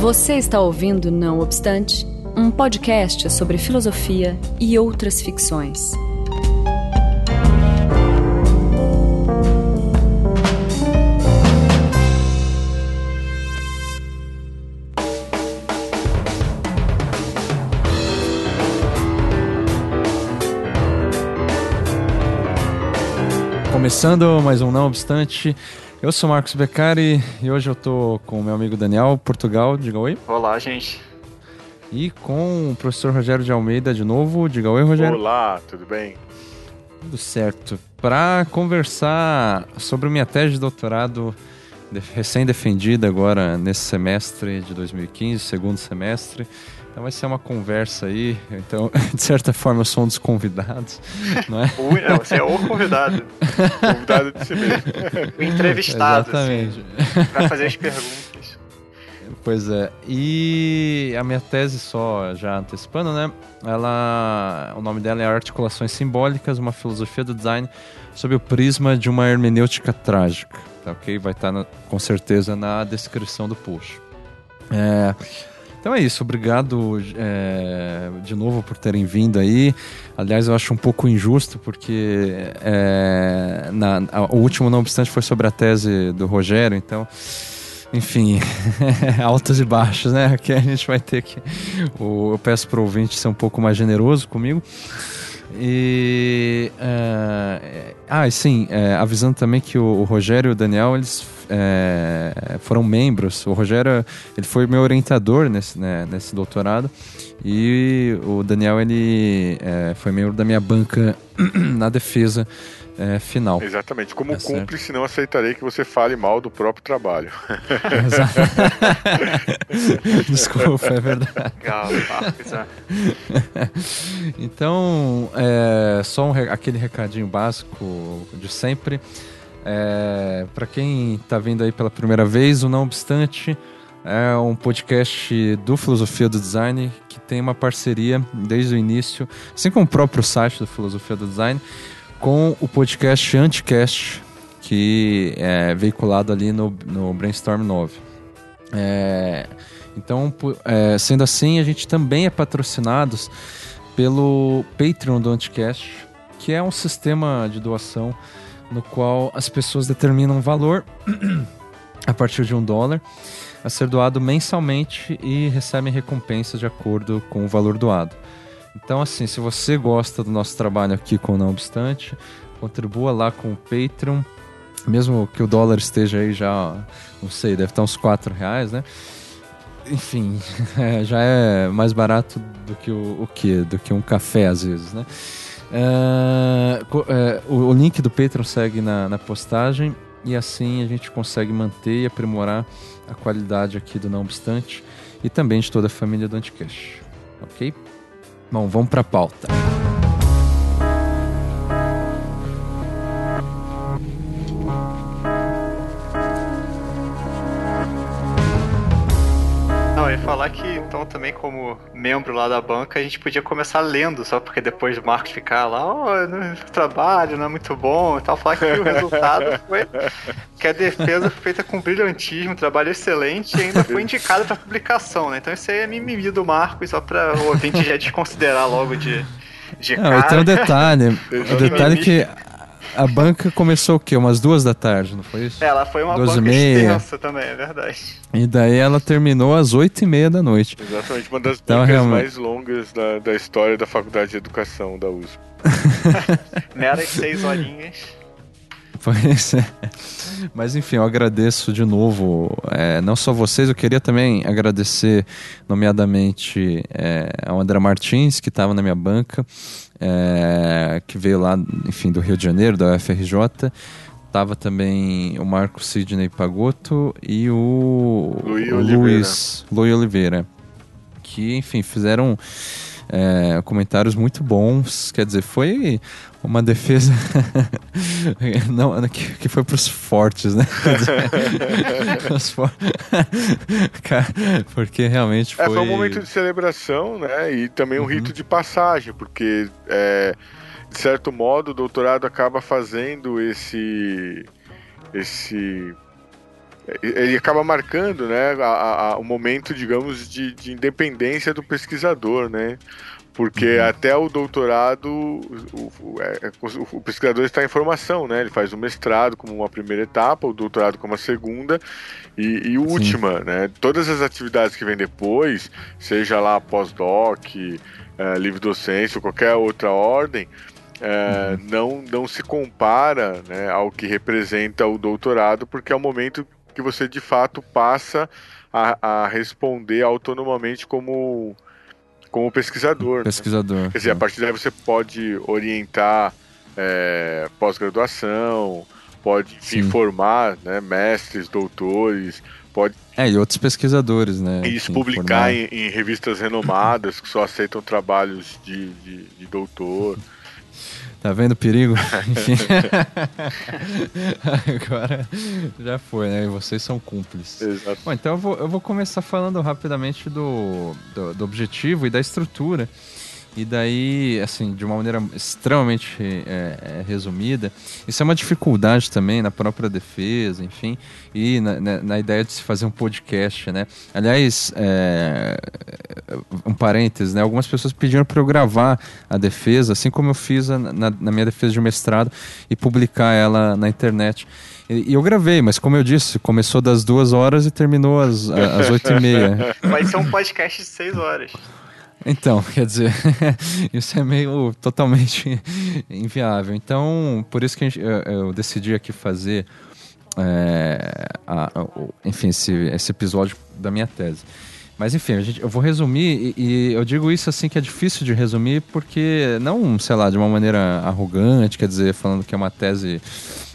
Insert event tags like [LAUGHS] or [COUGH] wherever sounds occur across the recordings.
Você está ouvindo Não Obstante, um podcast sobre filosofia e outras ficções. Começando mais um Não Obstante, eu sou Marcos Beccari e hoje eu tô com o meu amigo Daniel, Portugal, diga oi. Olá, gente. E com o professor Rogério de Almeida de novo, diga oi, Rogério. Olá, tudo bem? Tudo certo. Para conversar sobre minha tese de doutorado recém-defendida agora nesse semestre de 2015, segundo semestre, então vai ser uma conversa aí. Então, [LAUGHS] de certa forma, eu sou um dos convidados, não é? O, não, você é o convidado. [LAUGHS] Convidado de si mesmo. O entrevistado. Exatamente. Assim, para fazer as perguntas. Pois é. E a minha tese, só já antecipando, né? Ela. O nome dela é Articulações Simbólicas, uma filosofia do design sob o prisma de uma hermenêutica trágica. Tá ok? Vai estar na, com certeza na descrição do post. É. Então é isso, obrigado é, de novo por terem vindo aí. Aliás, eu acho um pouco injusto, porque é, na, a, o último, não obstante, foi sobre a tese do Rogério, então. Enfim, [LAUGHS] altos e baixos, né? Aqui a gente vai ter que. Eu peço para o ouvinte ser um pouco mais generoso comigo. E. Uh, ah, e sim, é, avisando também que o, o, Rogério e o Daniel, eles é, foram membros. O Rogério, ele foi meu orientador nesse, né, nesse doutorado. E o Daniel, ele é, foi membro da minha banca [CLEARS THROAT] na defesa é, final. Exatamente. Como é cúmplice, certo. não aceitarei que você fale mal do próprio trabalho. [LAUGHS] Desculpa, é verdade. [LAUGHS] então, é, só um, aquele recadinho básico de sempre. É, Para quem está vindo aí pela primeira vez, o Não Obstante é um podcast do Filosofia do Design que tem uma parceria desde o início, assim como o próprio site do Filosofia do Design, com o podcast Anticast, que é veiculado ali no, no Brainstorm 9. É, então, é, sendo assim, a gente também é patrocinado pelo Patreon do Anticast, que é um sistema de doação no qual as pessoas determinam um valor [CLEARS THROAT] a partir de um dólar a ser doado mensalmente e recebem recompensas de acordo com o valor doado. Então, assim, se você gosta do nosso trabalho aqui com Não Obstante, contribua lá com o Patreon. Mesmo que o dólar esteja aí já, não sei, deve estar uns 4 reais, né? Enfim, [LAUGHS] é, já é mais barato do que o, o que? Do que um café, às vezes, né? É, é, o, o, link do Patreon segue na, na postagem e assim a gente consegue manter e aprimorar a qualidade aqui do Não Obstante e também de toda a família do Anticast. Ok? Bom, vamos para a pauta. Não, ia falar que então também como membro lá da banca a gente podia começar lendo, só porque depois do Marcos ficar lá, ó, oh, trabalho não é muito bom e tal, falar que o resultado [LAUGHS] foi que a defesa foi feita com brilhantismo, trabalho excelente e ainda foi indicada para publicação, né? Então isso aí é mimimi do Marcos, só para o ouvinte já desconsiderar logo de, de Não, cara. Tem um detalhe, o [LAUGHS] detalhe é que a banca começou o quê? Umas duas da tarde, não foi isso? Ela foi uma duas banca extensa também, é verdade. E daí ela terminou às oito e meia da noite. Exatamente, uma das então, bancas realmente... mais longas da, da história da Faculdade de Educação da USP. Meras [LAUGHS] seis horinhas. Pois é. Mas enfim, eu agradeço de novo, é, não só vocês, eu queria também agradecer, nomeadamente, é, ao André Martins, que estava na minha banca, é, que veio lá, enfim, do Rio de Janeiro, da UFRJ. Tava também o Marco Sidney Pagotto e o Luiz Luiz Oliveira. Oliveira. Que, enfim, fizeram é, comentários muito bons. Quer dizer, foi uma defesa [LAUGHS] não que, que foi para os fortes, né? [LAUGHS] os for... [LAUGHS] porque realmente foi... É, foi um momento de celebração, né? E também um uhum. rito de passagem, porque é, de certo modo o doutorado acaba fazendo esse esse ele acaba marcando né, a, a, o momento, digamos, de, de, independência do pesquisador, né? Porque uhum. até o doutorado, o, o, é, o, pesquisador está em formação, né? Ele faz o mestrado como uma primeira etapa, o doutorado como a segunda e, e última, né? Todas as atividades que vêm depois, seja lá pós-doc, é, livre docência ou qualquer outra ordem, é, uhum. não, não se compara né, ao que representa o doutorado, porque é o momento que você de fato passa a, a responder autonomamente como, como pesquisador. Pesquisador. Né? Quer dizer, a partir daí você pode orientar é, pós-graduação, pode informar né, mestres, doutores, pode. É, e outros pesquisadores, né? Isso, publicar em, em, revistas renomadas que só aceitam trabalhos de, de, de doutor. Tá vendo o perigo? [LAUGHS] Enfim. [LAUGHS] Agora já foi, né? E vocês são cúmplices. Exato. Bom, então eu vou, eu vou começar falando rapidamente do, do, do objetivo e da estrutura. E daí, assim, de uma maneira extremamente é, é, resumida, isso é uma dificuldade também na própria defesa, enfim, e na, na, na ideia de se fazer um podcast, né? Aliás, é, um parênteses, né? Algumas pessoas pediram para eu gravar a defesa, assim como eu fiz na, na minha defesa de mestrado, e publicar ela na internet. E, eu gravei, mas como eu disse, começou das duas horas e terminou às, às oito e meia. [LAUGHS] Vai ser um podcast de seis horas. Então, [LAUGHS] quer dizer, [LAUGHS] isso é meio totalmente [LAUGHS] inviável. Então, por isso que gente, eu, eu, decidi aqui fazer, é, a, a, enfim, esse, esse episódio da minha tese. Mas enfim, gente, eu vou resumir e, e, eu digo isso assim que é difícil de resumir porque não, sei lá, de uma maneira arrogante, quer dizer, falando que é uma tese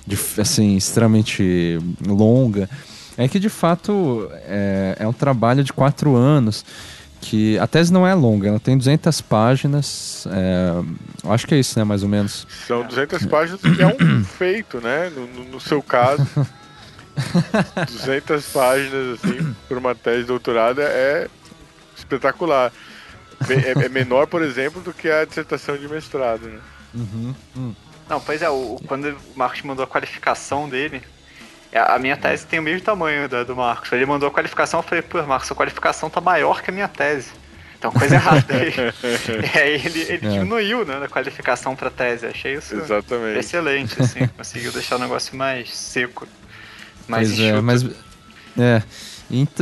de, assim extremamente longa, é que de fato é, é um trabalho de quatro anos que a tese não é longa, ela tem 200 páginas, é, acho que é isso, né, mais ou menos. São 200 páginas que é um [COUGHS] feito, né, no, no seu caso. [LAUGHS] 200 páginas, assim, por uma tese de doutorado é espetacular. É, é, menor, por exemplo, do que a dissertação de mestrado, né? Uhum, uhum. Não, pois é, o, quando o Marcos mandou a qualificação dele, é, a minha tese tem o mesmo tamanho da, do Marcos. Ele mandou a qualificação, eu falei, pô, Marcos, a qualificação tá maior que a minha tese. Então, coisa errada aí. e [LAUGHS] aí ele, ele é. diminuiu né, a qualificação para tese. Achei isso Exatamente. excelente, assim. [LAUGHS] Conseguiu deixar o negócio mais seco, mais pois é, mas É,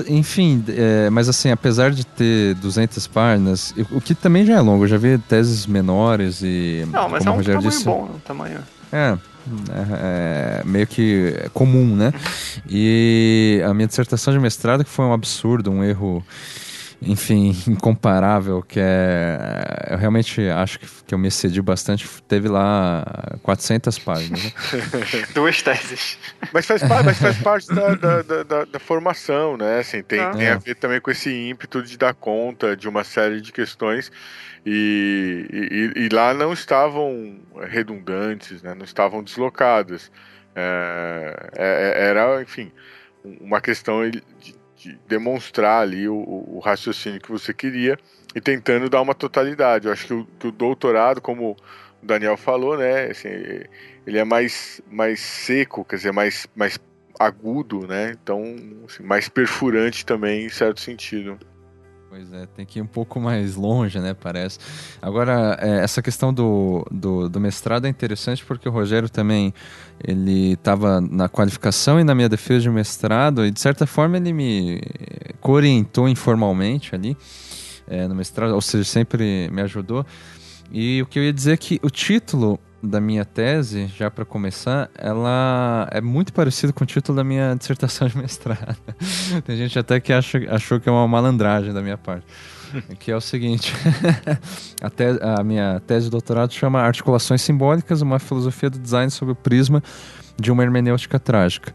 enfim, é, mas assim, apesar de ter 200 páginas, o que também já é longo, eu já vi teses menores e... Não, mas é um tamanho disse, bom, um tamanho... É, é, é, meio que comum, né? E a minha dissertação de mestrado, que foi um absurdo, um erro, enfim, [LAUGHS] incomparável, que é. Eu realmente acho que, que eu me excedi bastante, teve lá 400 páginas. Né? [LAUGHS] Duas teses. Mas faz, mas faz parte da, da, da, da, formação, né? Assim, tem, ah. tem a ver também com esse ímpeto de dar conta de uma série de questões e, e, e, lá não estavam redundantes, né? não estavam deslocadas. É, é, é era, enfim, uma questão de, de demonstrar ali o, o, raciocínio que você queria e tentando dar uma totalidade. Eu acho que o, que o doutorado, como o Daniel falou, né, assim, ele é mais, mais seco, quer dizer, mais, mais agudo, né? Então, assim, mais perfurante também, em certo sentido. Pois é, tem que ir um pouco mais longe, né? Parece. Agora, é, essa questão do, do, do, mestrado é interessante porque o Rogério também ele estava na qualificação e na minha defesa de mestrado e de certa forma ele me orientou informalmente ali é, no mestrado, ou seja, sempre me ajudou. E o que eu ia dizer é que o título da minha tese, já para começar, ela é muito parecida com o título da minha dissertação de mestrado. [LAUGHS] Tem gente até que acha, achou que é uma malandragem da minha parte. Que é o seguinte: [LAUGHS] a, a minha tese de doutorado chama Articulações Simbólicas, uma filosofia do design sob o prisma de uma hermenêutica trágica.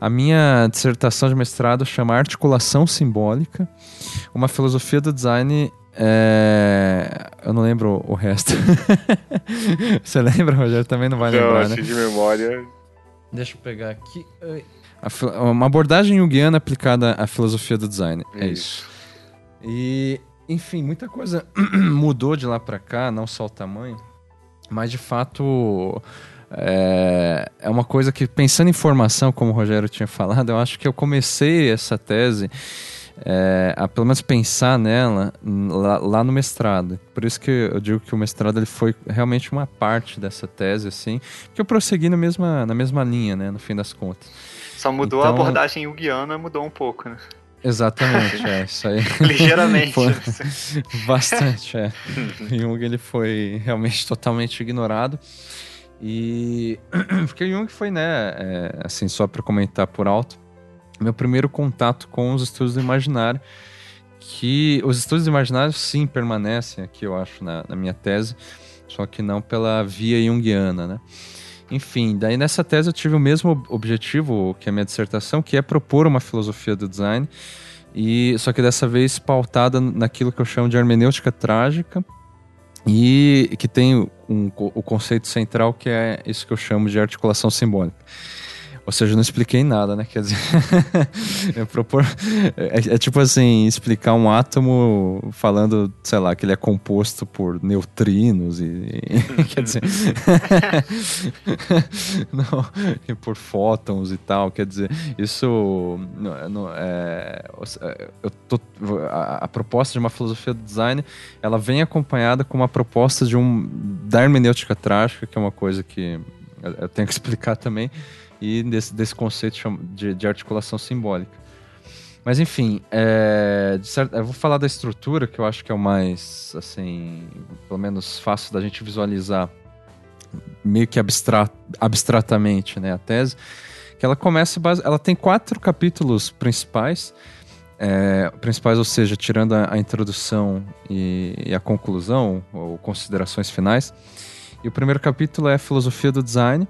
A minha dissertação de mestrado chama Articulação Simbólica, uma filosofia do design é... Eu não lembro o resto. [LAUGHS] Você lembra, Rogério? Também não vai não, lembrar, né? de memória. Deixa eu pegar aqui. Uma abordagem junguiana aplicada à filosofia do design. É isso. E, enfim, muita coisa [CLEARS THROAT] mudou de lá para cá, não só o tamanho, mas de fato é, é uma coisa que, pensando em formação, como o Rogério tinha falado, eu acho que eu comecei essa tese é, a pelo menos pensar nela lá, lá, no mestrado. Por isso que eu digo que o mestrado ele foi realmente uma parte dessa tese, assim, que eu prossegui na mesma, na mesma linha, né, no fim das contas. Só mudou então, a abordagem junguiana, mudou um pouco, né? Exatamente, é, isso aí. [LAUGHS] Ligeiramente. foi, [LAUGHS] bastante, é. Jung ele foi realmente totalmente ignorado. E [CLEARS THROAT] porque Jung foi, né, é, assim, só para comentar por alto, meu primeiro contato com os estudos do imaginário, que os estudos do imaginário sim permanecem aqui, eu acho, na, na minha tese, só que não pela via junguiana, né? Enfim, daí nessa tese eu tive o mesmo objetivo que a minha dissertação, que é propor uma filosofia do design, e só que dessa vez pautada naquilo que eu chamo de hermenêutica trágica, e que tem um, o conceito central que é isso que eu chamo de articulação simbólica. Ou seja, eu não expliquei nada, né? Quer dizer, [LAUGHS] é, propor, é, é, tipo assim, explicar um átomo falando, sei lá, que ele é composto por neutrinos e. [LAUGHS] quer dizer. [LAUGHS] não, e por fótons e tal. Quer dizer, isso. Não, não, é, eu tô, a, a, proposta de uma filosofia do design ela vem acompanhada com uma proposta de um, da hermenêutica trágica, que é uma coisa que eu tenho que explicar também e desse, desse conceito de, de articulação simbólica. Mas enfim, é, certo, eu vou falar da estrutura, que eu acho que é o mais, assim, pelo menos fácil da gente visualizar meio que abstrat, abstratamente, né, a tese, que ela começa, ela tem quatro capítulos principais, é, principais, ou seja, tirando a, a introdução e, e, a conclusão, ou considerações finais. E o primeiro capítulo é filosofia do design,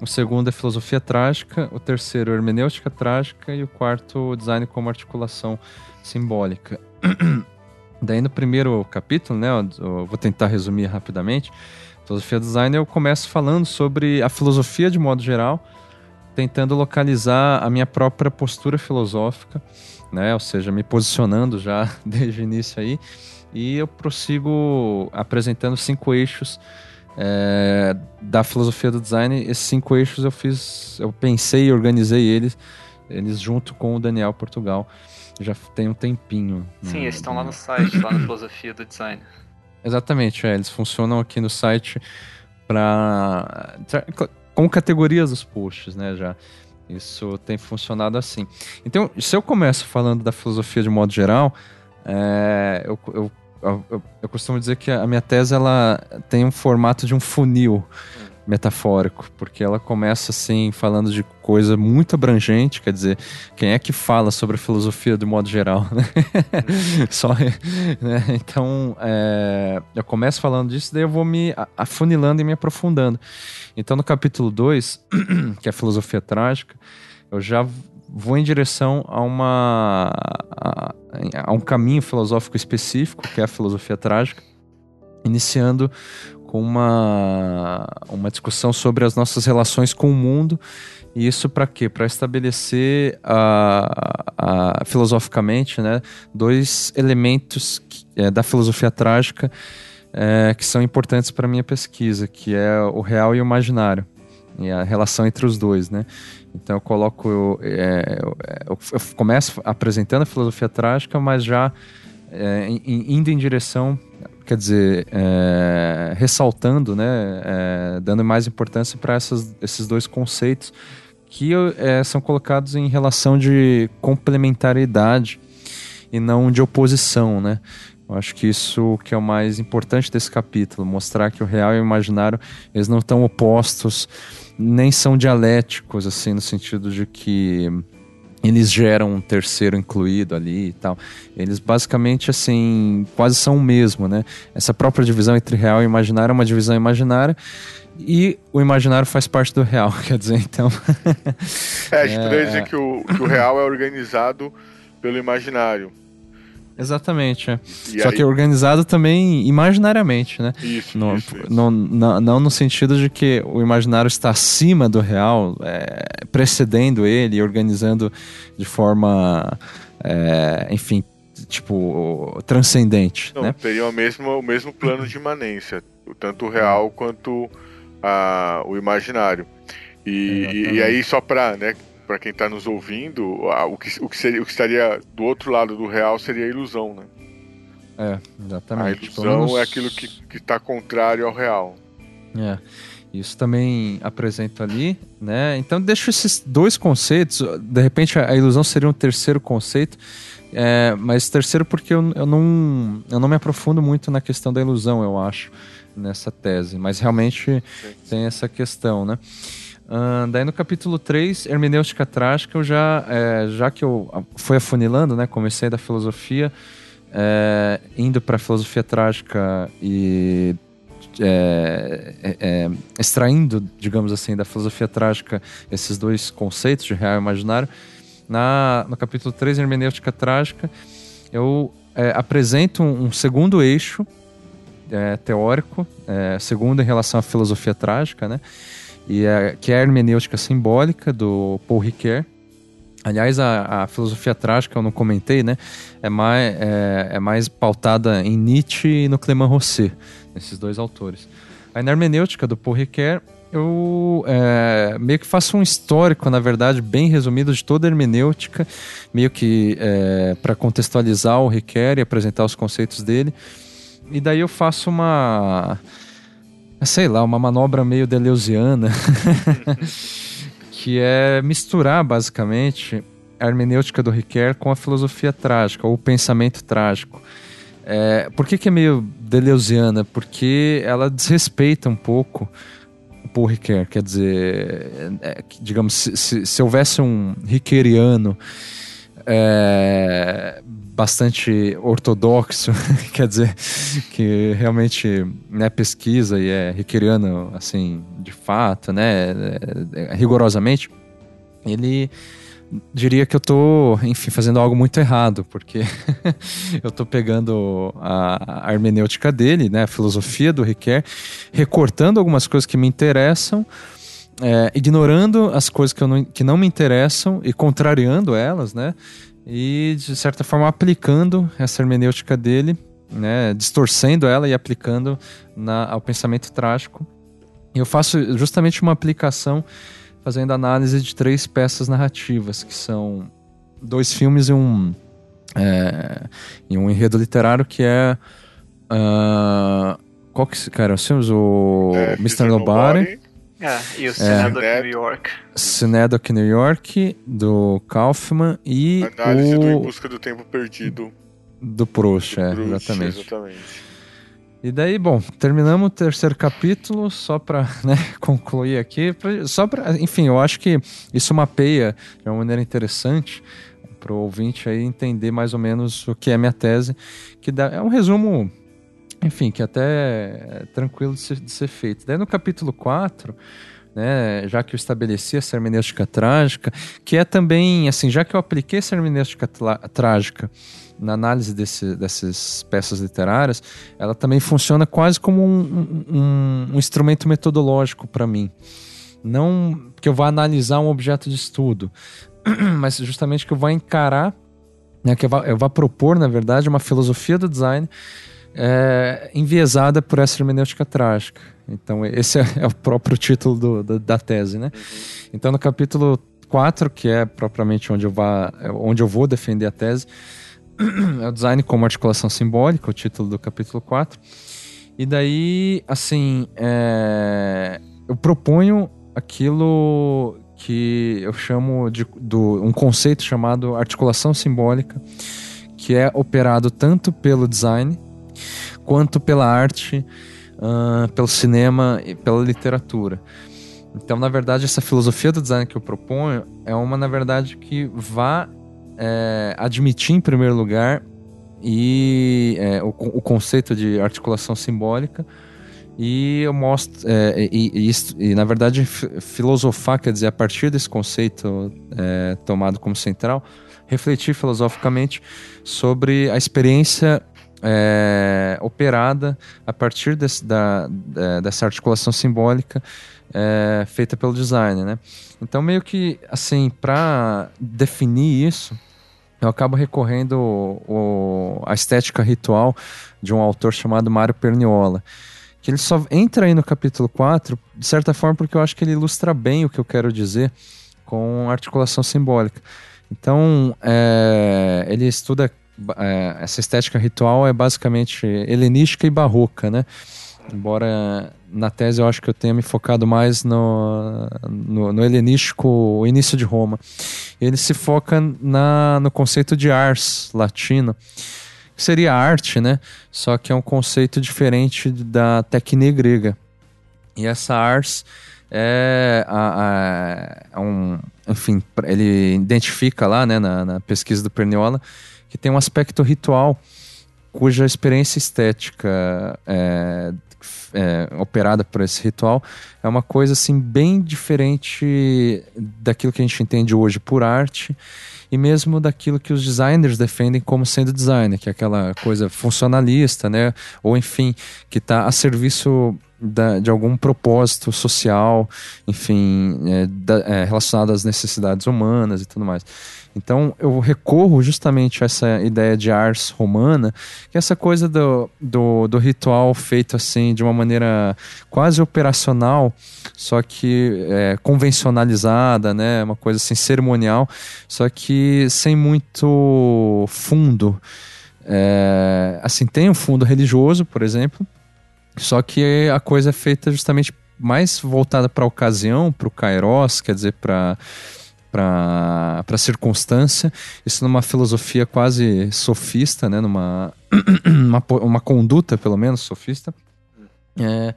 o segundo é filosofia trágica, o terceiro hermenêutica trágica e o quarto design como articulação simbólica. [CLEARS THROAT] Daí no primeiro capítulo, né, eu vou tentar resumir rapidamente. Filosofia design eu começo falando sobre a filosofia de modo geral, tentando localizar a minha própria postura filosófica, né, ou seja, me posicionando já [LAUGHS] desde o início aí, e eu prossigo apresentando cinco eixos é, da filosofia do design, esses cinco eixos eu fiz, eu pensei e organizei eles, eles junto com o Daniel Portugal. Já tem um tempinho. Sim, eles estão lá no site, lá na filosofia do design. [COUGHS] Exatamente, é, eles funcionam aqui no site para com categorias dos posts, né, já. Isso tem funcionado assim. Então, se eu começo falando da filosofia de modo geral, é, eu, eu eu, eu, costumo dizer que a minha tese ela tem um formato de um funil metafórico, porque ela começa assim falando de coisa muito abrangente, quer dizer, quem é que fala sobre a filosofia de modo geral, né? [LAUGHS] Só, né? Então, é, eu começo falando disso, daí eu vou me afunilando e me aprofundando. Então, no capítulo 2, [CLEARS THROAT] que é a filosofia trágica, eu já vou em direção a uma a, a, um caminho filosófico específico, que é a filosofia trágica, iniciando com uma, uma discussão sobre as nossas relações com o mundo. E isso para quê? Para estabelecer a, filosoficamente né, dois elementos que, é, da filosofia trágica é, que são importantes para minha pesquisa, que é o real e o imaginário, e a relação entre os dois. Né? Então eu coloco, eu, é, eu, eu, começo apresentando a filosofia trágica, mas já é, indo em direção, quer dizer, é, ressaltando, né, é, dando mais importância para esses dois conceitos que é, são colocados em relação de complementariedade e não de oposição, né? Eu acho que isso que é o mais importante desse capítulo, mostrar que o real e o imaginário eles não estão opostos nem são dialéticos, assim, no sentido de que eles geram um terceiro incluído ali e tal. Eles basicamente, assim, quase são o mesmo, né? Essa própria divisão entre real e imaginário é uma divisão imaginária e o imaginário faz parte do real, [LAUGHS] quer dizer, então... é, a gente é... poderia dizer que o, que o real é organizado pelo imaginário. Exatamente, é. Só aí... que organizado também imaginariamente, né? Isso, no, isso, isso. No, não, não no sentido de que o imaginário está acima do real, é, precedendo ele e organizando de forma, é, enfim, tipo, transcendente. Não, né? teria o mesmo, o mesmo plano de imanência, tanto o real quanto a, o imaginário. E, e, e, aí, só para né, para quem está nos ouvindo, o que, o, que seria, o que estaria do outro lado do real seria a ilusão, né? É, exatamente. A ilusão menos... é aquilo que está contrário ao real. É. Isso também apresento ali, né? Então deixo esses dois conceitos. De repente a ilusão seria um terceiro conceito, é, mas terceiro porque eu, eu, não, eu não me aprofundo muito na questão da ilusão, eu acho, nessa tese. Mas realmente tem essa questão, né? Uh, daí no capítulo 3, hermenêutica trágica, eu já, é, já que eu fui afunilando, né? Comecei da filosofia, é, indo para filosofia trágica e é, é, é, extraindo, digamos assim, da filosofia trágica esses dois conceitos de real e imaginário, na, no capítulo 3, Hermenêutica Trágica, eu é, apresento um, um, segundo eixo teórico, segundo em relação à filosofia trágica, né? E que é a hermenêutica simbólica do Paul Ricoeur. Aliás, a, a, filosofia trágica, eu não comentei, né? É mais, é, é mais pautada em Nietzsche e no Clément Rosset esses dois autores. Aí na hermenêutica do Paul Ricoeur, eu é, meio que faço um histórico, na verdade, bem resumido de toda a hermenêutica, meio que é, para contextualizar o Ricoeur e apresentar os conceitos dele. E daí eu faço uma, sei lá, uma manobra meio deleuziana, [LAUGHS] que é misturar basicamente a hermenêutica do Ricoeur com a filosofia trágica, ou o pensamento trágico. É, por que, que é meio deleuziana? Porque ela desrespeita um pouco o Paul Ricoeur. Quer dizer, é, digamos, se, se, se, houvesse um Ricoeuriano é, bastante ortodoxo, [LAUGHS] quer dizer, que realmente né, pesquisa e é Ricoeuriano, assim, de fato, né, é, é, rigorosamente, ele diria que eu tô, enfim, fazendo algo muito errado, porque [LAUGHS] eu tô pegando a, hermenêutica dele, né, a filosofia do Riquet, recortando algumas coisas que me interessam, é, ignorando as coisas que, não, que não me interessam e contrariando elas, né, e de certa forma aplicando essa hermenêutica dele, né, distorcendo ela e aplicando na, ao pensamento trágico. Eu faço justamente uma aplicação fazendo análise de três peças narrativas, que são dois filmes e um, é, e um enredo literário que é. Uh, qual que cara? Os filmes? O é, Mr. Nobody. É, e o Synecdoche é, New York. Synecdoche New York, do Kaufman e. Análise o... do Em Busca do Tempo Perdido. Do Proust, é, Proust, exatamente. exatamente. E daí, bom, terminamos o terceiro capítulo, só para [LAUGHS] né, concluir aqui. Pra, só para, enfim, eu acho que isso mapeia de uma maneira interessante para o ouvinte aí entender mais ou menos o que é minha tese, que dá, é um resumo, enfim, que até é tranquilo de ser, de ser feito. Daí no capítulo 4, né, já que eu estabeleci essa hermenêutica trágica, que é também, assim, já que eu apliquei essa hermenêutica trágica na análise desse, dessas peças literárias, ela também funciona quase como um, um, um instrumento metodológico para mim. Não que eu vá analisar um objeto de estudo, [CLEARS THROAT] mas justamente que eu vá encarar, né, que eu vá, eu vá propor, na verdade, uma filosofia do design é, enviesada por essa hermenêutica trágica. Então, esse é, é o próprio título do, do, da tese, né? Uhum. Então, no capítulo 4, que é propriamente onde eu, vá, onde eu vou defender a tese, [CLEARS THROAT] é o design como articulação simbólica, o título do capítulo 4. E daí, assim, é... eu proponho aquilo que eu chamo de do, um conceito chamado articulação simbólica, que é operado tanto pelo design quanto pela arte, uh, pelo cinema e pela literatura. Então, na verdade, essa filosofia do design que eu proponho é uma, na verdade, que vá é, admitir, em primeiro lugar, e é, o, o, conceito de articulação simbólica e eu mostro é, e, e, e, na verdade filosofar quer dizer a partir desse conceito é, tomado como central refletir filosoficamente sobre a experiência é, operada a partir desse, da, dessa articulação simbólica é, feita pelo design, né? Então meio que assim para definir isso eu acabo recorrendo o, a estética ritual de um autor chamado Mário Perniola, que ele só entra aí no capítulo 4, de certa forma, porque eu acho que ele ilustra bem o que eu quero dizer com articulação simbólica. Então, é, ele estuda é, essa estética ritual é basicamente helenística e barroca, né? Embora na tese eu acho que eu tenha me focado mais no, no, no helenístico, início de Roma. Ele se foca na, no conceito de ars latino, que seria arte, né? Só que é um conceito diferente da técnica grega. E essa ars é, a, a, é um, enfim, ele identifica lá, né, na, na pesquisa do Perniola, que tem um aspecto ritual cuja experiência estética é, é, operada por esse ritual é uma coisa assim bem diferente daquilo que a gente entende hoje por arte e mesmo daquilo que os designers defendem como sendo design, que é aquela coisa funcionalista, né? Ou enfim, que está a serviço da, de algum propósito social, enfim, é, da, é, relacionado às necessidades humanas e tudo mais. Então eu recorro justamente a essa ideia de ars romana, que é essa coisa do, do, do ritual feito assim de uma maneira quase operacional, só que é, convencionalizada, né? Uma coisa assim cerimonial, só que sem muito fundo. É, assim, tem um fundo religioso, por exemplo, só que a coisa é feita justamente mais voltada para a ocasião, para o kairos, quer dizer, para para a circunstância, isso numa filosofia quase sofista, né? numa [CLEARS THROAT] uma, uma conduta, pelo menos, sofista, é,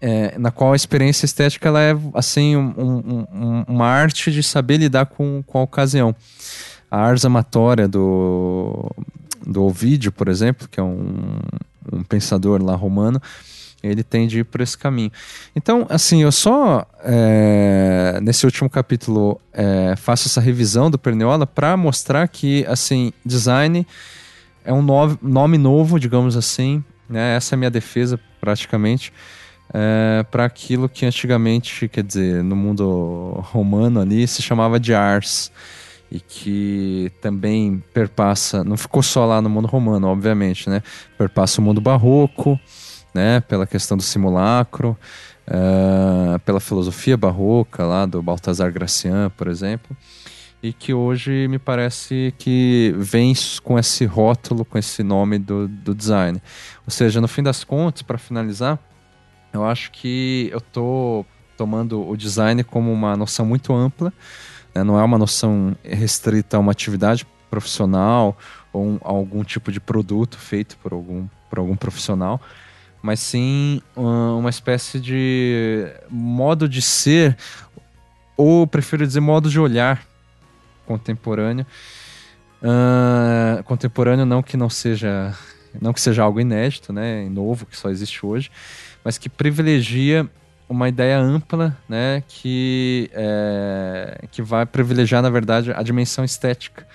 é, na qual a experiência estética ela é assim um, um, uma arte de saber lidar com, com a ocasião. A ars amatória do, do Ovídio, por exemplo, que é um, um pensador lá romano, ele tende a ir por esse caminho. Então, assim, eu só é, nesse último capítulo é, faço essa revisão do Perniola para mostrar que, assim, design é um no nome novo, digamos assim. Né? Essa é a minha defesa, praticamente. É, para aquilo que antigamente, quer dizer, no mundo romano ali, se chamava de ars e que também perpassa, não ficou só lá no mundo romano, obviamente, né? Perpassa o mundo barroco, né, pela questão do simulacro, uh, pela filosofia barroca lá do Baltasar Gracian, por exemplo, e que hoje me parece que vem com esse rótulo, com esse nome do, do design. Ou seja, no fim das contas, para finalizar, eu acho que eu estou tomando o design como uma noção muito ampla, né, não é uma noção restrita a uma atividade profissional ou um, algum tipo de produto feito por algum, por algum profissional, mas sim uma espécie de modo de ser, ou prefiro dizer modo de olhar contemporâneo. Uh, contemporâneo não que não seja não que seja algo inédito, né, novo que só existe hoje, mas que privilegia uma ideia ampla, né, que é, que vai privilegiar na verdade a dimensão estética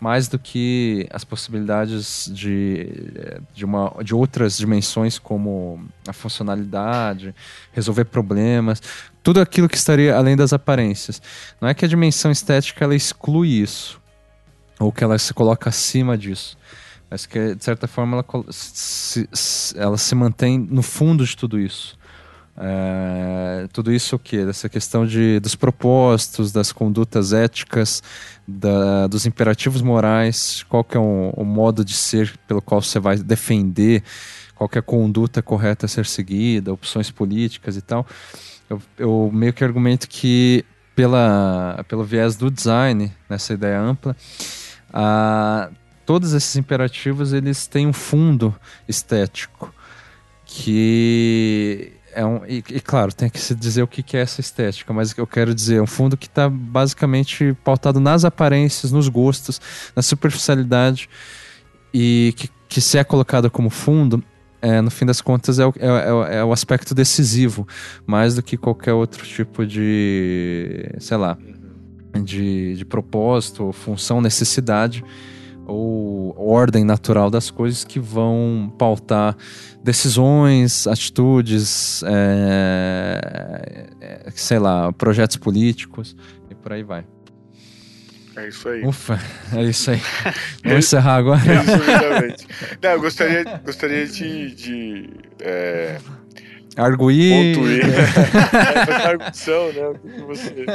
mais do que as possibilidades de, de, uma, de outras dimensões como a funcionalidade, resolver problemas, tudo aquilo que estaria além das aparências. Não é que a dimensão estética ela exclui isso, ou que ela se coloca acima disso, mas que de certa forma ela se, ela se mantém no fundo de tudo isso. É, tudo isso o que? Dessa questão de, dos propósitos, das condutas éticas, da, dos imperativos morais, qual que é o, o, modo de ser pelo qual você vai defender, qual que é a conduta correta a ser seguida, opções políticas e tal. Eu, eu meio que argumento que pela, pelo viés do design, nessa ideia ampla, a, todos esses imperativos eles têm um fundo estético que é um, e, e, claro, tem que se dizer o que, que é essa estética, mas eu quero dizer, é um fundo que está basicamente pautado nas aparências, nos gostos, na superficialidade, e que, que se é colocado como fundo, é, no fim das contas, é o, é, é, é o aspecto decisivo, mais do que qualquer outro tipo de, sei lá, de, de propósito, função, necessidade ou ordem natural das coisas que vão pautar decisões, atitudes, é, é, sei lá, projetos políticos e por aí vai. É isso aí. Ufa, é isso aí. [LAUGHS] Vamos encerrar agora. É Não, eu gostaria, gostaria de, de é, Arguir. Ponto [LAUGHS] I. é, arguição, né? Você.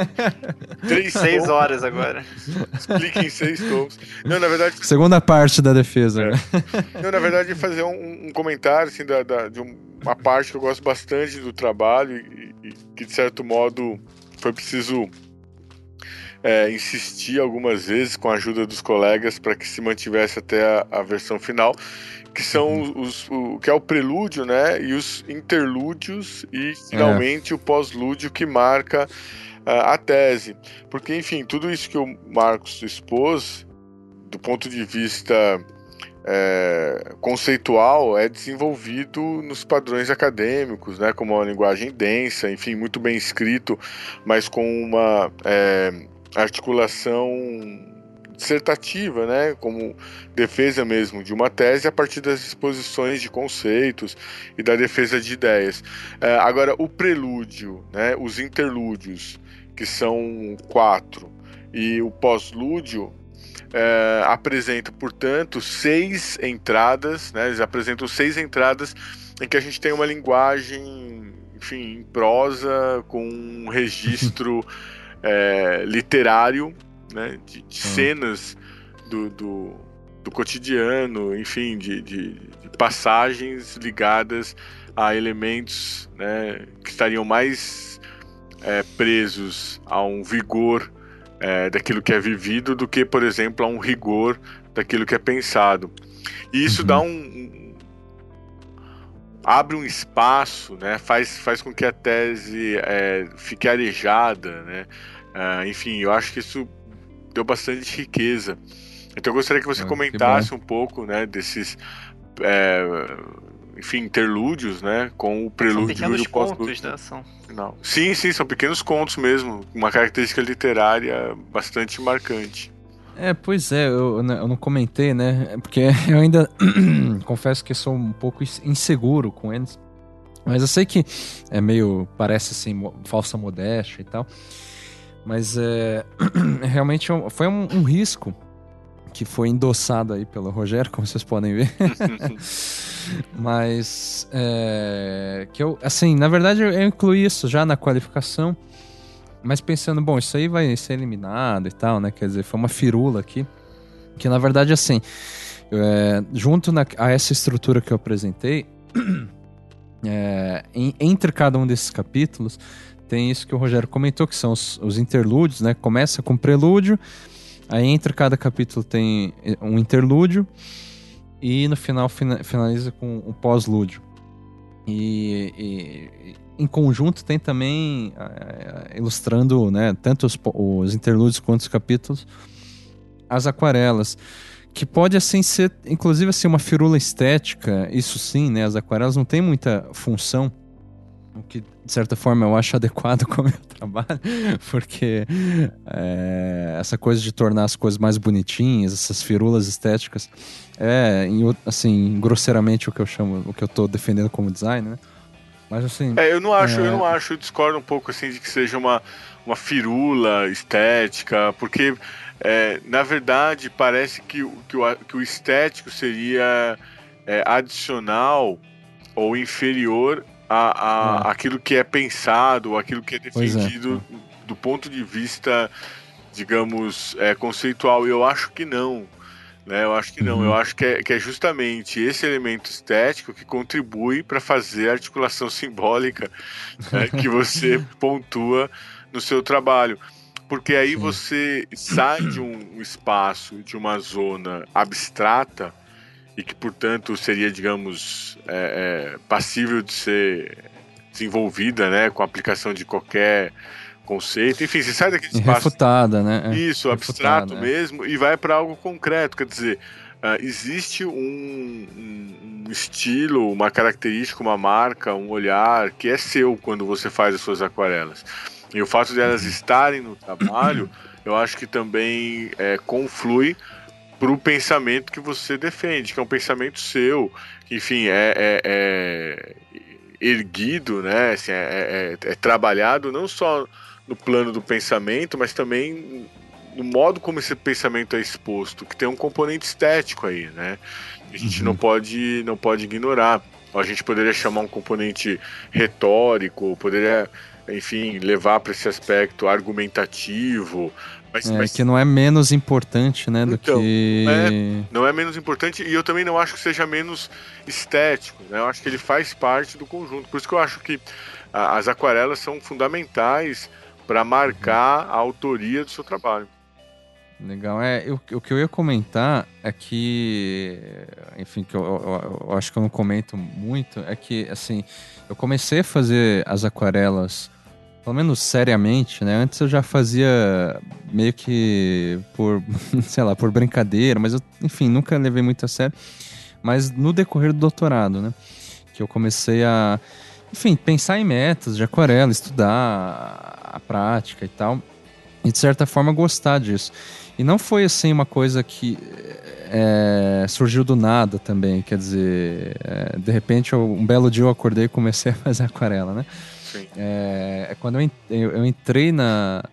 Três seis tomos. horas agora. Explique em seis tomos. Não, na verdade. Segunda parte da defesa. É. Né? [LAUGHS] Não, na verdade, fazer um, um comentário assim, da, da, de uma parte que eu gosto bastante do trabalho e, e que, de certo modo, foi preciso é, insistir algumas vezes com a ajuda dos colegas para que se mantivesse até a, a versão final que são uhum. os, o que é o prelúdio, né, e os interlúdios e finalmente é. o pós-lúdio que marca uh, a tese, porque enfim tudo isso que o Marcos expôs do ponto de vista é, conceitual é desenvolvido nos padrões acadêmicos, né, como uma linguagem densa, enfim, muito bem escrito, mas com uma é, articulação dissertativa, né, como defesa mesmo de uma tese a partir das exposições de conceitos e da defesa de ideias. É, agora, o prelúdio, né, os interlúdios, que são quatro, e o pós-lúdio é, apresenta, portanto, seis entradas, né, eles apresentam seis entradas em que a gente tem uma linguagem, enfim, em prosa, com um registro [LAUGHS] é, literário né? De, de hum. cenas do, do, do, cotidiano, enfim, de, de, de, passagens ligadas a elementos né, que estariam mais é, presos a um vigor é, daquilo que é vivido do que, por exemplo, a um rigor daquilo que é pensado. E isso uhum. dá um, um, abre um espaço, né? Faz, faz com que a tese é, fique arejada, né? Uh, enfim, eu acho que isso deu bastante riqueza. Então eu gostaria que você ah, comentasse que um pouco, né, desses, é, enfim, interlúdios, né, com o prelúdio são e o pós-lúdio. Né, são... Não. Sim, sim, são pequenos contos mesmo, uma característica literária bastante marcante. É, pois é, eu, eu não comentei, né, porque [LAUGHS] eu ainda [CLEARS THROAT] confesso que sou um pouco inseguro com eles, mas eu sei que é meio, parece assim, falsa modéstia e tal, mas é, [CLEARS THROAT] realmente é foi um, um, risco que foi endossado aí pelo Rogério, como vocês podem ver. [LAUGHS] Mas é, que eu, assim, na verdade eu incluí isso já na qualificação, mas pensando, bom, isso aí vai ser eliminado e tal, né? Quer dizer, foi uma firula aqui. Que na verdade, assim, é, junto na, a essa estrutura que eu apresentei, [CLEARS THROAT] é, em, entre cada um desses capítulos, tem isso que o Rogério comentou, que são os, os interlúdios, né? Começa com prelúdio, aí entre cada capítulo tem eh, um interlúdio e no final finaliza com um pós-lúdio. E, e, em conjunto tem também uh, ilustrando né, tanto os, os interlúdios quanto os capítulos as aquarelas que pode assim ser inclusive assim uma firula estética isso sim né as aquarelas não tem muita função o que de certa forma eu acho adequado [LAUGHS] com o meu trabalho, porque é, essa coisa de tornar as coisas mais bonitinhas, essas firulas estéticas, é assim grosseiramente o que eu chamo, o que eu estou defendendo como design, né? Mas assim. É, eu não acho, é... eu não acho, eu discordo um pouco assim de que seja uma, uma firula estética, porque é, na verdade parece que, que, o, que o estético seria é, adicional ou inferior a, a é. aquilo que é pensado, aquilo que é, é defendido é. do ponto de vista, digamos, é, conceitual. Eu acho que não. Né? Eu acho que não. Uhum. Eu acho que é, que é justamente esse elemento estético que contribui para fazer a articulação [LAUGHS] simbólica né, que você [LAUGHS] pontua no seu trabalho. Porque aí Sim. você sai de um [CLEARS THROAT] espaço, de uma zona abstrata e que, portanto, seria, digamos, é, é, passível de ser desenvolvida né, com a aplicação de qualquer conceito. Enfim, você sai daquele espaço. Refutada, né? É, Isso, abstrato é. mesmo, e vai para algo concreto. Quer dizer, uh, existe um, um, estilo, uma característica, uma marca, um olhar que é seu quando você faz as suas aquarelas. E o fato de elas uhum. estarem no trabalho, eu acho que também é, conflui para o pensamento que você defende, que é um pensamento seu, que, enfim, é, é, é erguido, né? Assim, é, é, é, trabalhado não só no plano do pensamento, mas também no modo como esse pensamento é exposto, que tem um componente estético aí, né? A gente uhum. não pode não pode ignorar. a gente poderia chamar um componente retórico, poderia, enfim, levar para esse aspecto argumentativo. Mas, é, mas... que não é menos importante, né, do então, que... Não é, não é menos importante e eu também não acho que seja menos estético, né? Eu acho que ele faz parte do conjunto. Por isso que eu acho que a, as aquarelas são fundamentais para marcar a autoria do seu trabalho. Legal. É, eu, o que eu ia comentar é que, enfim, que eu, eu, eu, acho que eu não comento muito, é que, assim, eu comecei a fazer as aquarelas, pelo menos seriamente, né? Antes eu já fazia meio que por, [LAUGHS] sei lá, por brincadeira, mas eu, enfim, nunca levei muito a sério. Mas no decorrer do doutorado, né? Que eu comecei a, enfim, pensar em metas de aquarela, estudar a prática e tal. E de certa forma gostar disso. E não foi assim uma coisa que é, surgiu do nada também. Quer dizer, é, de repente, eu, um belo dia eu acordei e comecei a [LAUGHS] fazer aquarela, né? É, é quando eu, entrei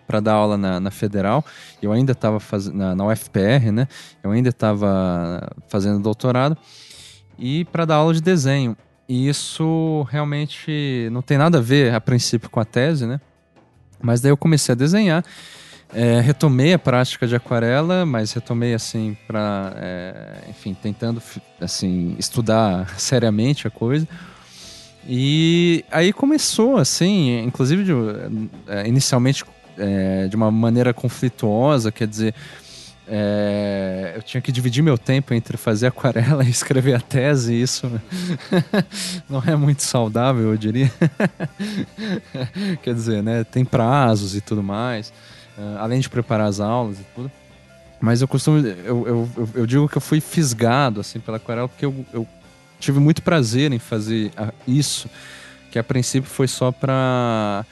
para dar aula na, na, Federal, eu ainda estava na, na UFPR, né? Eu ainda estava fazendo doutorado e para dar aula de desenho. E isso realmente não tem nada a ver, a princípio, com a tese, né? Mas daí eu comecei a desenhar é, retomei a prática de aquarela, mas retomei assim para, é, enfim, tentando assim estudar [LAUGHS] seriamente a coisa. E aí começou assim, inclusive de, é, inicialmente é, de uma maneira conflituosa, quer dizer, é, eu tinha que dividir meu tempo entre fazer aquarela [LAUGHS] e escrever a tese, e isso [LAUGHS] não é muito saudável, eu diria. [LAUGHS] Quer dizer, né, tem prazos e tudo mais. Uh, além de preparar as aulas e tudo. Mas eu costumo. Eu, eu, eu, digo que eu fui fisgado assim, pela aquarela porque eu, eu tive muito prazer em fazer isso, que a princípio foi só para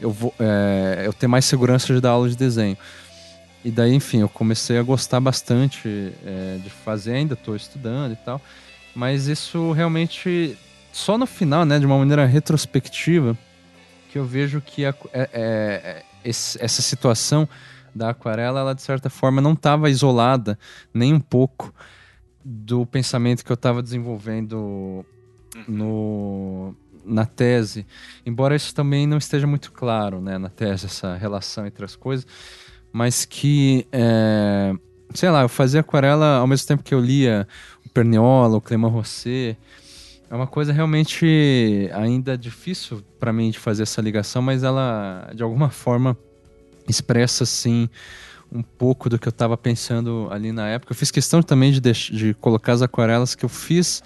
eu, é, eu ter mais segurança de dar aula de desenho. E daí, enfim, eu comecei a gostar bastante é, de fazer, ainda estou estudando e tal. Mas isso realmente, só no final, né, de uma maneira retrospectiva, que eu vejo que a, é, é esse, essa situação da aquarela, ela de certa forma não estava isolada nem um pouco do pensamento que eu estava desenvolvendo no, na tese, embora isso também não esteja muito claro né, na tese, essa relação entre as coisas, mas que, é, sei lá, eu fazia aquarela ao mesmo tempo que eu lia o Perniola, o Clément Rosset, é uma coisa realmente ainda difícil para mim de fazer essa ligação, mas ela de alguma forma expressa assim um pouco do que eu estava pensando ali na época. Eu fiz questão também de, de colocar as aquarelas que eu fiz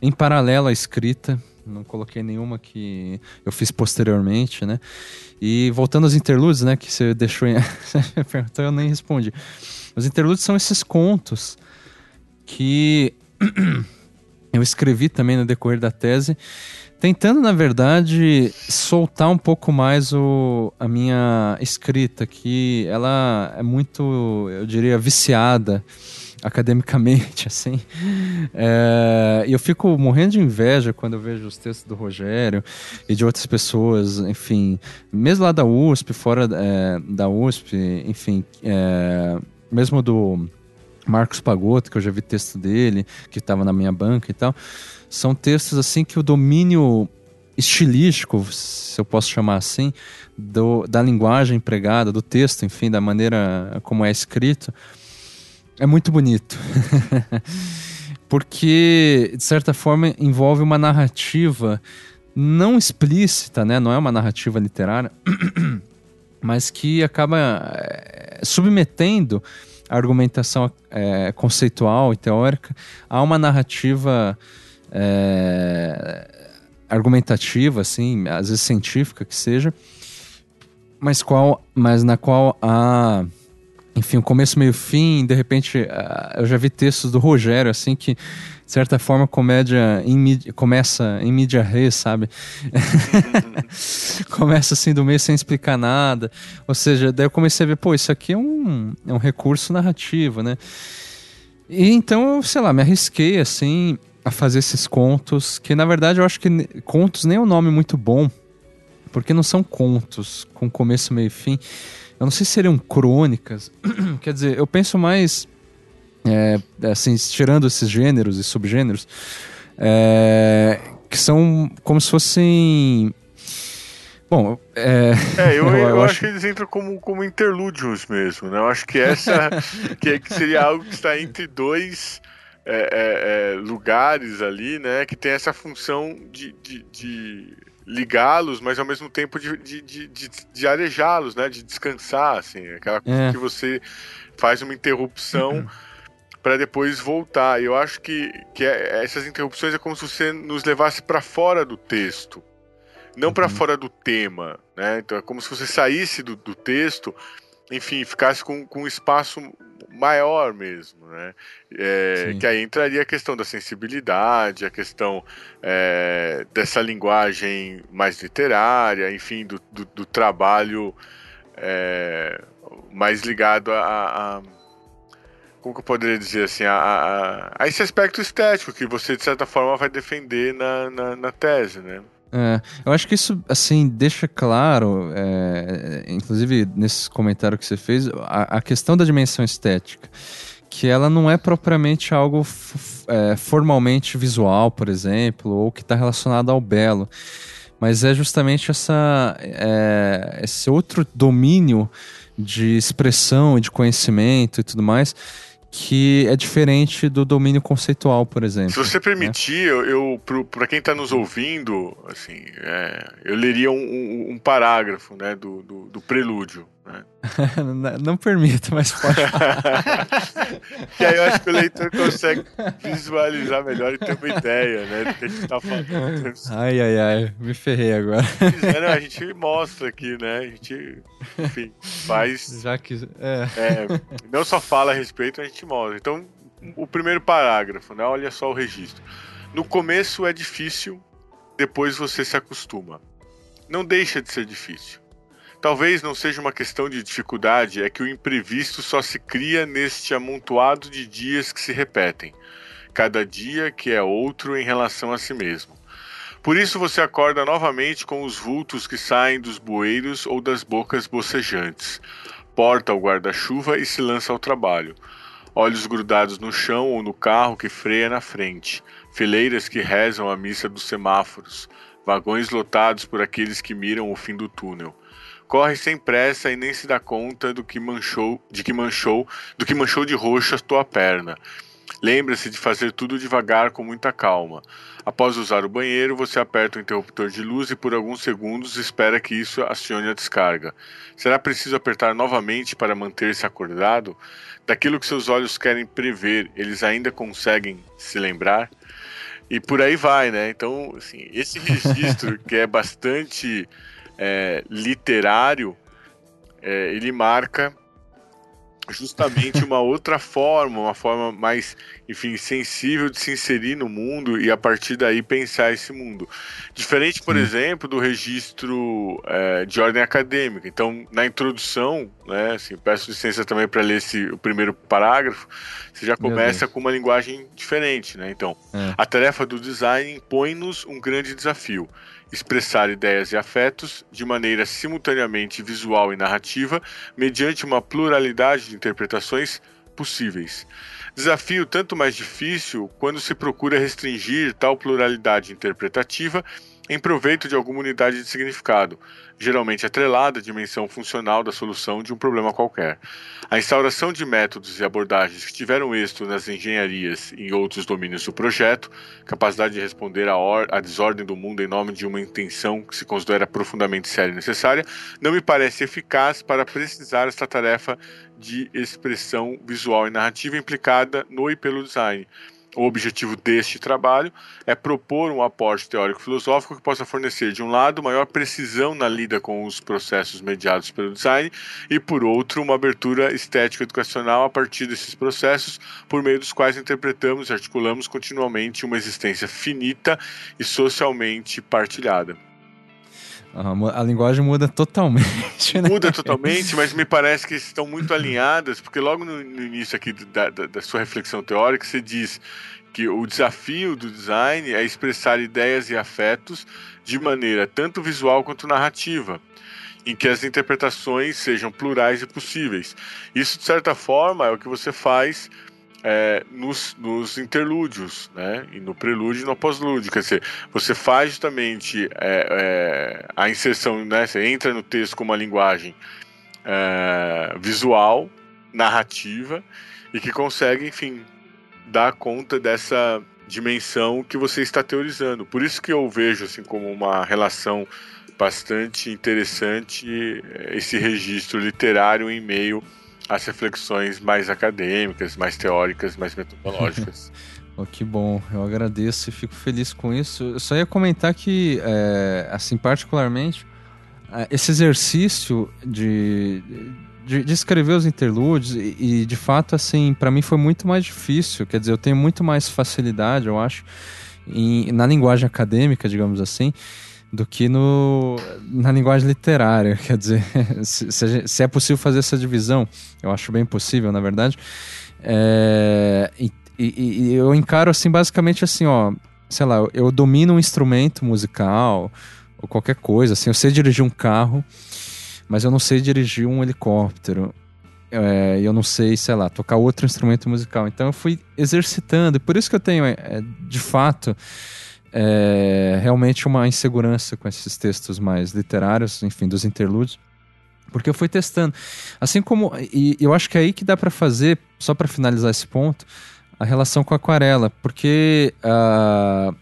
em paralelo à escrita, não coloquei nenhuma que eu fiz posteriormente, né? E voltando aos interlúdios, né, que você deixou em... [LAUGHS] você perguntou, eu nem respondi. Os interlúdios são esses contos que [CLEARS THROAT] eu escrevi também no decorrer da tese, tentando, na verdade, soltar um pouco mais o, a minha escrita, que ela é muito, eu diria, viciada academicamente, [LAUGHS] assim. É, e eu fico morrendo de inveja quando eu vejo os textos do Rogério e de outras pessoas, enfim, mesmo lá da USP, fora é, da USP, enfim, é, mesmo do Marcos Pagotto, que eu já vi texto dele, que estava na minha banca e tal. São textos assim que o domínio estilístico, se eu posso chamar assim, do, da linguagem empregada, do texto, enfim, da maneira como é escrito, é muito bonito. [LAUGHS] Porque, de certa forma, envolve uma narrativa não explícita, né? não é uma narrativa literária, [CLEARS THROAT] mas que acaba eh, submetendo a argumentação é, conceitual e teórica há uma narrativa é, argumentativa, assim, às vezes científica que seja, mas, qual, mas na qual há, enfim, o começo, meio fim, de repente, eu já vi textos do Rogério, assim, que de certa forma, comédia em mídia, começa em mídia res, sabe? [LAUGHS] começa assim do meio sem explicar nada. Ou seja, daí eu comecei a ver, pô, isso aqui é um, é um recurso narrativo, né? E então sei lá, me arrisquei assim a fazer esses contos, que na verdade eu acho que contos nem é um nome muito bom, porque não são contos com começo, meio e fim. Eu não sei se seriam crônicas. [CLEARS THROAT] Quer dizer, eu penso mais é, assim, tirando esses gêneros e subgêneros, é, que são como se fossem Bom, é. é eu, [LAUGHS] eu, eu, acho que eles entram como, como interlúdios mesmo, né? Eu acho que essa [LAUGHS] que, que seria algo que está entre dois é, é, é, lugares ali, né? Que tem essa função de, de, de ligá-los, mas ao mesmo tempo de, de, de, de, arejá-los, né? De descansar, assim. Aquela coisa é. que você faz uma interrupção. Uhum. para depois voltar. Eu acho que, que é, essas interrupções é como se você nos levasse para fora do texto não uhum. para fora do tema, né? Então é como se você saísse do, do texto, enfim, ficasse com, com um espaço maior mesmo, né? É, que aí entraria a questão da sensibilidade, a questão é, dessa linguagem mais literária, enfim, do, do, do trabalho é, mais ligado a, a, como que eu poderia dizer assim, a, a, a, esse aspecto estético que você de certa forma vai defender na, na, na tese, né? É, eu acho que isso, assim, deixa claro, é, inclusive nesse comentário que você fez, a, a, questão da dimensão estética, que ela não é propriamente algo é, formalmente visual, por exemplo, ou que está relacionado ao belo, mas é justamente essa, é, esse outro domínio de expressão e de conhecimento e tudo mais que é diferente do domínio conceitual, por exemplo. Se você permitir, né? eu, eu para quem está nos ouvindo, assim, é, eu leria um, um, um parágrafo, né, do, do, do prelúdio. Né? [LAUGHS] não permito, mas pode. [LAUGHS] que aí eu acho que o leitor consegue visualizar melhor e ter uma ideia, né, do que a gente está falando. Ai, ai, ai, me ferrei agora. a gente mostra aqui, né? A gente, enfim, faz. Já que. É. É, não só fala a respeito, a gente mostra. Então, o primeiro parágrafo, né? Olha só o registro. No começo é difícil, depois você se acostuma. Não deixa de ser difícil. Talvez não seja uma questão de dificuldade, é que o imprevisto só se cria neste amontoado de dias que se repetem, cada dia que é outro em relação a si mesmo. Por isso você acorda novamente com os vultos que saem dos bueiros ou das bocas bocejantes, porta o guarda-chuva e se lança ao trabalho. Olhos grudados no chão ou no carro que freia na frente, fileiras que rezam a missa dos semáforos, vagões lotados por aqueles que miram o fim do túnel corre sem pressa e nem se dá conta do que manchou, de que manchou, do que manchou de roxo a tua perna. Lembra-se de fazer tudo devagar com muita calma. Após usar o banheiro, você aperta o interruptor de luz e por alguns segundos espera que isso acione a descarga. Será preciso apertar novamente para manter-se acordado? Daquilo que seus olhos querem prever, eles ainda conseguem se lembrar? E por aí vai, né? Então, assim, esse [LAUGHS] registro que é bastante é, literário, é, ele marca justamente uma [LAUGHS] outra forma, uma forma mais, enfim, sensível de se inserir no mundo e a partir daí pensar esse mundo. Diferente, por Sim. exemplo, do registro é, de ordem acadêmica. Então, na introdução, né, assim, peço licença também para ler esse, o primeiro parágrafo, você já começa com uma linguagem diferente, né? Então, é. a tarefa do design impõe-nos um grande desafio expressar ideias e afetos de maneira simultaneamente visual e narrativa, mediante uma pluralidade de interpretações possíveis. Desafio tanto mais difícil quando se procura restringir tal pluralidade interpretativa em proveito de alguma unidade de significado, geralmente atrelada à dimensão funcional da solução de um problema qualquer. A instauração de métodos e abordagens que tiveram êxito nas engenharias e em outros domínios do projeto, capacidade de responder à, desordem do mundo em nome de uma intenção que se considera profundamente séria e necessária, não me parece eficaz para precisar esta tarefa de expressão visual e narrativa implicada no e pelo design o objetivo deste trabalho é propor um aporte teórico-filosófico que possa fornecer, de um lado, maior precisão na lida com os processos mediados pelo design, e, por outro, uma abertura estético-educacional a partir desses processos, por meio dos quais interpretamos e articulamos continuamente uma existência finita e socialmente partilhada. A linguagem muda totalmente, [LAUGHS] né? Muda totalmente, mas me parece que estão muito alinhadas, porque logo no, no início aqui da, da, da, sua reflexão teórica, você diz que o desafio do design é expressar ideias e afetos de maneira tanto visual quanto narrativa, em que as interpretações sejam plurais e possíveis. Isso, de certa forma, é o que você faz é, nos, nos, interlúdios, né? E no prelúdio e no pós-lúdio. Quer dizer, você faz justamente é, é, a inserção, né? Você entra no texto com uma linguagem é, visual, narrativa, e que consegue, enfim, dar conta dessa dimensão que você está teorizando. Por isso que eu vejo assim como uma relação bastante interessante é, esse registro literário em meio as reflexões mais acadêmicas, mais teóricas, mais metodológicas. [LAUGHS] oh, que bom, eu agradeço e fico feliz com isso. Eu só ia comentar que, é, assim, particularmente, é, esse exercício de, de, de, escrever os interlúdios e, e de fato, assim, para mim foi muito mais difícil. Quer dizer, eu tenho muito mais facilidade, eu acho, em, na linguagem acadêmica, digamos assim do que no, na linguagem literária. [LAUGHS] Quer dizer, se, se, é possível fazer essa divisão, eu acho bem possível, na verdade. É, e, e, e, eu encaro assim, basicamente assim, ó, sei lá, eu domino um instrumento musical ou qualquer coisa, assim, eu sei dirigir um carro, mas eu não sei dirigir um helicóptero. É, eu não sei, sei lá, tocar outro instrumento musical. Então eu fui exercitando, e por isso que eu tenho, é, de fato, é, realmente uma insegurança com esses textos mais literários, enfim, dos interlúdios. Porque eu fui testando. Assim como. E eu acho que é aí que dá para fazer, só para finalizar esse ponto, a relação com a aquarela. Porque uh,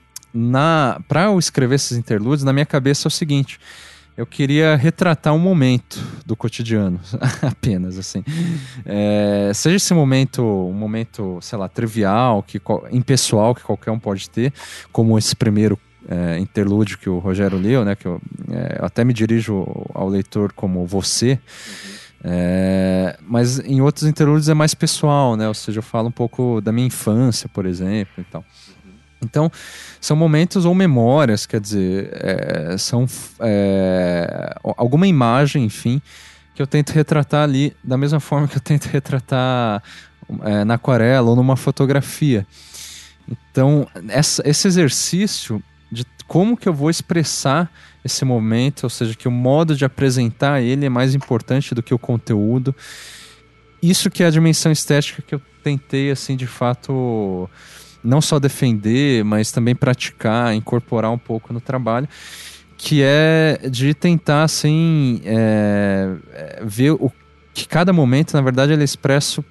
para eu escrever esses interlúdios, na minha cabeça é o seguinte: eu queria retratar um momento do cotidiano, [LAUGHS] apenas assim. É, seja esse momento, um momento, sei lá, trivial, que, impessoal, que qualquer um pode ter, como esse primeiro é, interlúdio que o Rogério leu, né? Que eu, é, até me dirijo ao leitor como você. É, mas em outros interlúdios é mais pessoal, né? Ou seja, eu falo um pouco da minha infância, por exemplo, e tal. Então, são momentos ou memórias, quer dizer, é, são é, alguma imagem, enfim, que eu tento retratar ali da mesma forma que eu tento retratar é, na aquarela ou numa fotografia. Então, essa, esse exercício de como que eu vou expressar esse momento, ou seja, que o modo de apresentar ele é mais importante do que o conteúdo. Isso que é a dimensão estética que eu tentei, assim, de fato não só defender, mas também praticar, incorporar um pouco no trabalho, que é de tentar, assim, é, é, ver o que cada momento, na verdade, ele é expresso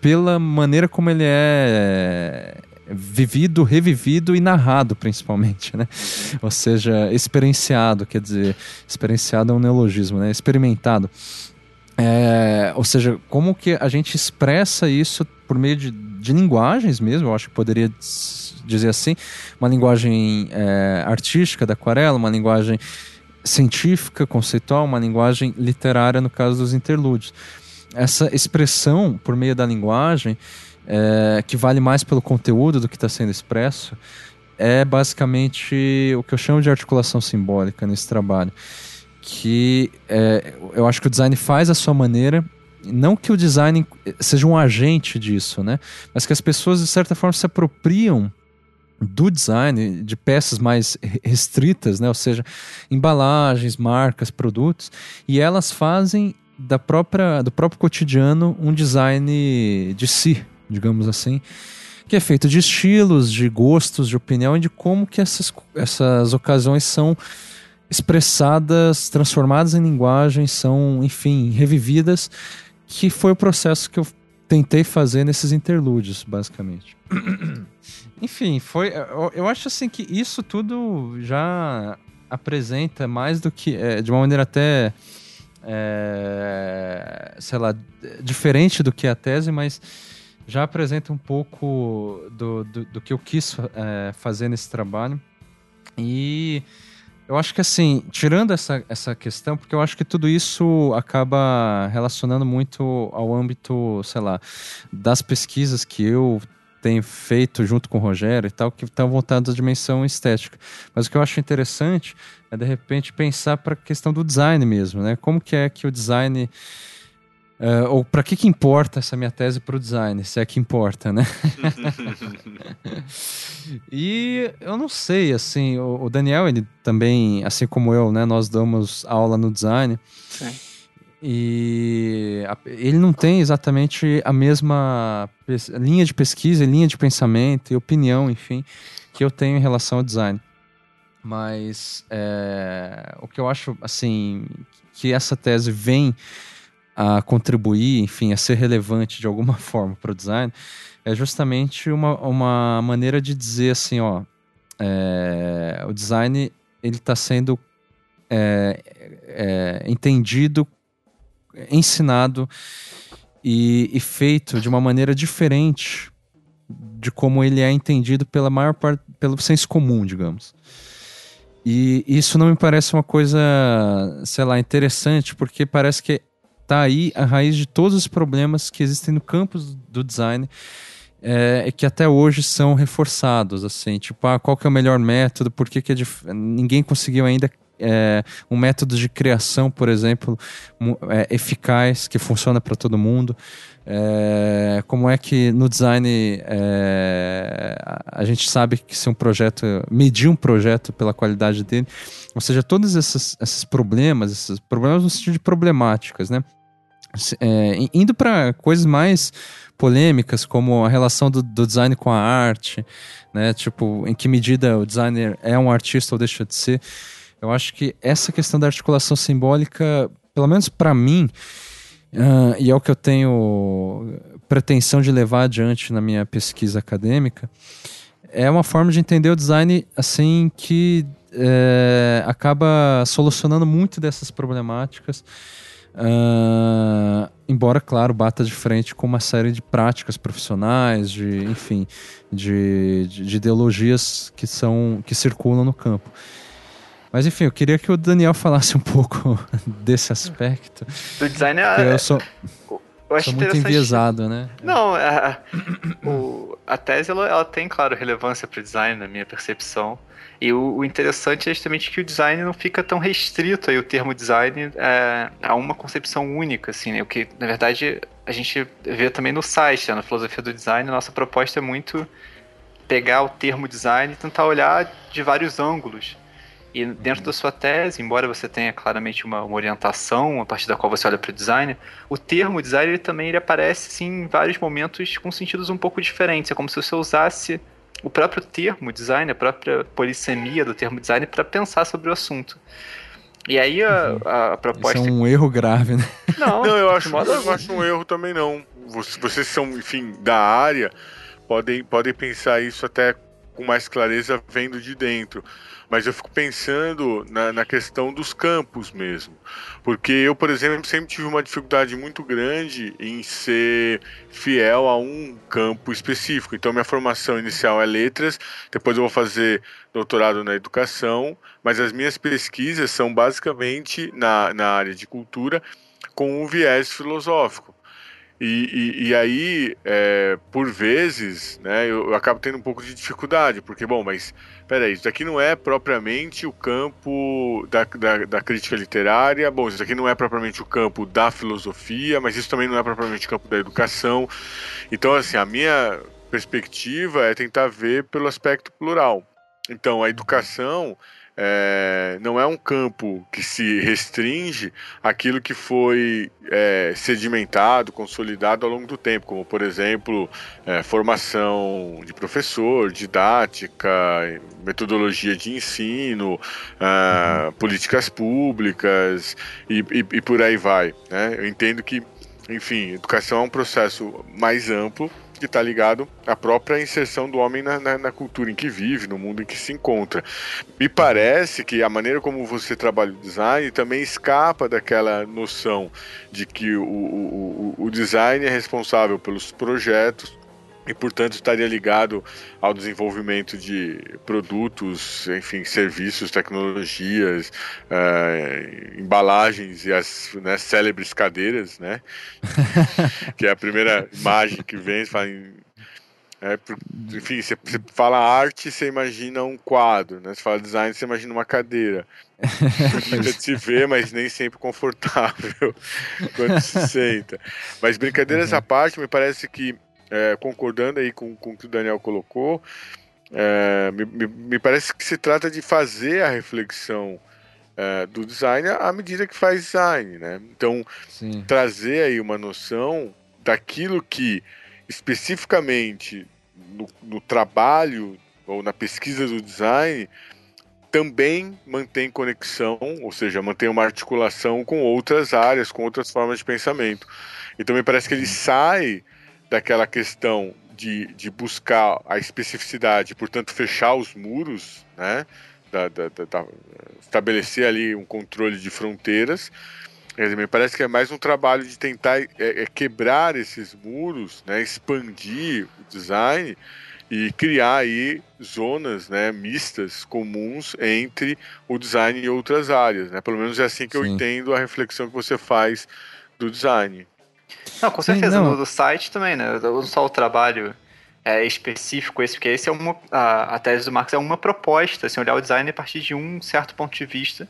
pela maneira como ele é vivido, revivido e narrado, principalmente, né? Ou seja, experienciado, quer dizer, experienciado é um neologismo, né? Experimentado. É, ou seja, como que a gente expressa isso por meio de, de linguagens mesmo, eu acho que poderia dizer assim, uma linguagem é, artística da aquarela, uma linguagem científica, conceitual, uma linguagem literária no caso dos interlúdios. Essa expressão por meio da linguagem, é, que vale mais pelo conteúdo do que está sendo expresso, é basicamente o que eu chamo de articulação simbólica nesse trabalho que é, eu acho que o design faz a sua maneira não que o design seja um agente disso, né? Mas que as pessoas, de certa forma, se apropriam do design de peças mais restritas, né? Ou seja, embalagens, marcas, produtos, e elas fazem da própria, do próprio cotidiano um design de si, digamos assim, que é feito de estilos, de gostos, de opinião e de como que essas, essas ocasiões são expressadas, transformadas em linguagem, são, enfim, revividas, que foi o processo que eu tentei fazer nesses interlúdios, basicamente. [CLEARS THROAT] enfim, foi. Eu, eu, acho assim que isso tudo já apresenta mais do que. É, de uma maneira até. É, sei lá, diferente do que a tese, mas já apresenta um pouco do, do, do que eu quis é, fazer nesse trabalho. E eu acho que assim, tirando essa, essa questão, porque eu acho que tudo isso acaba relacionando muito ao âmbito, sei lá, das pesquisas que eu tenho feito junto com o Rogério e tal, que estão voltadas à dimensão estética. Mas o que eu acho interessante é, de repente, pensar para a questão do design mesmo, né? Como que é que o design Uh, ou para que que importa essa minha tese para o design, se é que importa, né? [LAUGHS] e eu não sei, assim, o, o, Daniel, ele também, assim como eu, né, nós damos aula no design. Sim. e a, ele não tem exatamente a mesma linha de pesquisa, linha de pensamento e opinião, enfim, que eu tenho em relação ao design. Mas é, o que eu acho, assim, que essa tese vem a contribuir, enfim, a ser relevante de alguma [LAUGHS] forma para o design, é justamente uma, uma maneira de dizer assim, ó, é, o design ele está sendo é, é, entendido, ensinado e, e, feito de uma maneira diferente de como ele é entendido pela maior parte, pelo senso comum, digamos. E isso não me parece uma coisa, sei lá, interessante, porque parece que tá aí a raiz de todos os problemas que existem no campo do design é, que até hoje são reforçados, assim, tipo, ah, qual que é o melhor método, por que, que é ninguém conseguiu ainda é, um método de criação, por exemplo, é, eficaz, que funciona para todo mundo. É, como é que no design é, a gente sabe que se um projeto, medir um projeto pela qualidade dele, ou seja, todos esses, esses problemas, esses problemas no sentido de problemáticas, né? É, indo para coisas mais polêmicas, como a relação do, do, design com a arte, né? Tipo, em que medida o designer é um artista ou deixa de ser. Eu acho que essa questão da articulação simbólica, pelo menos para mim, uh, e é o que eu tenho pretensão de levar adiante na minha pesquisa acadêmica, é uma forma de entender o design assim que é, acaba solucionando muito dessas problemáticas Uh, embora, claro, bata de frente com uma série de práticas profissionais, de, enfim, de, de, de ideologias que são que circulam no campo. Mas enfim, eu queria que o Daniel falasse um pouco [LAUGHS] desse aspecto. Do design, é, eu sou, eu sou muito enviesado, né? Não, a, o, a tese ela, ela tem, claro, relevância para o design, na minha percepção. E o, o, interessante é justamente que o design não fica tão restrito aí o termo design é, a uma concepção única, assim, né? O que, na verdade, a gente vê também no site, né? na filosofia do design, a nossa proposta é muito pegar o termo design e tentar olhar de vários ângulos. E dentro da sua tese, embora você tenha claramente uma, uma orientação a partir da qual você olha para o design, o termo design ele também ele aparece assim, em vários momentos com sentidos um pouco diferentes. É como se você usasse o próprio termo design, a própria polissemia do termo design para pensar sobre o assunto. E aí a, uhum. a, a proposta. Isso é um erro grave, né? [LAUGHS] Não, não eu, acho, eu acho um erro também não. Vocês são, enfim, da área, podem, podem pensar isso até com mais clareza vendo de dentro mas eu fico pensando na, na, questão dos campos mesmo. Porque eu, por exemplo, sempre tive uma dificuldade muito grande em ser fiel a um campo específico. Então, minha formação inicial é letras, depois eu vou fazer doutorado na educação, mas as minhas pesquisas são basicamente na, na área de cultura com um viés filosófico. E, e, e, aí, é, por vezes, né, eu, eu, acabo tendo um pouco de dificuldade, porque, bom, mas peraí, isso aqui não é propriamente o campo da, da, da, crítica literária, bom, isso aqui não é propriamente o campo da filosofia, mas isso também não é propriamente o campo da educação. Então, assim, a minha perspectiva é tentar ver pelo aspecto plural. Então, a educação é, não é um campo que se restringe àquilo que foi é, sedimentado, consolidado ao longo do tempo, como, por exemplo, é, formação de professor, didática, metodologia de ensino, uhum. políticas públicas e, e, e por aí vai. Né? Eu entendo que, enfim, educação é um processo mais amplo que está ligado à própria inserção do homem na, na, na, cultura em que vive, no mundo em que se encontra. Me parece que a maneira como você trabalha o design também escapa daquela noção de que o, o, o design é responsável pelos projetos, e portanto estaria ligado ao desenvolvimento de produtos, enfim, serviços, tecnologias, uh, embalagens e as né, célebres cadeiras, né? [LAUGHS] que é a primeira imagem que vem, fala em, é, enfim, você, você, fala arte, você imagina um quadro, né? Você fala design, você imagina uma cadeira. [LAUGHS] Bonita de se ver, mas nem sempre confortável [LAUGHS] quando se senta. Mas brincadeiras uhum. à parte, me parece que é, concordando aí com, com o que o Daniel colocou, é, me, me, me, parece que se trata de fazer a reflexão é, do design à medida que faz design, né? Então, Sim. trazer aí uma noção daquilo que especificamente no, no trabalho ou na pesquisa do design também mantém conexão, ou seja, mantém uma articulação com outras áreas, com outras formas de pensamento. Então me parece que ele sai daquela questão de, de buscar a especificidade, portanto fechar os muros, né, da, da, da, estabelecer ali um controle de fronteiras. Me parece que é mais um trabalho de tentar é, é quebrar esses muros, né, expandir o design e criar aí zonas né, mistas, comuns entre o design e outras áreas. Né? Pelo menos é assim que Sim. eu entendo a reflexão que você faz do design. Não, com certeza, Sim, não. No, do site também, né? Não só o trabalho é, específico esse, porque esse é uma, a, a tese do Marx é uma proposta, assim, olhar o design a partir de um certo ponto de vista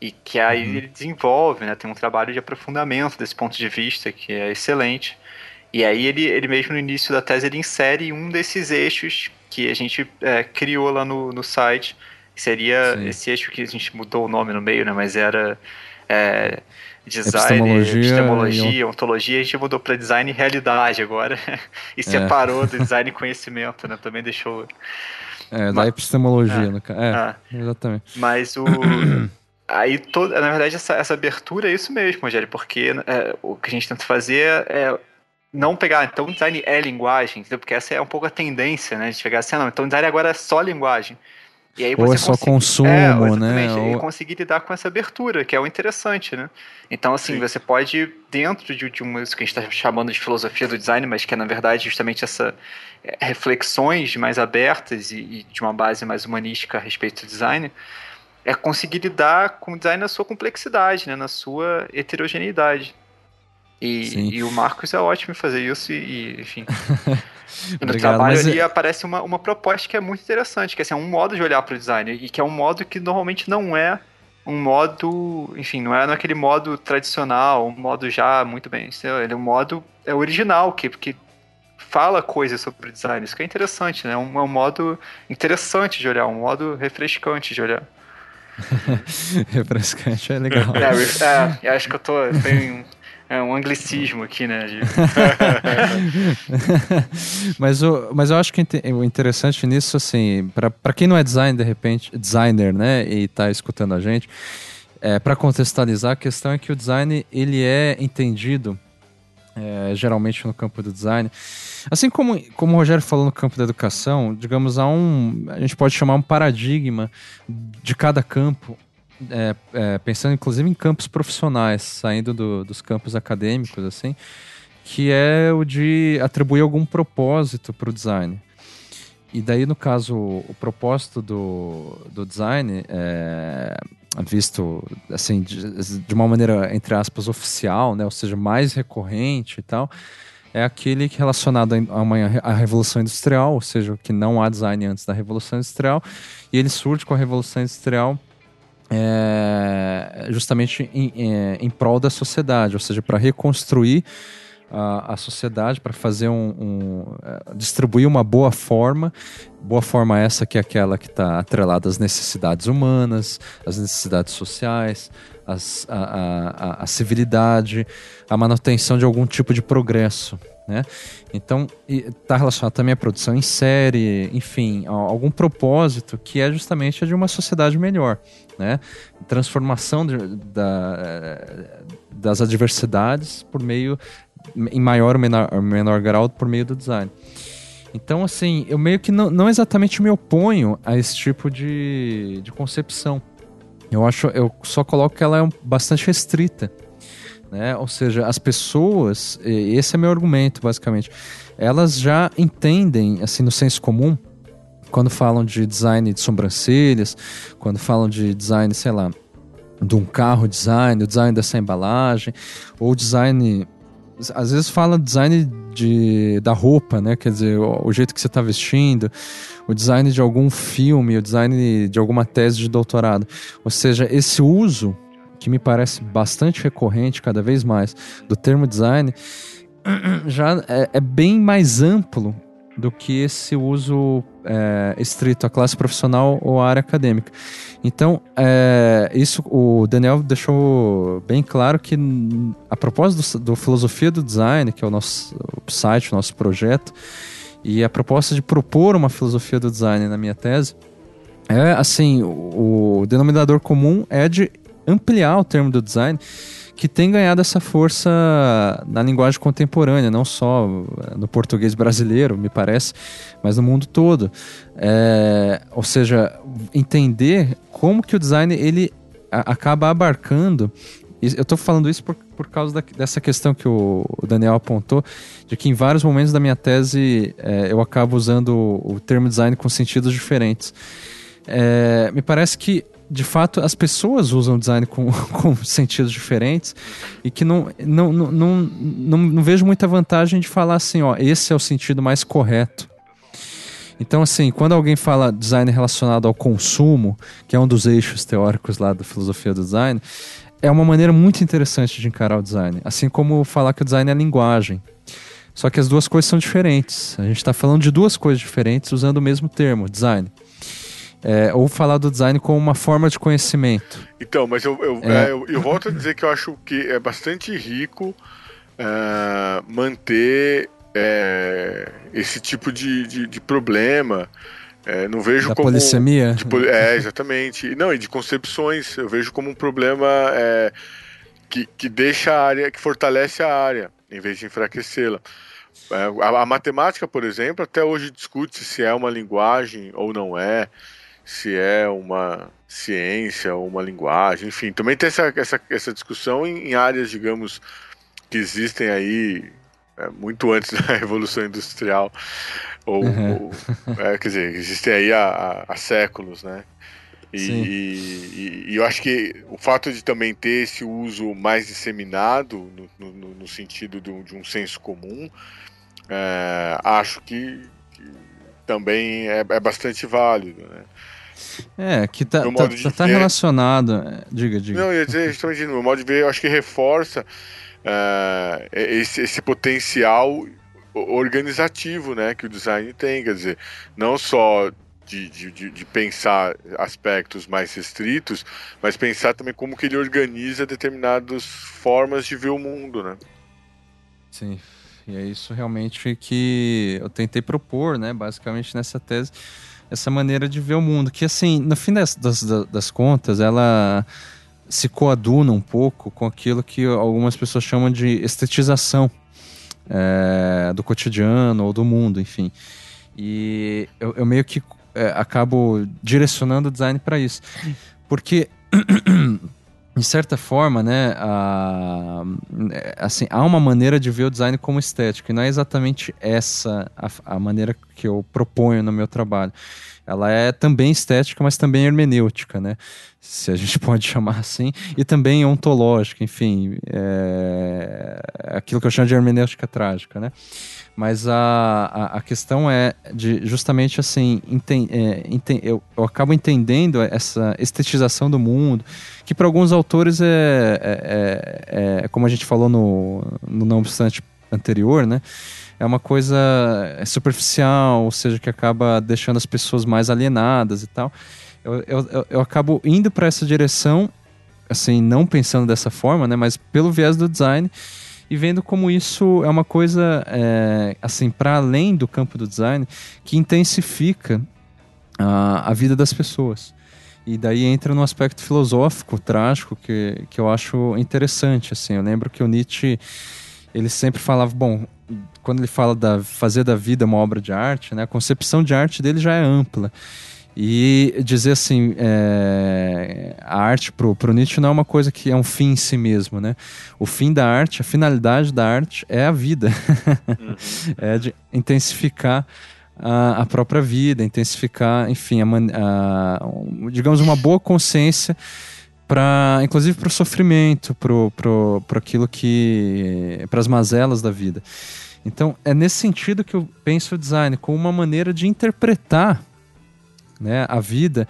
e que aí uhum. ele desenvolve, né? Tem um trabalho de aprofundamento desse ponto de vista que é excelente. E aí ele, ele mesmo no início da tese ele insere um desses eixos que a gente é, criou lá no, no site, que seria Sim. esse eixo que a gente mudou o nome no meio, né? Mas era é, design, epistemologia, epistemologia e... ontologia, a gente mudou para design e realidade agora. [LAUGHS] e é. separou é. do [LAUGHS] design e conhecimento, né? Também deixou. É, da epistemologia, é, no caso. É, ah. exatamente. Mas o. [CLEARS THROAT] Aí, toda, na verdade, essa, essa abertura é isso mesmo, Rogério, porque é, o que a gente tenta fazer é não pegar, então design é linguagem, entendeu? porque essa é um pouco a tendência, né? De chegar assim, ah, não, então design agora é só linguagem. E aí Ou é só consumo, é, né? Ou... conseguir lidar com essa abertura, que é o interessante, né? Então, assim, Sim. você pode, dentro de, de uma, isso que a gente está chamando de filosofia do design, mas que é, na verdade, justamente essa é, reflexões mais abertas e, e, de uma base mais humanística a respeito do design, é conseguir lidar com o design na sua complexidade, né? Na sua heterogeneidade. E, e, o Marcos é ótimo em fazer isso e, enfim. [LAUGHS] [LAUGHS] no Obrigado, trabalho ali é... aparece uma, uma proposta que é muito interessante, que é, assim, é um modo de olhar para o design e que é um modo que normalmente não é um modo, enfim, não é naquele modo tradicional, um modo já muito bem, ele é um modo é original que, que fala coisas sobre design, isso que é interessante, né? É um, é um modo interessante de olhar, um modo refrescante de olhar. [LAUGHS] refrescante é legal. É, é, acho que eu tô tenho [LAUGHS] é um anglicismo aqui, né? [LAUGHS] Mas, o, mas eu acho que o interessante nisso, assim, para quem não é design, de repente, designer, né, e está escutando a gente, é, para contextualizar, a questão é que o design ele é entendido é, geralmente no campo do design. Assim como, como o Rogério falou no campo da educação, digamos, há um. A gente pode chamar um paradigma de cada campo é, é, pensando inclusive em campos profissionais, saindo do, dos campos acadêmicos, assim, que é o de atribuir algum propósito para o design. E daí, no caso, o propósito do, do design é visto assim de, de, uma maneira entre aspas oficial, né, ou seja, mais recorrente e tal, é aquele relacionado à revolução industrial, ou seja, que não há design antes da revolução industrial, e ele surge com a revolução industrial é, justamente em, em, é, em, prol da sociedade, ou seja, para reconstruir a, a sociedade, para fazer um, um, é, distribuir uma boa forma, boa forma essa que é aquela que está atrelada às necessidades humanas, às necessidades sociais, às, a, a, a civilidade, a manutenção de algum tipo de progresso. Né? Então, está relacionado também à produção em série, enfim, algum propósito que é justamente a de uma sociedade melhor né? Transformação de, da, das adversidades por meio, em maior ou menor, menor grau, por meio do design. Então, assim, eu meio que não, não exatamente me oponho a esse tipo de, de concepção. Eu acho, eu só coloco que ela é bastante restrita, né? Ou seja, as pessoas, esse é meu argumento, basicamente, elas já entendem, assim, no senso comum, quando falam de design de sobrancelhas, quando falam de design, sei lá, de um carro design, o design dessa embalagem, ou design. Às vezes fala design de, da roupa, né? Quer dizer, o, o jeito que você está vestindo, o design de algum filme, o design de alguma tese de doutorado. Ou seja, esse uso, que me parece bastante recorrente cada vez mais, do termo design, [CLEARS THROAT] já é, é bem mais amplo do que esse uso é, estrito à classe profissional ou à área acadêmica. Então, é, isso o Daniel deixou bem claro que a propósito do, do Filosofia do Design, que é o nosso site, o nosso projeto, e a proposta de propor uma filosofia do design na minha tese, é assim, o, o denominador comum é de ampliar o termo do design que tem ganhado essa força na linguagem contemporânea, não só no português brasileiro, me parece, mas no mundo todo. É, ou seja, entender como que o design ele acaba abarcando. Eu estou falando isso por, por causa da, dessa questão que o, Daniel apontou, de que em vários momentos da minha tese é, eu acabo usando o, o termo design com sentidos diferentes. É, me parece que de fato, as pessoas usam design com, [LAUGHS] com sentidos diferentes e que não, não, não, não, não, não vejo muita vantagem de falar assim, ó, esse é o sentido mais correto. Então, assim, quando alguém fala design relacionado ao consumo, que é um dos eixos teóricos lá da filosofia do design, é uma maneira muito interessante de encarar o design. Assim como falar que o design é linguagem. Só que as duas coisas são diferentes. A gente está falando de duas coisas diferentes usando o mesmo termo, design é, ou falar do design como uma forma de conhecimento. Então, mas eu, eu, é. É, eu, eu, volto a dizer que eu acho que é bastante rico é, manter é, esse tipo de, de, de problema. É, não vejo da como. Polissemia? De, é, exatamente. Não, e de concepções. Eu vejo como um problema que, que deixa a área, que fortalece a área, em vez de enfraquecê-la. A, a, matemática, por exemplo, até hoje discute se é uma linguagem ou não é se é uma ciência ou uma linguagem, enfim, também tem essa, essa, essa discussão em, em áreas, digamos, que existem aí é, muito antes [LAUGHS] da Revolução Industrial, ou, uhum. ou é, quer dizer, existem aí há, há, séculos, né? E, e, e, eu acho que o fato de também ter esse uso mais disseminado, no, no, no sentido de um, de um, senso comum, é, acho que, que também é, é, bastante válido, né? É, que tá, tá, tá, tá relacionado. É, diga, diga. Não, eu ia dizer, justamente, no meu modo de ver, eu acho que reforça uh, esse, esse potencial organizativo né, que o design tem. Quer dizer, não só de, de, de, pensar aspectos mais restritos, mas pensar também como que ele organiza determinadas formas de ver o mundo, né? Sim, e é isso realmente que eu tentei propor, né, basicamente nessa tese, essa maneira de ver o mundo. Que, assim, no fim das, das, das contas, ela se coaduna um pouco com aquilo que algumas pessoas chamam de estetização é, do cotidiano ou do mundo, enfim. E eu, eu meio que é, acabo direcionando o design para isso. Porque [CLEARS THROAT] de certa forma, né, a, assim, há uma maneira de ver o design como estético, e não é exatamente essa a, a, maneira que eu proponho no meu trabalho. Ela é também estética, mas também hermenêutica, né, se a [LAUGHS] gente pode chamar assim, e também ontológica, enfim, é, aquilo que eu chamo de hermenêutica trágica, né. Mas a, a, a, questão é de justamente assim, enten, é, enten, eu, eu, acabo entendendo essa estetização do mundo, que para alguns autores é, é, é, é, como a gente falou no, no não obstante anterior, né? É uma coisa superficial, ou seja, que acaba deixando as pessoas mais alienadas e tal. Eu, eu, eu acabo indo para essa direção, assim, não pensando dessa forma, né? Mas pelo viés do design e vendo como isso é uma coisa, é, assim, para além do campo do design, que intensifica a, a vida das pessoas. E daí entra no aspecto filosófico, trágico, que, que eu acho interessante, assim. Eu lembro que o Nietzsche, ele sempre falava, bom, quando ele fala da fazer da vida uma obra de arte, né, a concepção de arte dele já é ampla. E dizer assim, é, a arte pro, pro Nietzsche não é uma coisa que é um fim em si mesmo, né? O fim da arte, a finalidade da arte é a vida. Uhum. [LAUGHS] é de intensificar a, a, própria vida, intensificar, enfim, a, a, digamos, uma boa consciência para inclusive para o sofrimento, para aquilo que. para as mazelas da vida. Então, é nesse sentido que eu penso o design, como uma maneira de interpretar né, a vida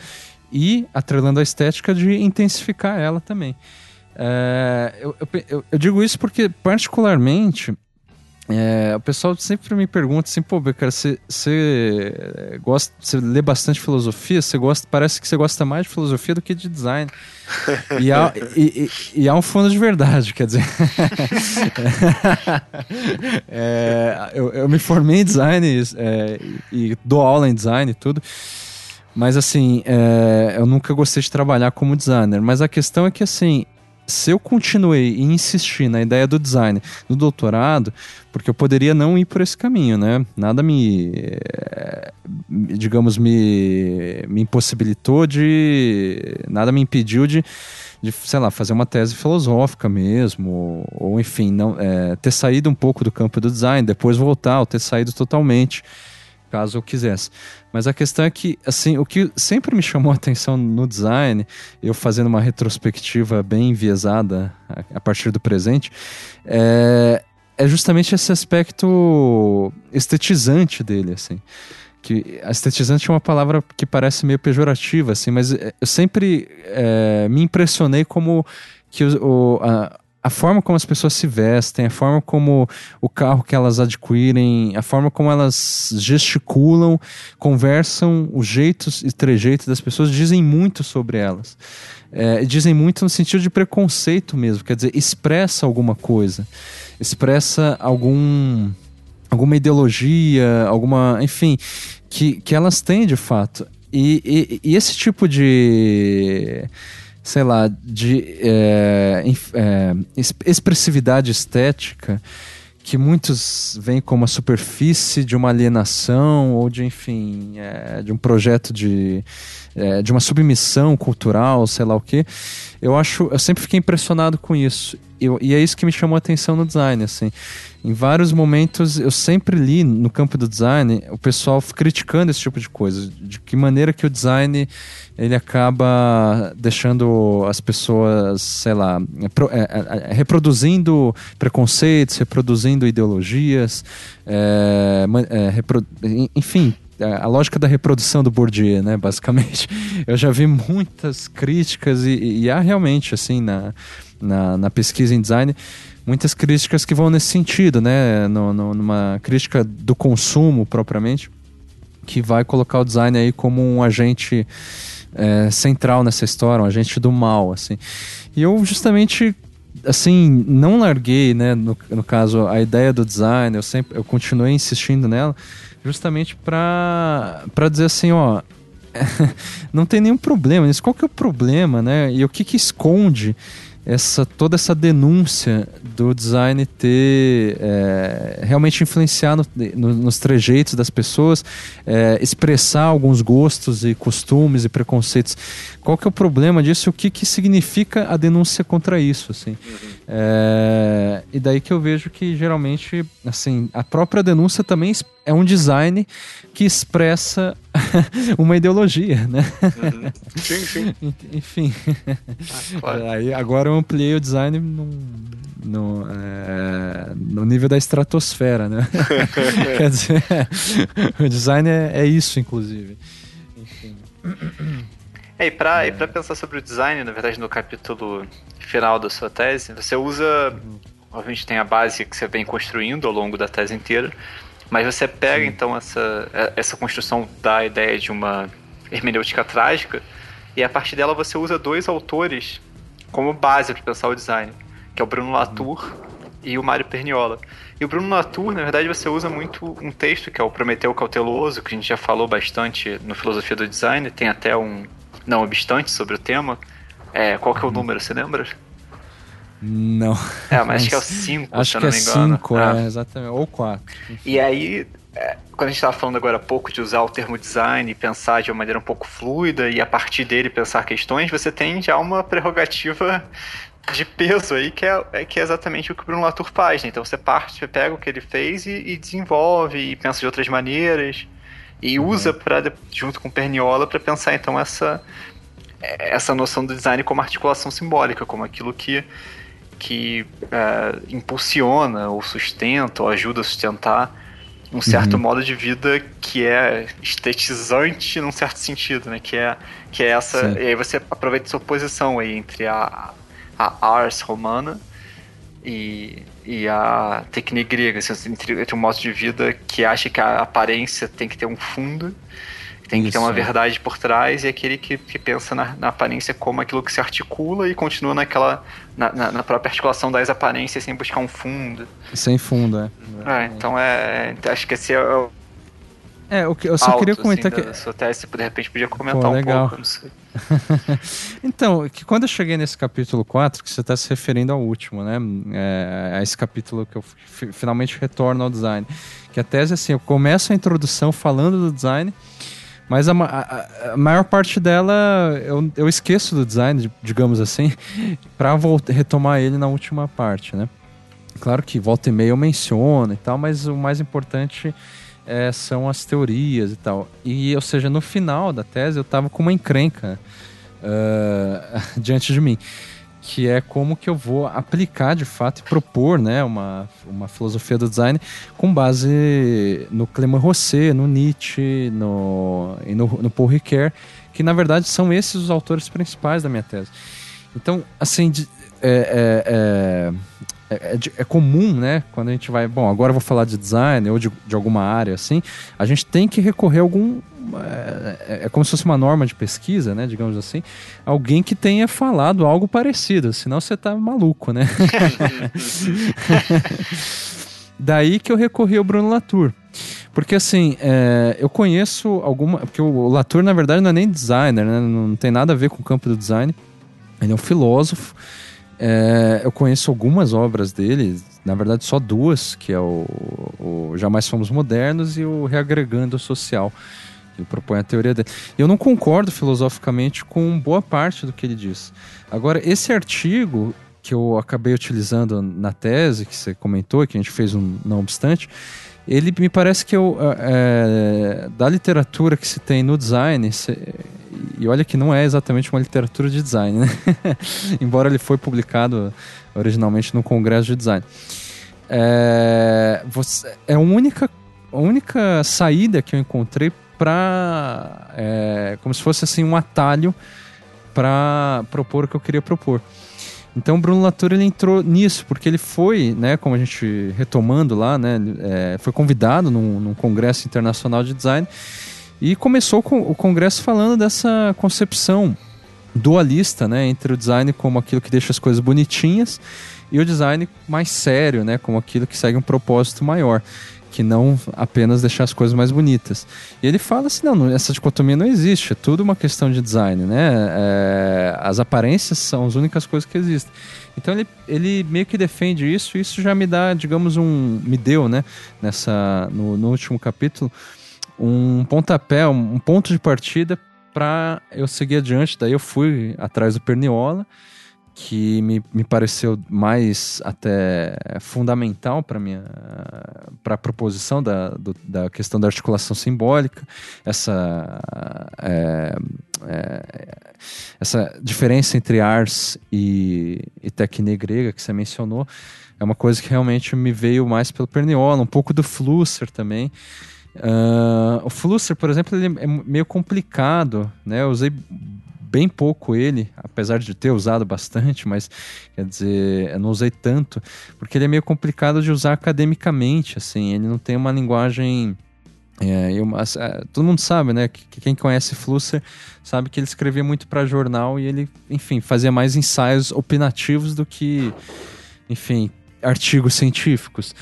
e atrelando a estética de intensificar ela também. É, eu, eu, eu, digo isso porque, particularmente, é, o pessoal sempre me pergunta assim, pô, cara, você, você gosta, você lê bastante filosofia, você gosta, parece que você gosta mais de filosofia do que de design. [LAUGHS] e, há, e, e, e há um fundo de verdade, quer dizer. [LAUGHS] é, eu, eu, me formei em design é, e dou aula em design e tudo. Mas assim, é, eu nunca gostei de trabalhar como designer. Mas a questão é que assim, se eu continuei e insisti na ideia do design no doutorado, porque eu poderia não ir por esse caminho, né? Nada me, eh, digamos, me, me impossibilitou de. Nada me impediu de, de, sei lá, fazer uma tese filosófica mesmo, ou enfim, não, é, ter saído um pouco do campo do design, depois voltar, ou ter saído totalmente caso eu quisesse. Mas a questão é que, assim, o que sempre me chamou a atenção no design, eu fazendo uma retrospectiva bem enviesada a, partir do presente, é, é justamente esse aspecto estetizante dele, assim que estetizante é uma palavra que parece meio pejorativa, assim, mas é, eu sempre é, me impressionei como que o, a, a forma como as pessoas se vestem, a forma como o carro que elas adquirem, a forma como elas gesticulam, conversam, os jeitos e trejeitos das pessoas dizem muito sobre elas. É, dizem muito no sentido de preconceito mesmo, quer dizer, expressa alguma coisa, expressa algum alguma ideologia, alguma, enfim, que, que elas têm de fato. E, e, e esse tipo de sei lá, de é, é, expressividade estética que muitos veem como a superfície de uma alienação ou de, enfim, é, de um projeto de, é, de uma submissão cultural, sei lá o que. Eu acho, eu sempre fiquei impressionado com isso. Eu, e é isso que me chamou a atenção no design, assim. Em vários momentos eu sempre li no campo do design o pessoal criticando esse tipo de coisa, de que maneira que o design ele acaba deixando as pessoas, sei lá, é, é, é, reproduzindo preconceitos, reproduzindo ideologias, é, é, enfim, a lógica da reprodução do Bourdieu, né, basicamente. [LAUGHS] Eu já vi muitas críticas e, e há realmente, assim, na, na, na, pesquisa em design, muitas críticas que vão nesse sentido, né, no, no, numa crítica do consumo propriamente, que vai colocar o design aí como um agente é, central nessa história, um agente do mal, assim. E eu justamente assim, não larguei, né, no, no caso, a ideia do design, eu sempre eu continuei insistindo nela, justamente para para dizer assim, ó, [LAUGHS] não tem nenhum problema nisso. Qual que é o problema, né? E o que que esconde essa toda essa denúncia do design ter é, realmente influenciar no, no, nos trejeitos das pessoas, é, expressar alguns gostos e costumes e preconceitos. Qual que é o problema disso? O que, que significa a denúncia contra isso? Assim? Uhum. É, e daí que eu vejo que geralmente, assim, a própria denúncia também é um design que expressa [LAUGHS] uma ideologia, né? Uhum. Sim, sim. [LAUGHS] Enfim. Ah, claro. Aí, agora eu ampliei o design no, no, é, no nível da estratosfera, né? [LAUGHS] Quer dizer, o design é, é isso, inclusive. Enfim. [COUGHS] É, e para é. E pensar sobre o design, na verdade, no capítulo final da sua tese, você usa. Uhum. Obviamente tem a base que você vem construindo ao longo da tese inteira, mas você pega Sim. então essa, é, essa construção da ideia de uma hermenêutica trágica e a partir dela você usa dois autores como base para pensar o design, que é o Bruno Latour uhum. e o Mário Perniola. E o Bruno Latour, na verdade, você usa muito um texto que é o Prometeu Cauteloso, que a gente já falou bastante no Filosofia do Design, tem até um não obstante sobre o tema. É, qual que é o uhum. número, você lembra? Não. É, mas acho que é o 5, acho se eu não me engano. 5, é, é, exatamente. Ou 4. E aí, é, quando a gente estava falando agora há pouco de usar o termo design e pensar de uma maneira um pouco fluida e a partir dele pensar questões, você tem já uma prerrogativa de peso aí que é, é que é exatamente o que o Bruno Latour faz. Né? Então você parte, você pega o que ele fez e, e desenvolve e pensa de outras maneiras e uhum. usa para junto com Perniola para pensar então essa essa noção do design como articulação simbólica, como aquilo que que é, impulsiona ou sustenta ou ajuda a sustentar um certo uhum. modo de vida que é estetizante num certo sentido, né? Que é, que é essa. Sim. E aí você aproveita essa oposição aí entre a, a ars romana e, e a técnica grega, assim, entre, entre um modo de vida que acha que a aparência tem que ter um fundo, tem que ter uma verdade por trás, e aquele que, que pensa na, na, aparência como aquilo que se articula e continua naquela na, na, na, própria articulação das aparências sem buscar um fundo. Sem fundo, é. é então é. Acho que esse é o é, o que eu só alto, queria comentar assim, que. Sua tese, de repente podia comentar Pô, legal. um pouco, não sei. [LAUGHS] então, que quando eu cheguei nesse capítulo 4, que você está se referindo ao último, né? É, a esse capítulo que eu finalmente retorno ao design. Que a tese, assim, eu começo a introdução falando do design, mas a, a, a maior parte dela eu, eu esqueço do design, digamos assim, [LAUGHS] para retomar ele na última parte, né? Claro que volta e meia eu menciono e tal, mas o mais importante é, são as teorias e tal. E, ou seja, no final da tese eu tava com uma encrenca uh, [LAUGHS] diante de mim, que é como que eu vou aplicar de fato e propor né, uma, uma filosofia do design com base no Clément Rosset, no Nietzsche no, e no, no Paul Ricoeur, que na verdade são esses os autores principais da minha tese. Então, assim, de, é, é, é é, é, é, comum, né? Quando a gente vai, bom, agora eu vou falar de design ou de, de alguma área assim, a gente tem que recorrer a algum. É, é, é como se fosse uma norma de pesquisa, né? Digamos assim, alguém que tenha falado algo parecido, senão você tá maluco, né? [LAUGHS] Daí que eu recorri ao Bruno Latour. Porque assim, é, eu conheço alguma. Porque o Latour, na verdade, não é nem designer, né? Não tem nada a ver com o campo do design. Ele é um filósofo. É, eu conheço algumas obras dele, na verdade só duas, que é o, o Jamais Fomos Modernos e o Reagregando Social. Ele propõe a teoria dele. Eu não concordo filosoficamente com boa parte do que ele diz. Agora, esse artigo que eu acabei utilizando na tese, que você comentou, que a gente fez um não obstante, ele me parece que eu, é, da literatura que se tem no design, e olha que não é exatamente uma literatura de design, né? [LAUGHS] embora ele foi publicado originalmente no Congresso de Design. É, você, é a única, a única saída que eu encontrei para é, como se fosse assim um atalho para propor o que eu queria propor. Então o Bruno Latour ele entrou nisso, porque ele foi, né, como a gente retomando lá, né, é, foi convidado num, num, congresso internacional de design e começou com o congresso falando dessa concepção dualista, né, entre o design como aquilo que deixa as coisas bonitinhas e o design mais sério, né, como aquilo que segue um propósito maior que não apenas deixar as coisas mais bonitas. E ele fala assim, não, essa dicotomia não existe, é tudo uma questão de design, né? É, as aparências são as únicas coisas que existem. Então ele, ele meio que defende isso, e isso já me dá, digamos, um. me deu, né? Nessa, no, no último capítulo, um pontapé, um, ponto de partida para eu seguir adiante. Daí eu fui atrás do Perniola que me, me pareceu mais até fundamental para minha para a proposição da, do, da questão da articulação simbólica essa é, é, essa diferença entre ars e, e técnica grega que você mencionou é uma coisa que realmente me veio mais pelo Perniola um pouco do Flusser também uh, o Flusser por exemplo ele é meio complicado né eu usei bem pouco ele, apesar de ter usado bastante, mas quer dizer, eu não usei tanto, porque ele é meio complicado de usar academicamente, assim, ele não tem uma linguagem. É, todo mundo sabe, né? Que, quem conhece Flusser sabe que ele escrevia muito para jornal e ele, enfim, fazia mais ensaios opinativos do que, enfim, artigos científicos.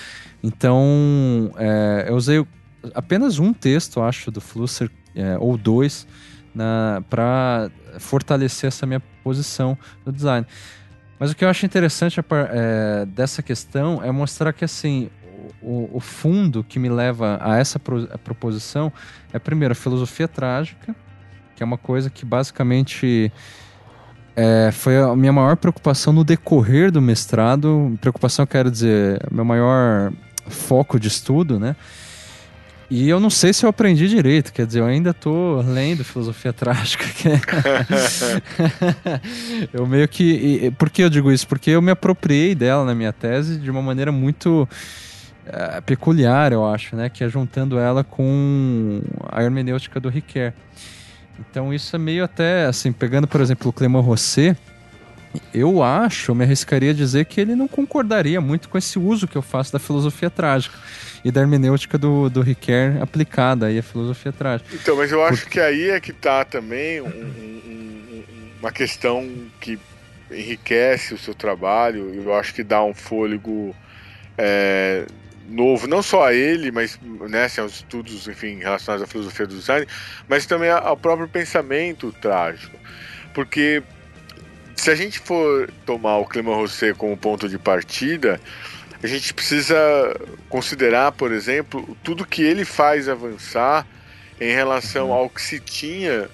Então, é, eu usei apenas um texto, acho, do Flusser, é, ou dois, para fortalecer essa minha posição no design. Mas o que eu acho interessante é, dessa questão é mostrar que assim o, o, fundo que me leva a essa pro, a proposição é primeiro a filosofia trágica, que é uma coisa que basicamente é, foi a minha maior preocupação no decorrer do mestrado. Preocupação, quero dizer, meu maior foco de estudo, né? E eu não sei se eu aprendi direito, quer dizer, eu ainda tô lendo filosofia trágica. [LAUGHS] eu meio que. Por que eu digo isso? Porque eu me apropriei dela na minha tese de uma maneira muito uh, peculiar, eu acho, né? Que é juntando ela com a hermenêutica do Riquet. Então isso é meio até, assim, pegando, por exemplo, o Clément Rosset, eu acho, eu me arriscaria a dizer que ele não concordaria muito com esse uso que eu faço da filosofia trágica e da hermenêutica do, do Riquet aplicada aí à filosofia trágica. Então, mas eu acho Porque... que aí é que está também um, um, uma questão que enriquece o seu trabalho, eu acho que dá um fôlego é, novo, não só a ele, mas né, assim, aos estudos enfim, relacionados à filosofia do design, mas também ao próprio pensamento trágico. Porque se a gente for tomar o Clément Rosset como ponto de partida, a gente precisa considerar, por exemplo, tudo que ele faz avançar em relação ao que se tinha.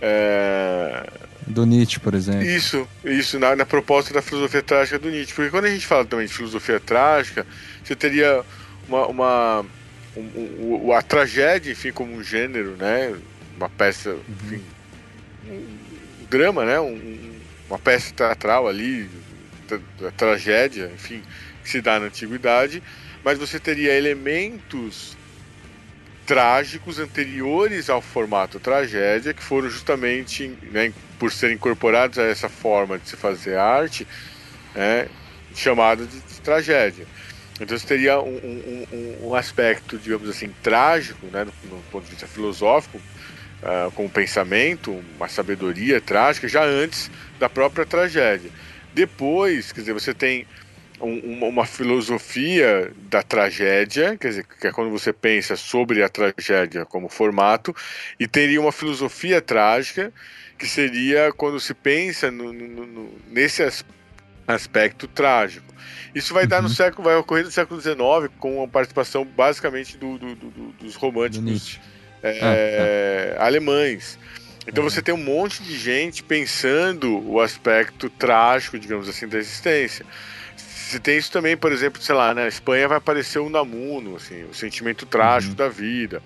É... Do Nietzsche, por exemplo. Isso, isso, na, na, proposta da filosofia trágica do Nietzsche. Porque quando a gente fala também de filosofia trágica, você teria uma. uma um, um, a tragédia, enfim, como um gênero, né? Uma peça, uhum. enfim. Um drama, né? Um, uma peça teatral ali, da, tragédia, enfim, que se dá na antiguidade, mas você teria elementos trágicos anteriores ao formato tragédia, que foram justamente, né, por serem incorporados a essa forma de se fazer arte, né, chamada de, de, tragédia. Então você teria um, um, um aspecto, digamos assim, trágico, né, do, do ponto de vista filosófico, uh, com o pensamento, uma sabedoria trágica, já antes da própria tragédia. Depois, quer dizer, você tem um, uma filosofia da tragédia, quer dizer, que é quando você pensa sobre a tragédia como formato, e teria uma filosofia trágica, que seria quando se pensa no, no, no, nesse aspecto trágico. Isso vai uhum. dar no uhum. século, vai ocorrer no século XIX, com a participação basicamente do, do, do, dos românticos é, ah, alemães. Então você tem um monte de gente pensando o aspecto trágico, digamos assim, da existência. Você tem isso também, por exemplo, sei lá, na Espanha vai aparecer o Namuno, assim, o sentimento trágico uhum. da vida.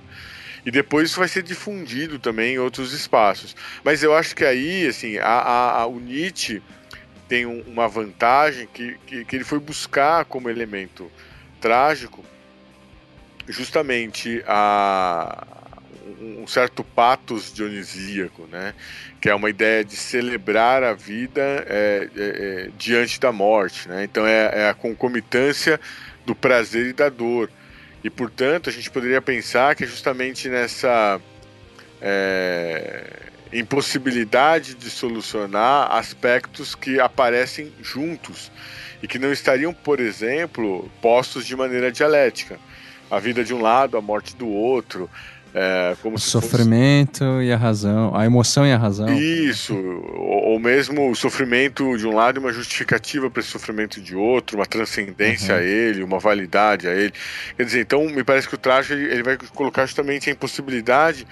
E depois isso vai ser difundido também em outros espaços. Mas eu acho que aí, assim, a, a, a o Nietzsche tem um, uma vantagem que, que, que ele foi buscar como elemento trágico justamente a, um certo patos dionisíaco, né? Que é uma ideia de celebrar a vida é, é, é, diante da morte, né? Então é, é, a concomitância do prazer e da dor. E portanto a gente poderia pensar que é justamente nessa impossibilidade de solucionar aspectos que aparecem juntos e que não estariam, por exemplo, postos de maneira dialética. A vida de um lado, a morte do outro, é, como o sofrimento fosse... e a razão, a emoção e a razão. Isso, ou, ou mesmo o sofrimento de um lado e uma justificativa para esse sofrimento de outro, uma transcendência uhum. a ele, uma validade a ele. Quer dizer, então me parece que o traje ele, ele vai colocar justamente a impossibilidade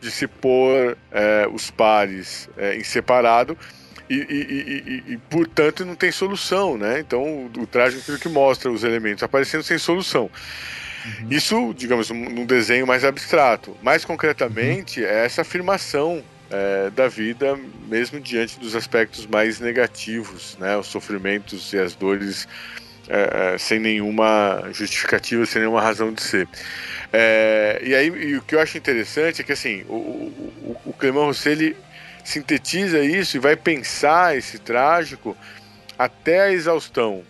de se pôr é, os pares é, em separado e, e, e, e, portanto não tem solução, né? Então o, o traje é aquilo que mostra os elementos aparecendo sem solução. Uhum. Isso, digamos, num desenho mais abstrato. Mais concretamente, uhum. é essa afirmação é, da vida, mesmo diante dos aspectos mais negativos, né? Os sofrimentos e as dores é, é sem nenhuma justificativa, sem nenhuma razão de ser. É, e aí, e o que eu acho interessante é que assim, o, o, o Clément Rosset ele sintetiza isso e vai pensar esse trágico até a exaustão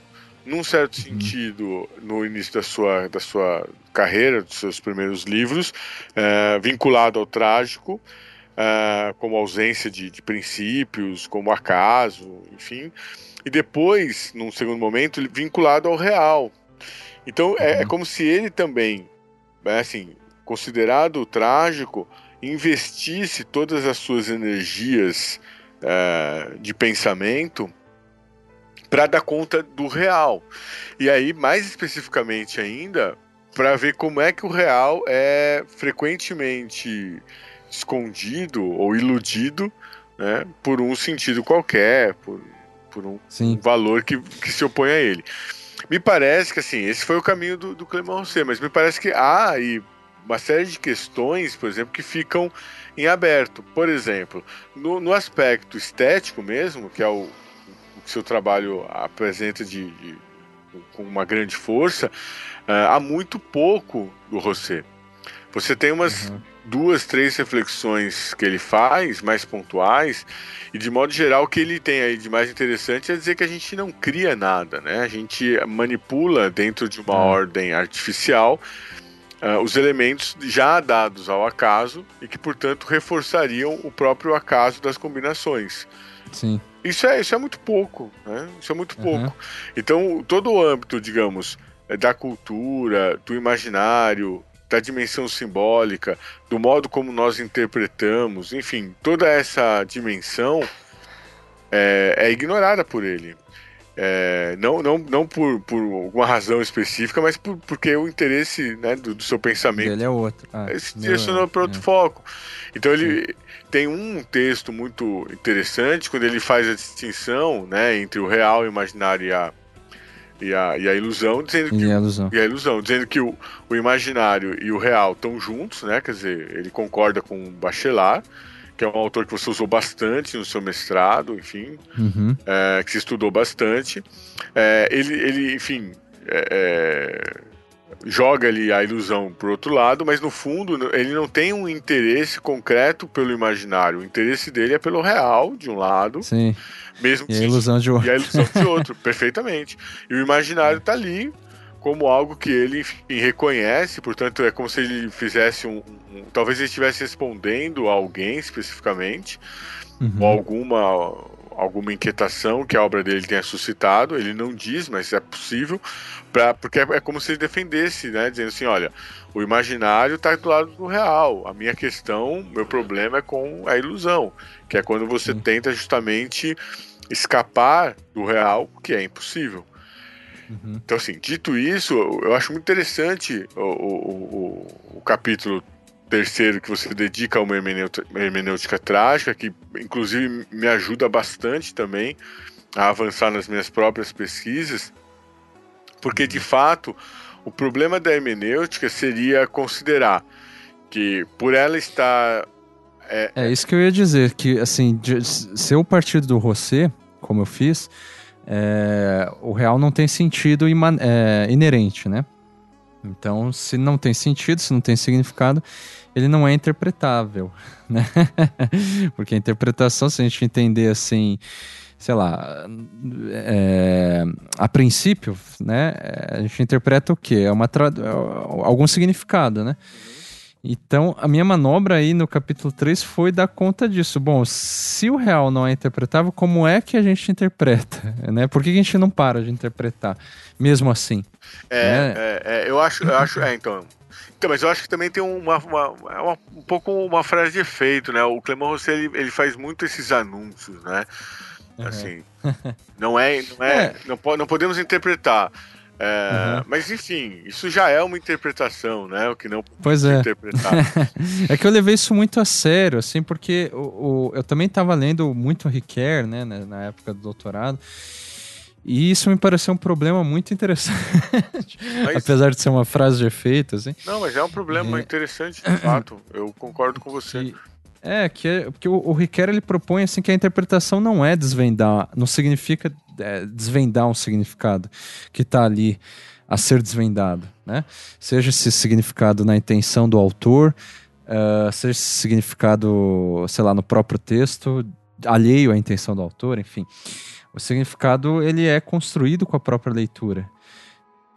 num certo uhum. sentido, no início da sua, da sua carreira, dos seus primeiros livros, é, vinculado ao trágico, é, como ausência de, de, princípios, como acaso, enfim, e depois, num segundo momento, vinculado ao real. Então, é, é uhum. como se ele também, né, assim, considerado o trágico, investisse todas as suas energias é, de pensamento para dar conta do real. E aí, mais especificamente ainda, para ver como é que o real é frequentemente escondido ou iludido né, por um sentido qualquer, por, por um, um, valor que, que se opõe a ele. Me parece que assim, esse foi o caminho do, do Rosset, mas me parece que há aí uma série de questões, por exemplo, que ficam em aberto. Por exemplo, no, no aspecto estético mesmo, que é o, seu trabalho apresenta de, de com uma grande força, uh, há muito pouco do Rosset. Você tem umas uhum. duas, três reflexões que ele faz, mais pontuais, e de modo geral o que ele tem aí de mais interessante é dizer que a gente não cria nada, né? A gente manipula dentro de uma uhum. ordem artificial uh, os elementos já dados ao acaso e que, portanto, reforçariam o próprio acaso das combinações. Sim. Isso é, isso é muito pouco, né? Isso é muito uhum. pouco. Então, todo o âmbito, digamos, da cultura, do imaginário, da dimensão simbólica, do modo como nós interpretamos, enfim, toda essa dimensão é, é ignorada por ele. É, não não, não por, por alguma razão específica, mas por, porque o interesse né, do, do seu pensamento ele é outro. Ah, se direcionou para outro é. foco. Então ele Sim. tem um texto muito interessante quando ele faz a distinção né, entre o real, o imaginário e a, e a, e a ilusão, dizendo que, e a ilusão. E a ilusão, dizendo que o, o imaginário e o real estão juntos, né? Quer dizer, ele concorda com o Bachelard, que é um autor que você usou bastante no seu mestrado, enfim, uhum. é, que se estudou bastante. É, ele, ele, enfim, é, é joga ali a ilusão por outro lado, mas no fundo ele não tem um interesse concreto pelo imaginário. O interesse dele é pelo real, de um lado. Sim. Mesmo e a ilusão de outro. E a ilusão de [LAUGHS] outro, perfeitamente. E o imaginário está ali como algo que ele enfim, reconhece, portanto é como se ele fizesse um, um, talvez ele estivesse respondendo a alguém especificamente, uhum. ou alguma alguma inquietação que a obra dele tenha suscitado, ele não diz, mas é possível, pra, porque é, é como se ele defendesse, né, dizendo assim, olha, o imaginário está do lado do real, a minha questão, meu problema é com a ilusão, que é quando você tenta justamente escapar do real, que é impossível. Uhum. Então, assim, dito isso, eu acho muito interessante o, o, o, o capítulo terceiro que você dedica a uma hermenêutica, hermenêutica trágica, que inclusive me ajuda bastante também a avançar nas minhas próprias pesquisas, porque de fato o problema da hermenêutica seria considerar que por ela estar é, é isso que eu ia dizer que assim se eu partir do Rosset, como eu fiz, é, o real não tem sentido é, inerente, né? Então, se não tem sentido, se não tem significado, ele não é interpretável, [LAUGHS] né? Porque a interpretação, se a gente entender assim, sei lá, é, a princípio, né? A gente interpreta o quê? É uma algum significado, né? Então, a minha manobra aí no capítulo 3 foi dar conta disso. Bom, se o real não é interpretável, como é que a gente interpreta? [LAUGHS] Né? Por que a gente não para de interpretar, mesmo assim? É, né? é, é eu acho, eu acho, é, então, então, mas eu acho que também tem uma, uma, uma, um pouco uma frase de efeito, né? O Clemão Rosset, ele, ele faz muito esses anúncios, né? Assim, [LAUGHS] não é, não é, é. Não, não podemos interpretar. É, uhum. Mas enfim, isso já é uma interpretação, né? O que não pois é. interpretar. [LAUGHS] é que eu levei isso muito a sério, assim, porque o, o eu também estava lendo muito Riquet, né, na época do doutorado. E isso me pareceu um problema muito interessante. Mas... [LAUGHS] Apesar de ser uma frase de efeito, assim. Não, mas é um problema é... interessante, de fato. Eu concordo com você. É, que é, porque o, o ele propõe assim que a interpretação não é desvendar, não significa é, desvendar um significado que está ali a ser desvendado, né? Seja esse significado na intenção do autor, uh, seja esse significado, sei lá, no próprio texto, alheio à intenção do autor, enfim. O significado ele é construído com a própria leitura.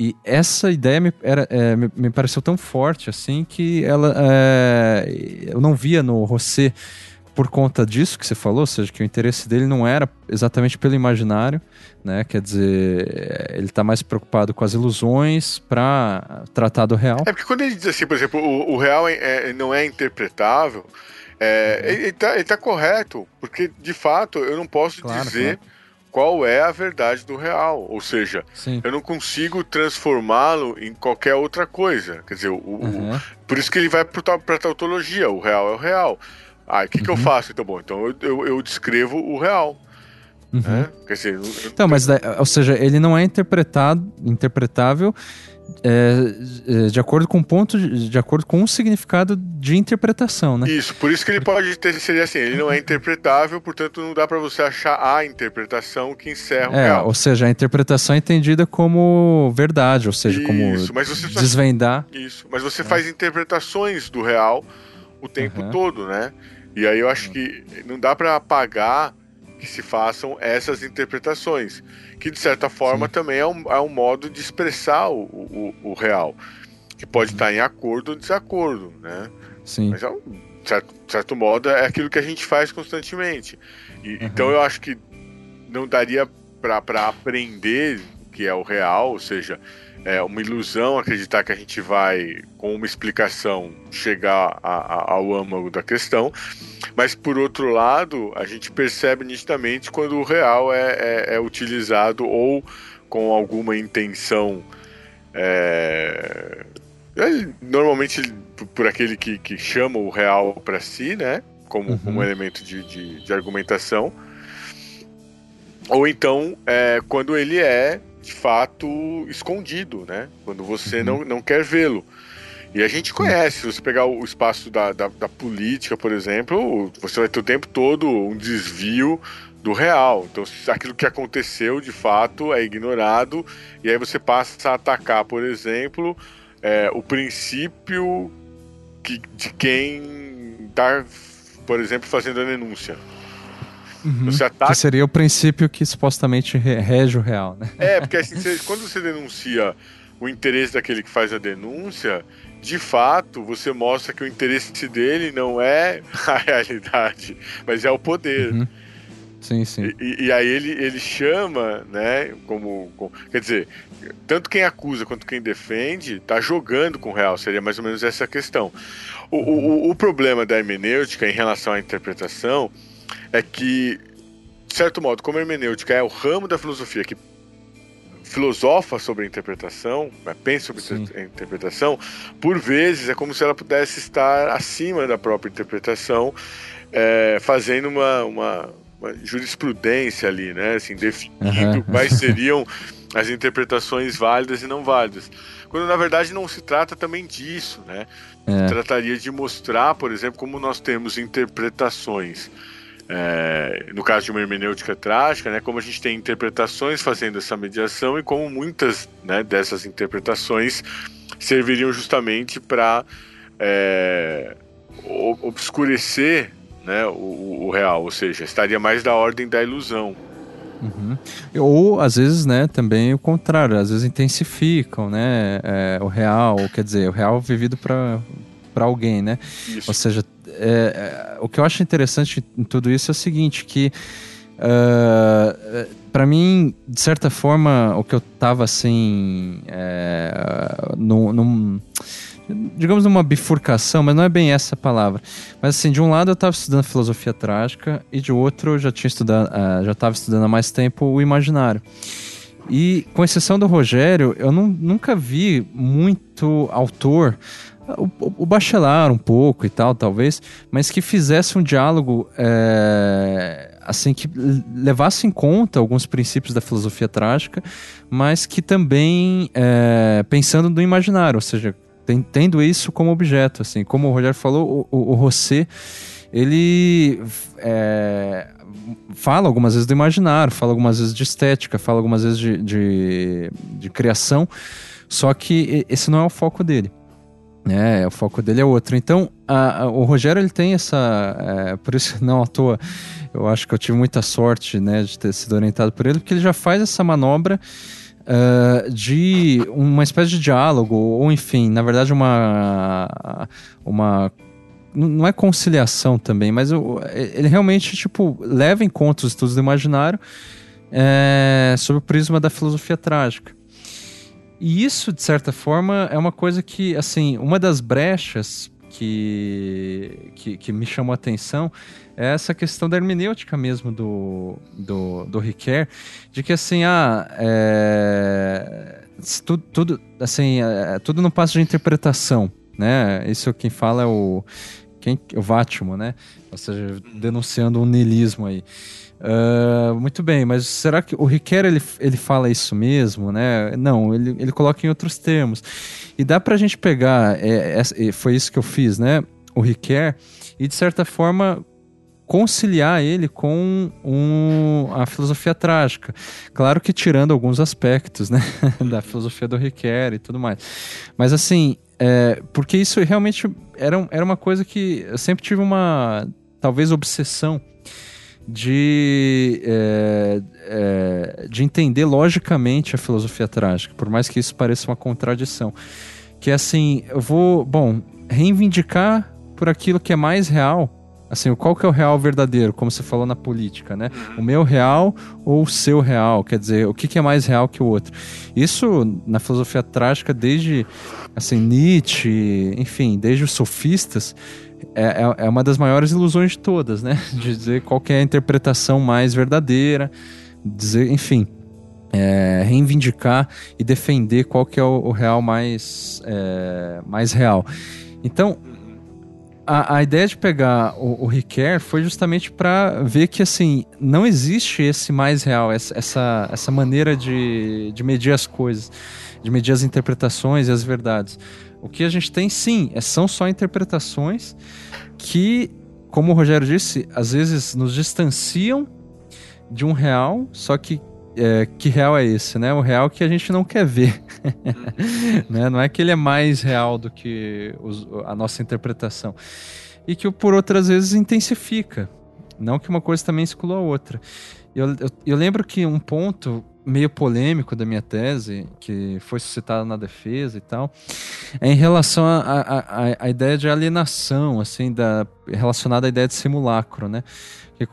E essa ideia me, era, é, me, me, pareceu tão forte assim que ela é, eu não via no Rosset por conta disso que você falou, ou seja, que o interesse dele não era exatamente pelo imaginário, né? Quer dizer, ele está mais preocupado com as ilusões para tratar do real. É porque quando ele diz assim, por exemplo, o, o real é, é, não é interpretável, é, uhum. ele, está tá correto, porque de fato eu não posso claro, dizer claro qual é a verdade do real. Ou seja, Sim. eu não consigo transformá-lo em qualquer outra coisa. Quer dizer, o, uhum. o, por isso que ele vai para a tautologia. O real é o real. Ah, o que, uhum. que eu uhum. faço? Então, bom, então eu, eu, eu descrevo o real. Uhum. Né? Dizer, eu, então, mas, ou seja, ele não é interpretado, interpretável é, é, de acordo com o ponto, de, de acordo com o significado de interpretação, né? Isso, por isso que ele pode ter, seria assim, ele não é interpretável, portanto não dá para você achar a interpretação que encerra o é, real. Ou seja, a interpretação é entendida como verdade, ou seja, Isso, como mas você desvendar. Isso, mas você faz interpretações do real o tempo Aham. todo, né? E aí eu acho que não dá para apagar que se façam essas interpretações, que de certa forma Sim. também é um, é um modo de expressar o, o, o real, que pode Uhum. estar em acordo ou desacordo, né? Sim. Mas é um certo, certo modo é aquilo que a gente faz constantemente. E- Então eu acho que não daria para aprender o que é o real, ou seja, é uma ilusão acreditar que a gente vai, com uma explicação, chegar a- a- ao âmago da questão. Mas por outro lado, a gente percebe nitidamente quando o real é, é- é utilizado ou com alguma intenção. é, é, normalmente por- por aquele que, que chama o real para si, né? Como, Uhum. como elemento de, de, de argumentação. Ou então, é, quando ele é, de fato, escondido, né? Quando você Uhum. não, não quer vê-lo. E a gente conhece, se você pegar o espaço da, da, da política, por exemplo, você vai ter o tempo todo um desvio do real. Então, aquilo que aconteceu de fato é ignorado, e aí você passa a atacar, por exemplo, é, o princípio que, de quem está, por exemplo, fazendo a denúncia. Uhum. Você ataca Que seria o princípio que supostamente re- rege o real, né? É, porque assim, você- quando você denuncia o interesse daquele que faz a denúncia, de fato, você mostra que o interesse dele não é [LAUGHS] a realidade, mas é o poder. Uhum. Sim, sim. E, e aí ele, ele chama, né, como, como- Quer dizer, tanto quem acusa quanto quem defende tá jogando com o real, seria mais ou menos essa a questão. O, o, o problema da hermenêutica em relação à interpretação é que, de certo modo, como a hermenêutica é o ramo da filosofia que filosofa sobre a interpretação, né, pensa sobre Sim. a interpretação, por vezes é como se ela pudesse estar acima da própria interpretação, é, fazendo uma, uma, uma jurisprudência ali, né? Assim, definindo Aham. quais [LAUGHS] seriam as interpretações válidas e não válidas. Quando na verdade não se trata também disso, né? É. Trataria de mostrar, por exemplo, como nós temos interpretações. É, no caso de uma hermenêutica trágica, né, como a gente tem interpretações fazendo essa mediação e como muitas né, dessas interpretações serviriam justamente para obscurecer né, o, o- real, ou seja, estaria mais da ordem da ilusão. Uhum. Ou, às vezes, né, também o contrário, às vezes intensificam, né, é, o real, quer dizer, o real vivido para alguém, né? Isso. Ou seja, é, é, o que eu acho interessante em tudo isso é o seguinte, que para mim, de certa forma, o que eu tava assim, é, num, num- digamos numa bifurcação, mas não é bem essa palavra. Mas assim, de um lado eu estava estudando filosofia trágica e de outro eu já tinha estudado, ah, já estava estudando há mais tempo o imaginário. E com exceção do Rogério, eu não- nunca vi muito autor o, o, Bachelard um pouco e tal, talvez, mas que fizesse um diálogo é, assim que levasse em conta alguns princípios da filosofia trágica, mas que também é, pensando no imaginário, ou seja, tendo isso como objeto, assim, como o Rogério falou, o, o, o ele é, fala algumas vezes do imaginário, fala algumas vezes de estética, fala algumas vezes de, de, de criação, só que esse não é o foco dele. É, o foco dele é outro. Então, a- a- o Rogério ele tem essa. é, por isso, [LAUGHS] não à toa, eu acho que eu tive muita sorte né, de ter sido orientado por ele, porque ele já faz essa manobra ah, de uma espécie de diálogo, ou enfim, na verdade, uma. uma não é conciliação também, mas o- ele realmente tipo leva em conta os estudos do imaginário é, sob o prisma da filosofia trágica. E isso, de certa forma, é uma coisa que, assim, uma das brechas que, que, que me chamou a atenção é essa questão da hermenêutica mesmo do, do, do Riquet, de que, assim, ah, é, tudo, tudo, assim, é, tudo não passa de interpretação, né? Isso quem fala é o quem, o Vátimo, né? Ou seja, denunciando um niilismo aí. Uh, muito bem, mas será que o Riquet ele, ele fala isso mesmo, né? Não, ele, ele coloca em outros termos. E dá pra gente pegar, é, é, foi isso que eu fiz, né? O Riquet, e de certa forma conciliar ele com um, a filosofia trágica. Claro que tirando alguns aspectos, né? [LAUGHS] da filosofia do Riquet e tudo mais. Mas assim, é, porque isso realmente era, era uma coisa que eu sempre tive uma, talvez, obsessão de, é, é, de entender logicamente a filosofia trágica, por mais que isso pareça uma contradição. Que é assim, eu vou, bom, reivindicar por aquilo que é mais real. Assim, qual que é o real verdadeiro, como você falou na política, né? Uhum. O meu real ou o seu real, quer dizer, o que, que é mais real que o outro. Isso na filosofia trágica, desde assim, Nietzsche, enfim, desde os sofistas, é, é, é uma das maiores ilusões de todas, né? [LAUGHS] De dizer qual é a interpretação mais verdadeira, dizer, enfim, é, reivindicar e defender qual que é o, o real mais, é, mais real. Então, a, a, ideia de pegar o, o foi justamente para ver que assim não existe esse mais real, essa, essa, essa maneira de, de medir as coisas, de medir as interpretações e as verdades. O que a gente tem, sim, é, são só interpretações que, como o Rogério disse, às vezes nos distanciam de um real, só que é, que real é esse, né? O real que a gente não quer ver. [LAUGHS] né? Não é que ele é mais real do que os, a nossa interpretação. E que por outras vezes intensifica. Não que uma coisa também exclua a outra. Eu, eu, eu lembro que um ponto meio polêmico da minha tese, que foi suscitado na defesa e tal, é em relação à ideia de alienação, assim, da, relacionada à ideia de simulacro, né?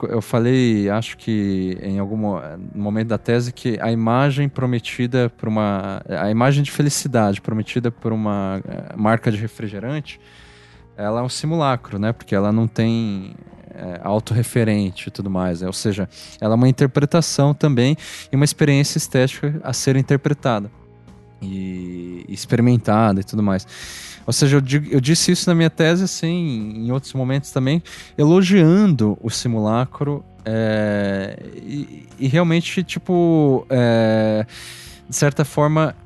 Eu falei, acho que em algum momento da tese, que a imagem prometida por uma. A imagem de felicidade prometida por uma eh, marca de refrigerante, ela é um simulacro, né? Porque ela não tem é, autorreferente e tudo mais. Né? Ou seja, ela é uma interpretação também e uma experiência estética a ser interpretada e experimentada e tudo mais. Ou seja, eu, eu, disse isso na minha tese, assim, em outros momentos também, elogiando o simulacro é, e, e, realmente, tipo, é, de certa forma,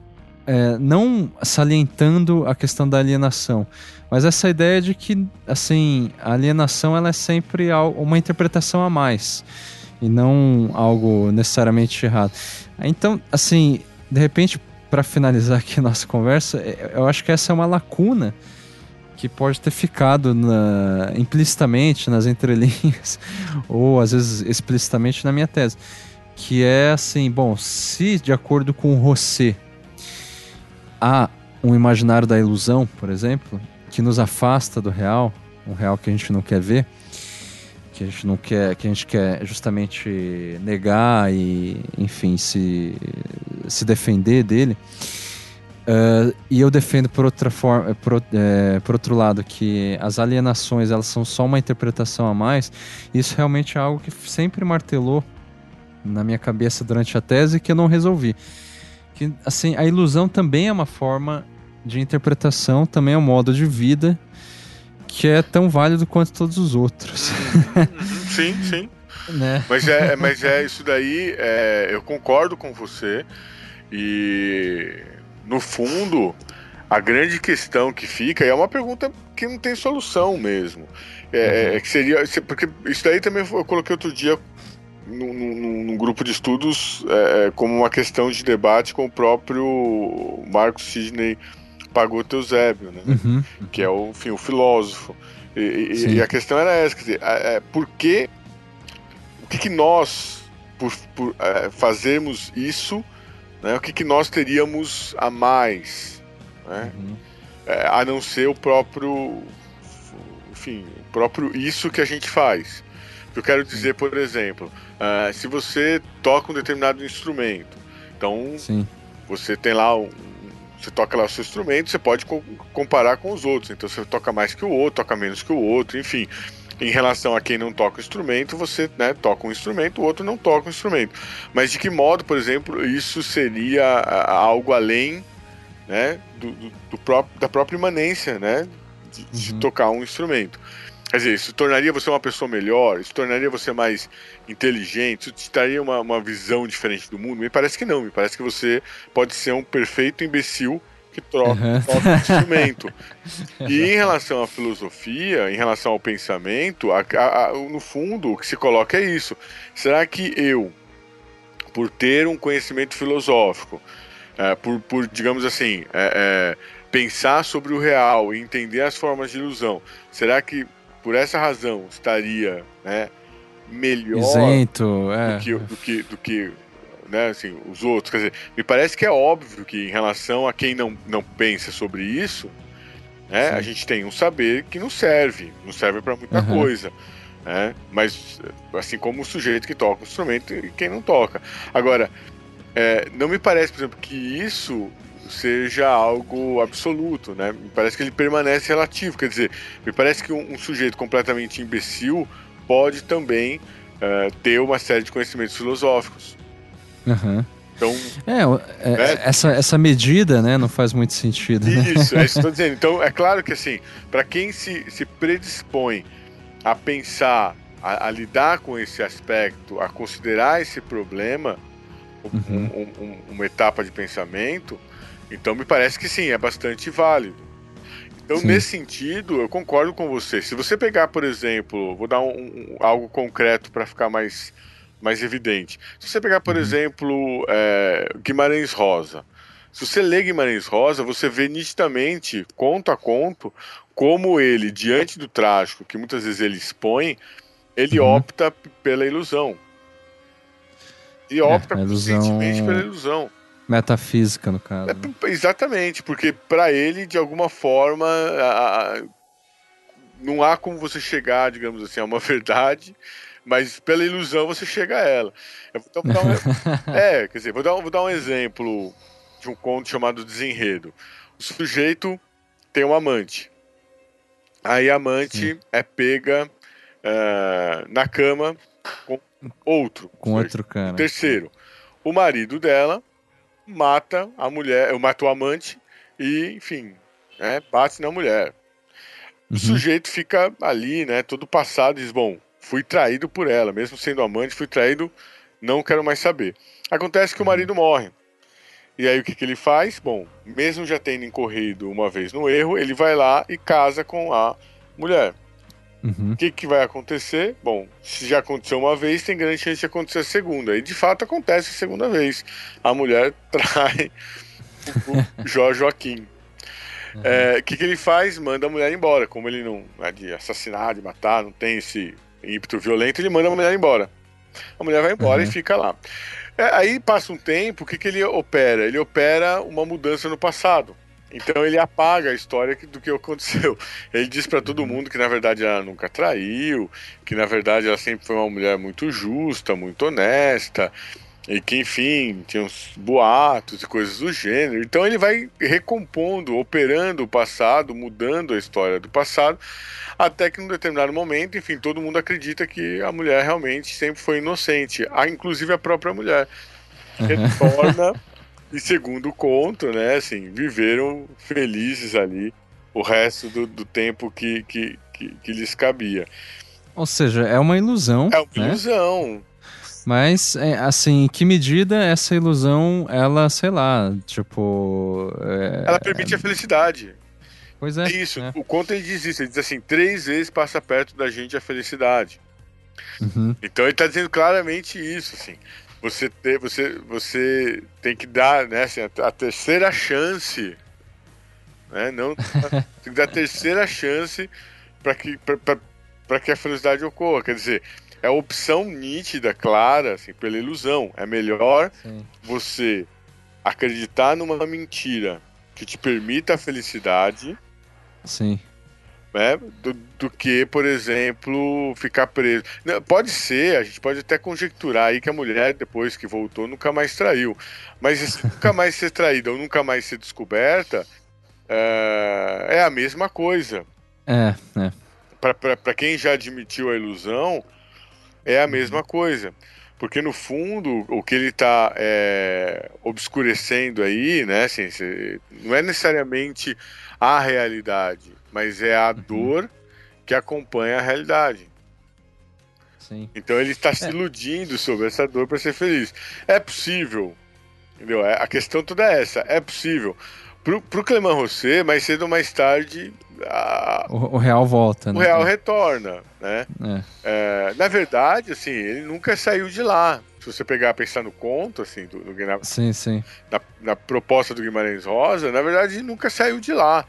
é, não salientando a questão da alienação, mas essa ideia de que, assim, a alienação ela é sempre uma interpretação a mais e não algo necessariamente errado. Então, assim, de repente, para finalizar aqui nossa conversa, é, eu acho que essa é uma lacuna que pode ter ficado na, implicitamente nas entrelinhas [LAUGHS] ou às vezes explicitamente na minha tese, que é assim, bom, se de acordo com Rosset há um imaginário da ilusão, por exemplo, que nos afasta do real, um real que a gente não quer ver, que a gente não quer, que a gente quer justamente negar e, enfim, se, se defender dele. Uh, e eu defendo por outra forma, por, é, por outro lado, que as alienações elas são só uma interpretação a mais. Isso realmente é algo que sempre martelou na minha cabeça durante a tese que eu não resolvi. Que assim, a ilusão também é uma forma de interpretação, também é um modo de vida que é tão válido quanto todos os outros. [LAUGHS] sim, sim. [LAUGHS] Né? Mas, é, mas é isso daí, é, eu concordo com você. E no fundo, a grande questão que fica, e é uma pergunta que não tem solução mesmo. É, uhum. é que seria. Porque isso daí também eu coloquei outro dia num, grupo de estudos é, é, como uma questão de debate com o próprio Marcos Sidney Pagoto Eusébio, né? Uhum. Que é o, enfim, o filósofo. E, e, a questão era essa, quer dizer, é, por que, o que, que nós, por, por é, fazermos isso, né, o que, que nós teríamos a mais, né? Uhum. É, a não ser o próprio, enfim, o próprio isso que a gente faz. Eu quero dizer, por exemplo, uh, se você toca um determinado instrumento, então Sim. você tem lá um, você toca lá o seu instrumento, você pode co comparar com os outros. Então você toca mais que o outro, toca menos que o outro, enfim. Em relação a quem não toca o instrumento, você né, toca um instrumento, o outro não toca um instrumento. Mas de que modo, por exemplo, isso seria algo além né, do, do, do próprio, da própria imanência né, de, de uhum. tocar um instrumento? Quer dizer, isso tornaria você uma pessoa melhor, isso tornaria você mais inteligente, isso te daria uma, uma visão diferente do mundo? Me parece que não, me parece que você pode ser um perfeito imbecil que troca, uhum. troca [LAUGHS] instrumento. E em relação à filosofia, em relação ao pensamento, a, a, a, no fundo o que se coloca é isso. Será que eu, por ter um conhecimento filosófico, é, por, por, digamos assim, é, é, pensar sobre o real e entender as formas de ilusão, será que por essa razão estaria né, melhor Isento, é. do, que, do, que, do que né, assim, os outros? Quer dizer, me parece que é óbvio que em relação a quem não, não pensa sobre isso, né, a gente tem um saber que não serve, não serve para muita uhum. coisa. Né? Mas assim como o sujeito que toca o instrumento e quem não toca. Agora, é, não me parece, por exemplo, que isso seja algo absoluto, né? Me parece que ele permanece relativo. Quer dizer, me parece que um, um sujeito completamente imbecil pode também uh, ter uma série de conhecimentos filosóficos. Uhum. Então, é, é né? essa, essa medida né, não faz muito sentido. Né? Isso, é isso que estou [LAUGHS] dizendo. Então, é claro que assim, para quem se, se predispõe a pensar, a, a, lidar com esse aspecto, a considerar esse problema, uhum. um, um, uma etapa de pensamento, então me parece que sim, é bastante válido. Então, sim. nesse sentido, eu concordo com você. Se você pegar, por exemplo, vou dar um, um algo concreto para ficar mais, mais evidente. Se você pegar, por uhum. exemplo, é, Guimarães Rosa. Se você lê Guimarães Rosa, você vê nitidamente, conto a conto, como ele, diante do trágico que muitas vezes ele expõe, ele uhum. opta pela ilusão. E opta é, ilusão... conscientemente pela ilusão. Metafísica, no caso. É, exatamente, porque para ele, de alguma forma, a, a, não há como você chegar, digamos assim, a uma [LAUGHS] verdade, mas pela ilusão você chega a ela. Então, um, [LAUGHS] é, quer dizer, vou dar, vou dar um exemplo de um conto chamado Desenredo. O sujeito tem um amante. Aí a amante Sim. é pega uh, na cama com outro. Com outro cara. Terceiro. O marido dela mata a mulher, mata o amante e, enfim, né, bate na mulher. Uhum. O sujeito fica ali, né, todo passado diz, bom, fui traído por ela, mesmo sendo amante, fui traído, não quero mais saber. Acontece que o marido morre. E aí o que, que ele faz? Bom, mesmo já tendo incorrido uma vez no erro, ele vai lá e casa com a mulher. Uhum. O que, que vai acontecer? Bom, se já aconteceu uma vez, tem grande chance de acontecer a segunda. E de fato acontece a segunda vez. A mulher [LAUGHS] trai o [LAUGHS] Jorge Joaquim. O uhum. é, que, que ele faz? Manda a mulher embora. Como ele não é de assassinar, de matar, não tem esse ímpeto violento, ele manda a mulher embora. A mulher vai embora uhum. e fica lá. É, aí passa um tempo, o que, que ele opera? Ele opera uma mudança no passado. Então ele apaga a história do que aconteceu. Ele diz para todo mundo que na verdade ela nunca traiu, que na verdade ela sempre foi uma mulher muito justa, muito honesta, e que enfim tinha uns boatos e coisas do gênero. Então ele vai recompondo, operando o passado, mudando a história do passado, até que num determinado momento, enfim, todo mundo acredita que a mulher realmente sempre foi inocente, inclusive a própria mulher. Retorna e segundo o conto, né, assim, viveram felizes ali o resto do, do tempo que, que, que, que, lhes cabia. Ou seja, é uma ilusão. É uma né? ilusão. Mas, é, assim, em que medida essa ilusão, ela, sei lá, tipo. É... Ela permite a felicidade. Pois é. é isso. É. O conto ele diz isso. Ele diz assim: três vezes passa perto da gente a felicidade. Uhum. Então ele está dizendo claramente isso, assim você, ter, você, você tem que dar né, assim, a, a terceira chance. Né, não, [LAUGHS] tem que dar a terceira chance para que, que a felicidade ocorra. Quer dizer, é a opção nítida, clara, assim, pela ilusão. É melhor Sim. você acreditar numa mentira que te permita a felicidade. Sim né, do, do, que, por exemplo, ficar preso. Pode ser, a gente pode até conjecturar aí que a mulher, depois que voltou, nunca mais traiu. Mas [LAUGHS] nunca mais ser traída ou nunca mais ser descoberta, é, é a mesma coisa. É, é. Para quem já admitiu a ilusão, é a mesma coisa. Porque no fundo, o que ele está é, obscurecendo aí, né, assim, não é necessariamente a realidade mas é a uhum. dor que acompanha a realidade. Sim. Então ele está se iludindo sobre essa dor para ser feliz. É possível, entendeu? É, a questão toda é essa. É possível. Pro, pro Clement Rosset, mais cedo ou mais tarde, a, O, o real volta, o né? real retorna, né? É. É, na verdade, assim, ele nunca saiu de lá. Se você pegar pensar no conto, assim, do, do Sim, sim. na, na proposta do Guimarães Rosa, na verdade, ele nunca saiu de lá.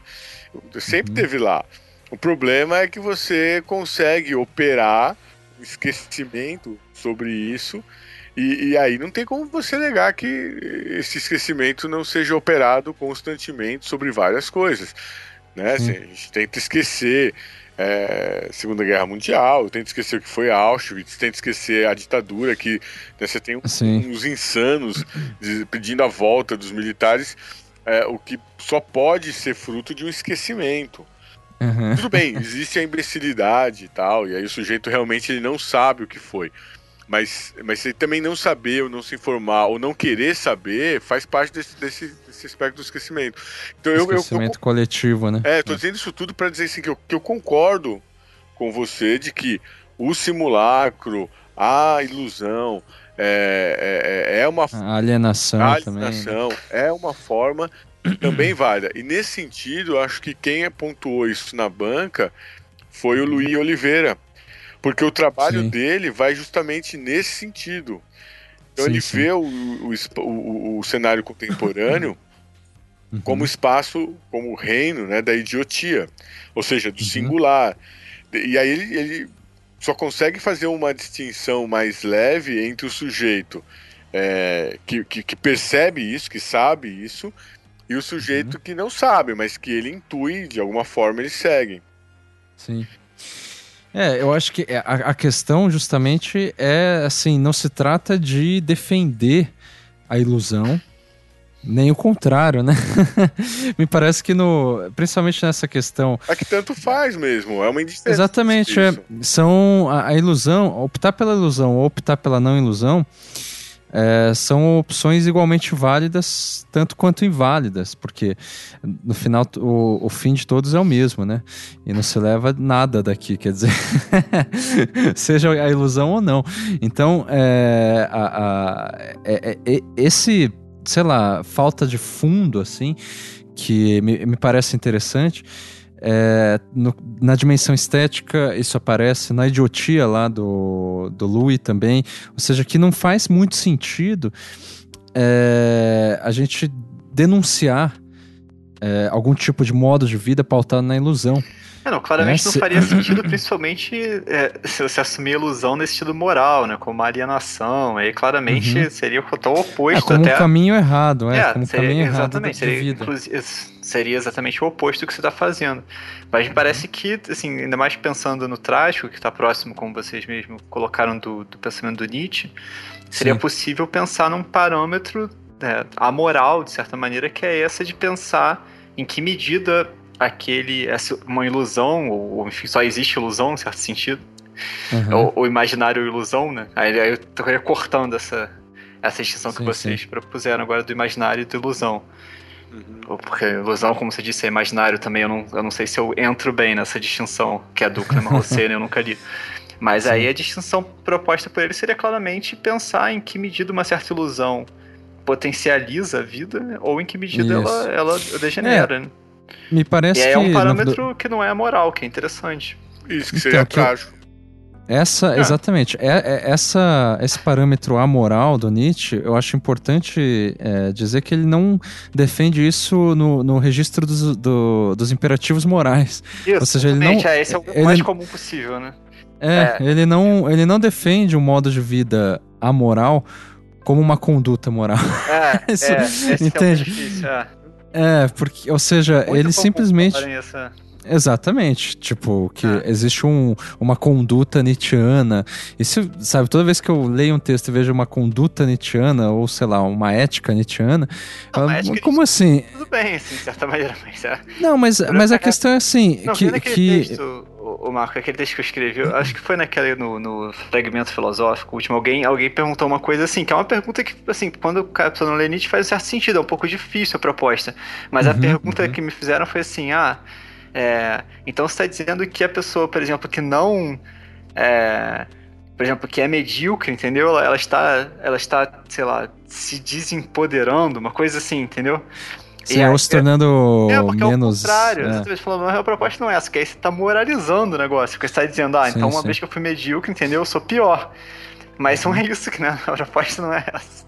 Sempre teve lá. O problema é que você consegue operar um esquecimento sobre isso. E, e aí não tem como você negar que esse esquecimento não seja operado constantemente sobre várias coisas. Né? Assim, a gente tenta esquecer é, Segunda Guerra Mundial, tenta esquecer o que foi Auschwitz, tenta esquecer a ditadura, que né, você tem Sim. uns insanos de- pedindo a volta dos militares, é, o que só pode ser fruto de um esquecimento. Uhum. Tudo bem, existe a imbecilidade e tal, e aí o sujeito realmente ele não sabe o que foi. Mas, mas ele também não saber, ou não se informar, ou não querer saber, faz parte desse, desse, desse aspecto do esquecimento. Então eu, eu, eu, Esquecimento coletivo, né? é, tô dizendo isso tudo para dizer assim que eu, que eu concordo com você de que o simulacro, a ilusão, é, é, é uma A alienação também. né? alienação é uma forma também [CLEARS THROAT] válida. E nesse sentido, eu acho que quem pontuou isso na banca foi o Luiz Oliveira. Porque o trabalho Sim. dele vai justamente nesse sentido. Então Sim, ele sim. vê o, o, o- o cenário contemporâneo [CLEARS THROAT] Uhum. como espaço, como reino né, da idiotia, ou seja, do Uhum. singular. E aí ele, ele só consegue fazer uma distinção mais leve entre o sujeito é, que, que, que percebe isso, que sabe isso, e o Uhum. sujeito que não sabe, mas que ele intui, de alguma forma ele segue. Sim. É, eu acho que a, a questão justamente é assim, não se trata de defender a ilusão, nem o contrário, né? [LAUGHS] Me parece que no, principalmente nessa questão, É que tanto faz mesmo, é uma indiferença. exatamente, é, são a, a ilusão, optar pela ilusão ou optar pela não ilusão, é, são opções igualmente válidas, tanto quanto inválidas, porque no final o, o fim de todos é o mesmo, né? E não se leva nada daqui, quer dizer, [LAUGHS] seja a ilusão ou não. Então, é, a- a- é- é- é- esse, sei lá, falta de fundo, assim, que me, me parece interessante. é, no- na dimensão estética, isso aparece na idiotia lá do, do Louis também. Ou seja, que não faz muito sentido é, a gente denunciar é, algum tipo de modo de vida pautado na ilusão. É, não, claramente É, não faria sentido, [LAUGHS] principalmente é, se você assumir ilusão nesse sentido moral, né? Como alienação. Aí claramente Uhum. seria tão É oposto como até. um caminho errado, é, É, como um seria, caminho errado exatamente, seria, vida. seria exatamente o oposto do que você está fazendo. Mas me parece que, assim, ainda mais pensando no trágico, que está próximo, como vocês mesmos colocaram, do, do pensamento do Nietzsche, seria Sim. possível pensar num parâmetro né, amoral, de certa maneira, que é essa de pensar em que medida aquele, essa, uma ilusão, ou enfim, só existe ilusão, em certo sentido, Uhum. ou, ou imaginário ou ilusão, né? Aí, aí eu tô recortando essa, essa distinção que Sim, vocês propuseram agora do imaginário e do ilusão. Uhum. Ou Porque ilusão, como você disse, é imaginário também. Eu não, eu não sei se eu entro bem nessa distinção, que é do Clement Rosset, né? Eu nunca li. Mas Sim. aí a distinção proposta por ele seria claramente pensar em que medida uma certa ilusão potencializa a vida, né? ou em que medida Isso. ela, ela degenera. né? Me parece E aí que é um na- parâmetro que não é moral, que é interessante. Isso que Então, seria eu- trágico. Essa, É. exatamente. É, é- essa, esse parâmetro amoral do Nietzsche, eu acho importante é, dizer que ele não defende isso no, no registro dos, do- dos imperativos morais. Isso, Ou seja, ele não- é, esse é o ele- mais comum possível, né? É, Ele, não, ele não defende um modo de vida amoral como uma conduta moral. É, [LAUGHS] Isso- é, esse que é o entende? difícil, é. É, porque, ou seja, Muito ele simplesmente. é. Exatamente. Tipo, que Ah. existe um, uma conduta nietzschiana. Isso, sabe, toda vez que eu leio um texto e vejo uma conduta nietzschiana, ou sei lá, uma ética nietzschiana, Não, uma ética como assim? Tudo bem, assim, de certa [LAUGHS] maneira, mas é. Não, mas, mas a exemplo, questão é assim, Não, que. que... texto, o, Marco, aquele texto que eu escrevi, eu acho que foi naquele, no, no fragmento filosófico último, alguém, alguém perguntou uma coisa assim, que é uma pergunta que, assim, quando a pessoa não lê Nietzsche faz um certo sentido, é um pouco difícil a proposta. Mas a Uhum, pergunta uhum. que me fizeram foi assim, ah, É, então você está dizendo que a pessoa, por exemplo, que não. É, por exemplo, que é medíocre, entendeu? Ela, ela, está, ela está, sei lá, se desempoderando, uma coisa assim, entendeu? Sim, ou se tornando é, porque menos. É o contrário, é. você falando, a proposta não é essa, que aí você está moralizando o negócio, porque você está dizendo, ah, sim, então uma sim. vez que eu fui medíocre, entendeu? Eu sou pior. Mas não é isso que né? [LAUGHS] a proposta não é essa.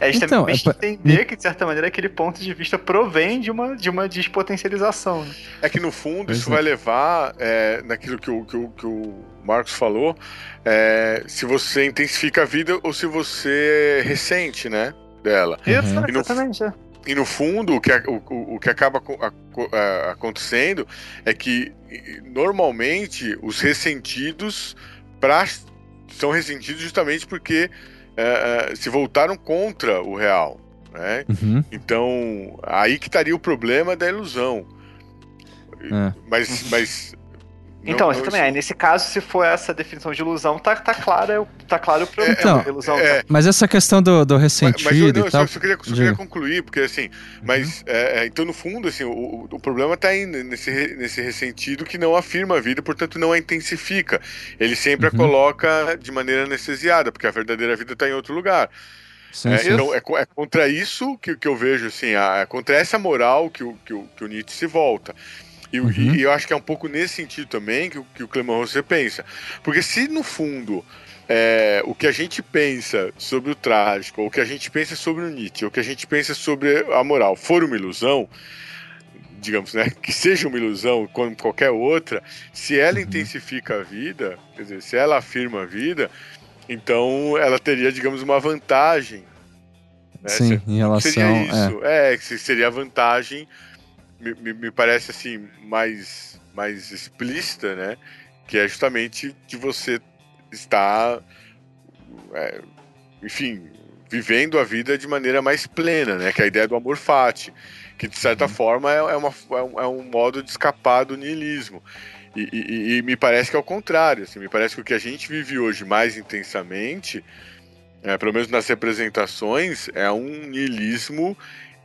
É justamente então, é, entender que, de certa maneira, aquele ponto de vista provém de uma, de uma despotencialização. Né? É que, no fundo, isso vai levar é, naquilo que o, que, o, que o Marcos falou, é, se você intensifica a vida ou se você ressente, né, dela. Isso, uhum. exatamente. É. E no fundo, o que, o, o que acaba acontecendo é que, normalmente, os ressentidos pra, são ressentidos justamente porque é, é, se voltaram contra o real. Né? Uhum. Então, aí que estaria o problema da ilusão. É. Mas, mas então, exatamente. Não... Nesse caso, se for essa definição de ilusão, tá, tá, claro, tá claro o problema então, ilusão. É, tá. Mas essa questão do, do ressentido mas, mas eu, não, e tal... Eu só, queria, só queria concluir, porque assim, mas, uhum. é, é, então no fundo, assim, o, o problema tá aí nesse, nesse ressentido que não afirma a vida, portanto não a intensifica. Ele sempre uhum. a coloca de maneira anestesiada, porque a verdadeira vida tá em outro lugar. Sim, é, sim. Então, é, é, contra isso que, que eu vejo, assim, a, é contra essa moral que o, que o, que o Nietzsche se volta. E, uhum. e, eu acho que é um pouco nesse sentido também que, que o Clement Rosset pensa. Porque se no fundo é, o que a gente pensa sobre o trágico, o que a gente pensa sobre o Nietzsche, o que a gente pensa sobre a moral for uma ilusão, digamos, né, que seja uma ilusão como qualquer outra, se ela uhum. intensifica a vida, quer dizer, se ela afirma a vida, então ela teria, digamos, uma vantagem. Né? Sim, se, em relação. Seria isso? É, é que seria a vantagem me, me parece assim mais, mais explícita, né? Que é justamente de você estar, é, enfim, vivendo a vida de maneira mais plena, né? Que é a ideia do amor fati, que de certa uhum. forma é, é, uma, é, um, é um modo de escapar do niilismo. E, e, e, me parece que é o contrário, assim, me parece que o que a gente vive hoje mais intensamente, é, pelo menos nas representações, é um niilismo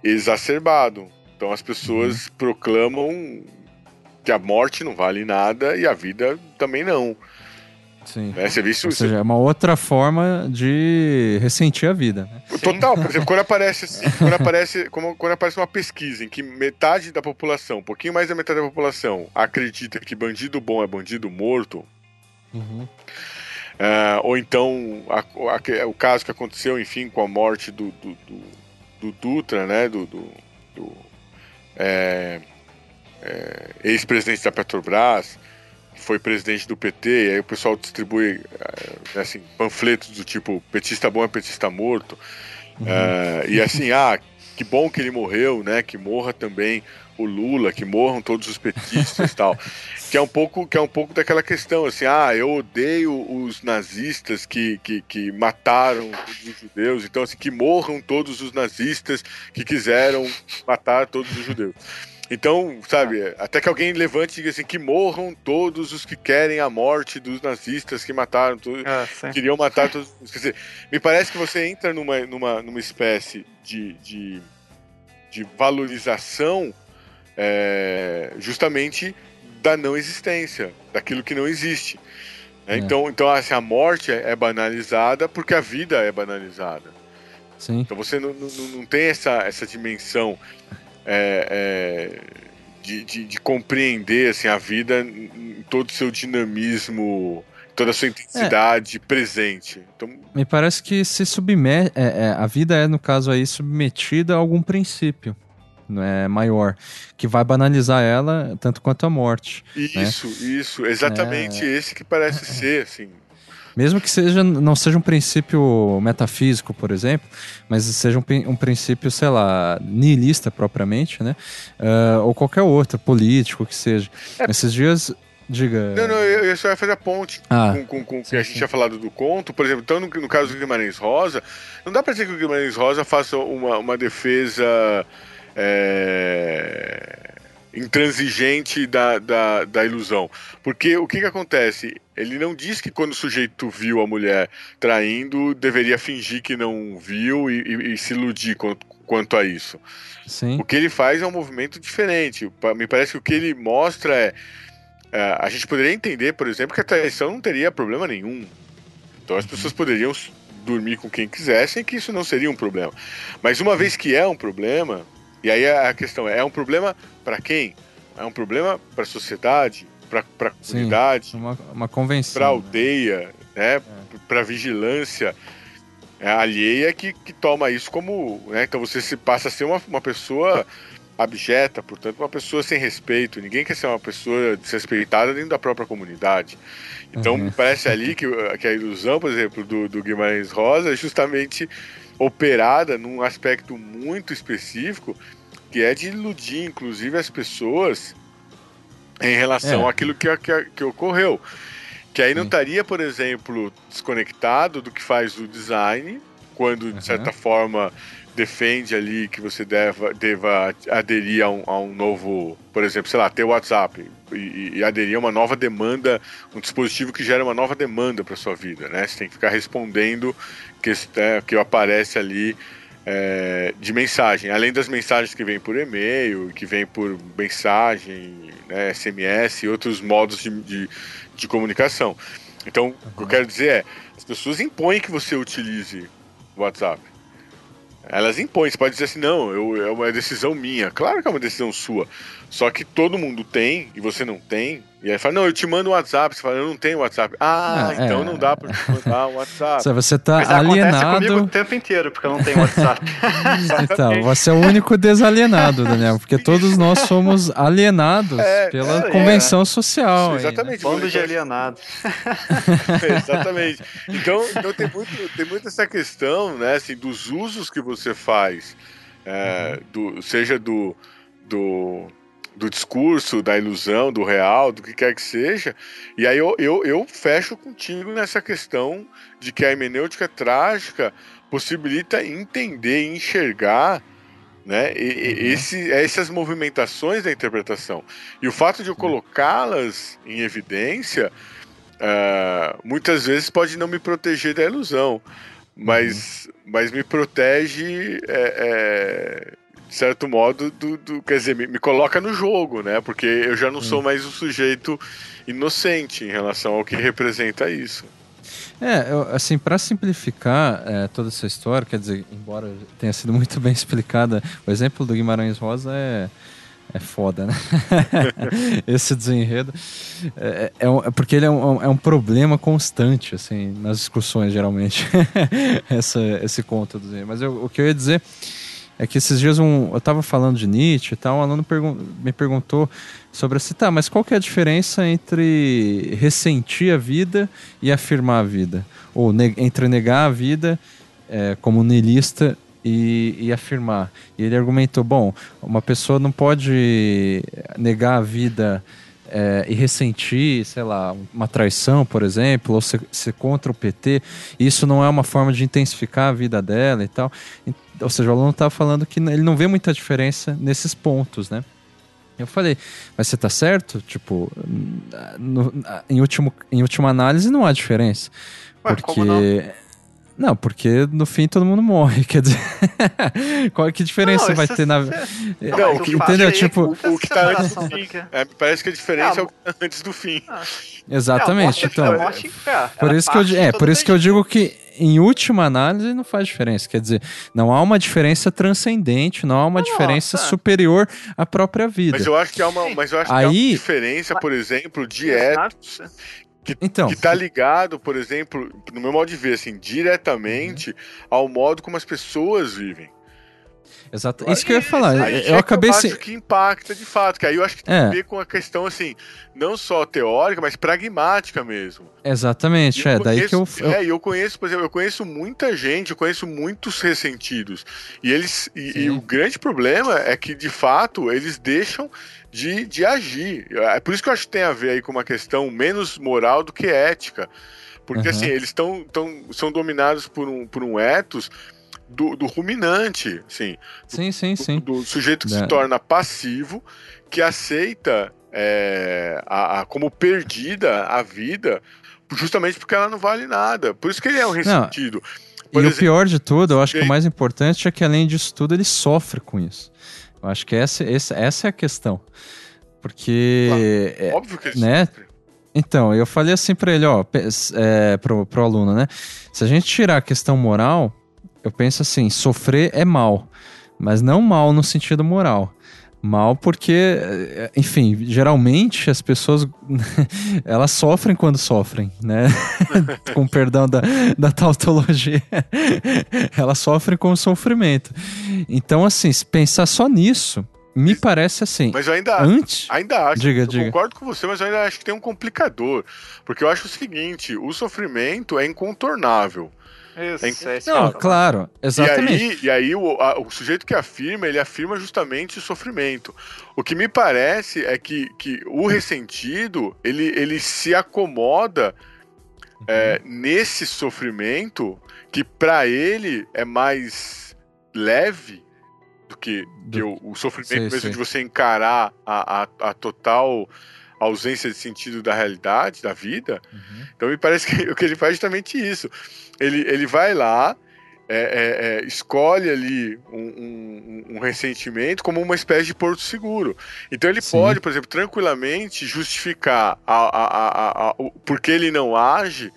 exacerbado, então as pessoas uhum. proclamam que a morte não vale nada e a vida também não. Sim. Né? Você isso, Ou seja, é uma outra forma de ressentir a vida. Né? Total, por exemplo, quando aparece, assim, [LAUGHS] quando, aparece, como, quando aparece uma pesquisa em que metade da população, um pouquinho mais da metade da população, acredita que bandido bom é bandido morto, uhum. uh, ou então a, a, o caso que aconteceu, enfim, com a morte do, do, do, do Dutra, né, do, do, do é, é, ex-presidente da Petrobras, foi presidente do PT, e aí o pessoal distribui é, assim, panfletos do tipo petista bom é petista morto. Uhum. É, e assim, ah, que bom que ele morreu, né? Que morra também o Lula, que morram todos os petistas e tal. Que é um pouco que é um pouco daquela questão assim, ah, eu odeio os nazistas que, que, que mataram todos os judeus, então assim, que morram todos os nazistas que quiseram matar todos os judeus. Então, sabe, até que alguém levante e diga assim, que morram todos os que querem a morte dos nazistas que mataram, todos, ah, queriam matar todos. Quer dizer, me parece que você entra numa, numa, numa espécie de, de, de valorização é, justamente da não existência, daquilo que não existe. Né? É. Então, então assim, a morte é, banalizada porque a vida é banalizada. Sim. Então você não, não, não tem essa, essa dimensão é, é, de, de, de, compreender assim, a vida em todo o seu dinamismo, toda a sua intensidade presente. Então... Me parece que se submete. É, é, a vida é, no caso aí, submetida a algum princípio é, maior, que vai banalizar ela tanto quanto a morte. Né? Isso, né? isso, exatamente é... esse que parece ser, assim. Mesmo que seja, não seja um princípio metafísico, por exemplo, mas seja um, um princípio, sei lá, nihilista propriamente, né? Uh, ou qualquer outro, político que seja. É... Esses dias Diga. Não, não, eu, eu só ia fazer a ponte ah, com, com, o que a gente tinha falado do conto. Por exemplo, então no, no, caso do Guimarães Rosa, não dá pra dizer que o Guimarães Rosa faça uma, uma defesa é, intransigente da, da, da ilusão. Porque o que, que acontece? Ele não diz que quando o sujeito viu a mulher traindo, deveria fingir que não viu e, e, e se iludir quanto, quanto a isso. Sim. O que ele faz é um movimento diferente. Me parece que o que ele mostra é. é a gente poderia entender, por exemplo, que a traição não teria problema nenhum. Então as pessoas poderiam dormir com quem quisessem, que isso não seria um problema. Mas uma vez que é um problema, e aí a questão é, é um problema para quem? É um problema para a sociedade, para a comunidade, uma, uma convenção, para a aldeia, né? É. para vigilância é, alheia que, que toma isso como, né? Então você se passa a ser uma, uma pessoa abjeta, portanto, uma pessoa sem respeito. Ninguém quer ser uma pessoa desrespeitada dentro da própria comunidade. Então, uhum. parece ali [LAUGHS] que, que a ilusão, por exemplo, do, do Guimarães Rosa é justamente operada num aspecto muito específico, que é de iludir, inclusive, as pessoas em relação é. àquilo que, que, que ocorreu. Que aí não estaria, por exemplo, desconectado do que faz o design, quando, de certa forma, defende ali que você deva, deva aderir a um, a um novo, por exemplo, sei lá, ter o WhatsApp e, e, aderir a uma nova demanda, um dispositivo que gera uma nova demanda para sua vida, né? Você tem que ficar respondendo que, é, que aparece ali é, de mensagem, além das mensagens que vêm por e-mail, que vêm por mensagem, né, SMS e outros modos de, de, de comunicação. Então, uhum. o que eu quero dizer é, as pessoas impõem que você utilize o WhatsApp. Elas impõem, você pode dizer assim, não, eu, é uma decisão minha. Claro que é uma decisão sua. Só que todo mundo tem e você não tem. E aí fala, não, eu te mando um WhatsApp. Você fala, eu não tenho WhatsApp. Ah, ah então é... não dá pra te mandar um WhatsApp. Você tá Mas alienado. comigo o tempo inteiro, porque eu não tenho WhatsApp. [LAUGHS] então, você é o único desalienado, Daniel, porque todos nós somos alienados é, pela é, convenção social. exatamente. Né? Bando de alienados. [LAUGHS] exatamente. Então, então tem, muito, tem muito essa questão, né, assim, dos usos que você faz. É, do, seja do do, do discurso, da ilusão, do real, do que quer que seja. E aí eu, eu, eu fecho contigo nessa questão de que a hermenêutica trágica possibilita entender e enxergar né, e, uhum. esse, essas movimentações da interpretação. E o fato de eu colocá-las em evidência uh, muitas vezes pode não me proteger da ilusão, mas, uhum. mas me protege. É, é, de certo modo, do, do quer dizer, me, me, coloca no jogo, né? Porque eu já não sou hum. mais o sujeito inocente em relação ao que representa isso. É, eu, assim, para simplificar é, toda essa história, quer dizer, embora tenha sido muito bem [LAUGHS] explicada, o exemplo do Guimarães Rosa é, é foda, né? [LAUGHS] Esse desenredo. É, é, é, porque ele é um, é um problema constante, assim, nas discussões, geralmente. [LAUGHS] Essa, esse conto do desenredo. Mas eu, o que eu ia dizer é que esses dias um, eu estava falando de Nietzsche e tal, um aluno pergun me perguntou sobre assim, tá, mas qual que é a diferença entre ressentir a vida e afirmar a vida? Ou ne entre negar a vida é, como nihilista e, e, afirmar. E ele argumentou, bom, uma pessoa não pode negar a vida é, e ressentir, sei lá, uma traição, por exemplo, ou ser, contra o PT, isso não é uma forma de intensificar a vida dela e tal. Ou seja, o aluno estava falando que ele não vê muita diferença nesses pontos, né? Eu falei, mas você está certo? Tipo, no, em, último, em última análise não há diferença. Ué, porque. Não, porque no fim todo mundo morre, [LAUGHS] quer dizer. Qual que diferença não, vai ter na. Não, o que, entendeu? Tipo, o, o que tá antes do fim. É, parece que a diferença é, o que tá antes do fim. Ah. Exatamente. É, então, por isso que eu, é, por isso que eu digo que em última análise não faz diferença. Quer dizer, não há uma diferença transcendente, não há uma Nossa. diferença superior à própria vida. Mas eu acho que há uma, mas eu acho Aí, que há uma diferença, por exemplo, de éticos que, então, que tá ligado, por exemplo, no meu modo de ver, assim, diretamente uhum. ao modo como as pessoas vivem. Exato. Isso que eu ia falar. Eu, eu acabei se... que impacta de fato, que aí eu acho que tem é. a ver com a questão assim, não só teórica, mas pragmática mesmo. Exatamente, é, daí que eu, eu... É, e eu conheço, por exemplo, eu conheço muita gente, eu conheço muitos ressentidos. E eles e, e o grande problema é que de fato eles deixam de, de agir. É por isso que eu acho que tem a ver aí com uma questão menos moral do que ética. Porque uhum. assim, eles estão tão, são dominados por um, por um ethos do, do ruminante, assim. Sim, sim, sim. Do, sujeito que é. se torna passivo, que aceita é, a, a, como perdida a vida justamente porque ela não vale nada. Por isso que ele é um ressentido. e exemplo, o pior de tudo, eu acho que o mais importante é que além disso tudo ele sofre com isso. Eu acho que essa, essa, essa é a questão. Porque. É, óbvio que ele né? sofre. Então, eu falei assim para ele, ó, é, pro, pro aluno, né? Se a gente tirar a questão moral, eu penso assim, sofrer é mal, mas não mal no sentido moral. Mal porque, eh, enfim, geralmente as pessoas [LAUGHS] elas sofrem quando sofrem, né? [LAUGHS] com perdão da, da tautologia. [LAUGHS] elas sofrem com o sofrimento. Então, assim, pensar só nisso, me parece assim. Mas eu ainda, antes... ainda acho, diga, eu diga. concordo com você, mas eu ainda acho que tem um complicador. Porque eu acho o seguinte: o sofrimento é incontornável. Isso, é, é Não, claro, exatamente. E aí, e aí o, a, o, sujeito que afirma, ele afirma justamente o sofrimento. O que me parece é que, que o ressentido, ele, ele se acomoda uhum. é, nesse sofrimento que para ele é mais leve do que, do... que o, o, sofrimento sim, mesmo sim. de você encarar a, a, a total ausência de sentido da realidade, da vida. Uhum. Então me parece que [LAUGHS] o que ele faz é justamente isso. Ele, ele vai lá, é, é, é, escolhe ali um, um, um, ressentimento como uma espécie de porto seguro. Então ele Sim. pode, por exemplo, tranquilamente justificar a, a, a, o porque ele não age,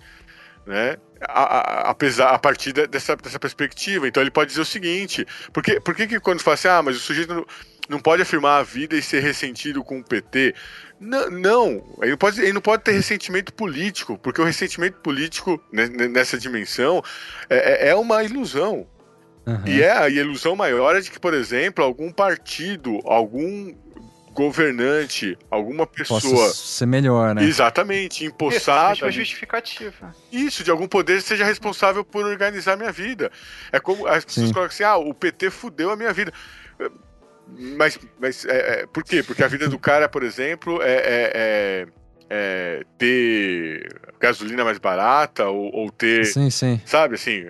né? A, apesar, a partir dessa, dessa perspectiva. Então ele pode dizer o seguinte: por que, por que, que quando fala assim, ah, mas o sujeito não, não pode afirmar a vida e ser ressentido com o PT? Não, não. Ele, pode, ele não pode ter ressentimento político, porque o ressentimento político nessa dimensão é, é, é uma ilusão. Uhum. E é a ilusão maior é de que, por exemplo, algum partido, algum governante, alguma pessoa. Possa ser melhor, né? Exatamente, empossada. Isso, justificativa. Isso, de algum poder seja responsável por organizar minha vida. É como as pessoas Sim. colocam assim: ah, o PT fudeu a minha vida. Mas, mas é, é, por quê? Porque a vida do cara, por exemplo, é, é, é, é ter gasolina mais barata ou, ou, ter. Sim, sim. Sabe, assim,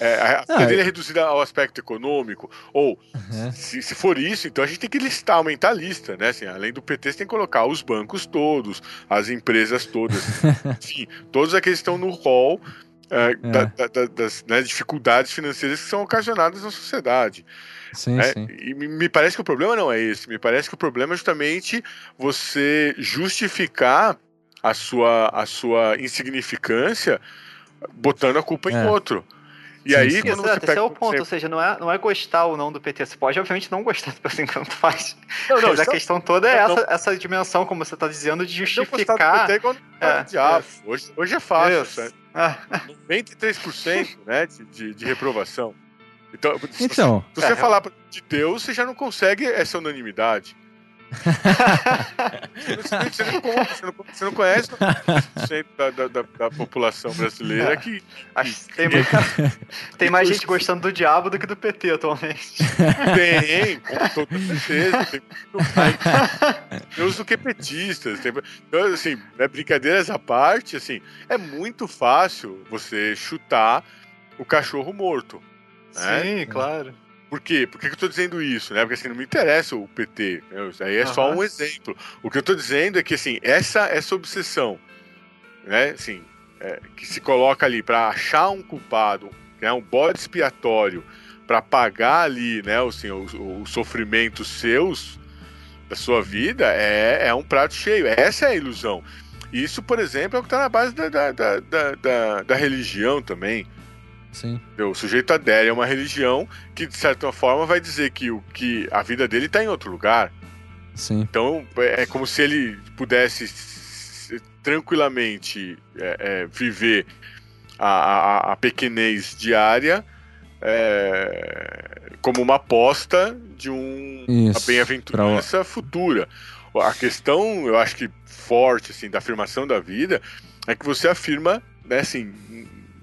é, a vida dele é reduzida ao aspecto econômico. Ou, uhum. se, se for isso, então a gente tem que listar, aumentar a lista, né? Assim, além do PT, você tem que colocar os bancos todos, as empresas todas, [LAUGHS] enfim, todos aqueles que estão no hall. Da, da, das né, dificuldades financeiras que são ocasionadas na sociedade. Sim, é, sim. E me parece que o problema não é esse. Me parece que o problema é justamente você justificar a sua, a sua insignificância botando a culpa é. em outro. E sim, aí, sim. quando Exato, você pega, esse é o ponto, ou seja, não é, não é gostar ou não do PT. Você pode, obviamente, não gostar do PT enquanto faz. Não, não, Mas a questão toda é essa, essa dimensão, como você está dizendo, de justificar. Do PT quando é, diabo. É. Hoje, hoje é fácil. Ah. 93% né, de, de, de reprovação. Então, se, então, se você é, falar de Deus, você já não consegue essa unanimidade. Você, não, você, não, você não conhece 100% da, da, da, da, população brasileira que. Acho que tem, mais, [LAUGHS] tem mais gente gostando do diabo do que do PT atualmente. Tem, com toda certeza. Tem Deus do que petistas. Tem, então, assim, né, brincadeiras à parte, assim, é muito fácil você chutar o cachorro morto. Né? Sim, claro. Por quê? Por que, eu estou dizendo isso? Né? Porque assim, não me interessa o PT. Né? Isso aí é uhum. só um exemplo. O que eu estou dizendo é que assim, essa, essa obsessão né? assim, é, que se coloca ali para achar um culpado, né? um bode expiatório, para pagar ali né? assim, os, os sofrimentos seus da sua vida, é, é um prato cheio. Essa é a ilusão. Isso, por exemplo, é o que está na base da, da, da, da, da religião também. Sim. O sujeito adere a uma religião que, de certa forma, vai dizer que, o, que a vida dele está em outro lugar. Sim. Então, é, é como se ele pudesse tranquilamente é, é, viver a, a, a, pequenez diária é, como uma aposta de um, uma bem-aventurança pra... futura. A questão, eu acho que forte assim, da afirmação da vida é que você afirma, né, assim,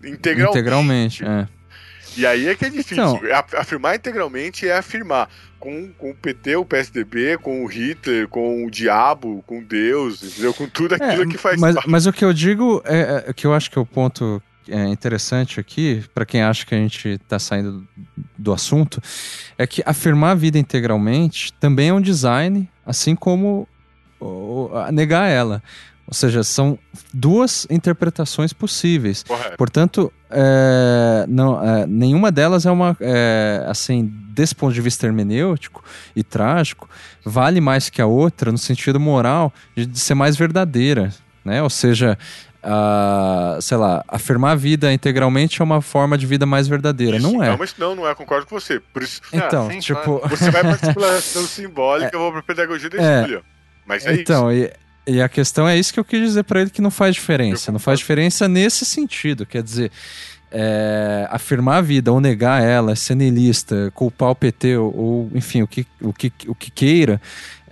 integralmente. Integralmente, é. E aí é que é difícil. Então, afirmar integralmente é afirmar com, com o PT, o PSDB, com o Hitler, com o diabo, com Deus, entendeu? Com tudo aquilo é, que faz mas, parte. Mas o que eu digo, é, é, que eu acho que é o ponto é interessante aqui, para quem acha que a gente está saindo do assunto, é que afirmar a vida integralmente também é um design, assim como negar ela. Ou seja, são duas interpretações possíveis. Correto. Portanto, é, não, é, nenhuma delas é uma. É, assim, desse ponto de vista hermenêutico e trágico, vale mais que a outra no sentido moral de, de ser mais verdadeira. Né? Ou seja, sei lá, afirmar a vida integralmente é uma forma de vida mais verdadeira. Isso, não é. Não, mas não, não é, concordo com você. Por isso, então, ah, sim, tipo. Claro. Você vai para [LAUGHS] a simbólica, é, eu vou para a pedagogia da é, escolha. Mas é então, isso. E, e a questão é isso que eu quis dizer para ele que não faz diferença. Não faz diferença nesse sentido. Quer dizer, é, afirmar a vida ou negar ela, ser niilista, culpar o PT ou, ou, enfim, o que, o que, o que queira,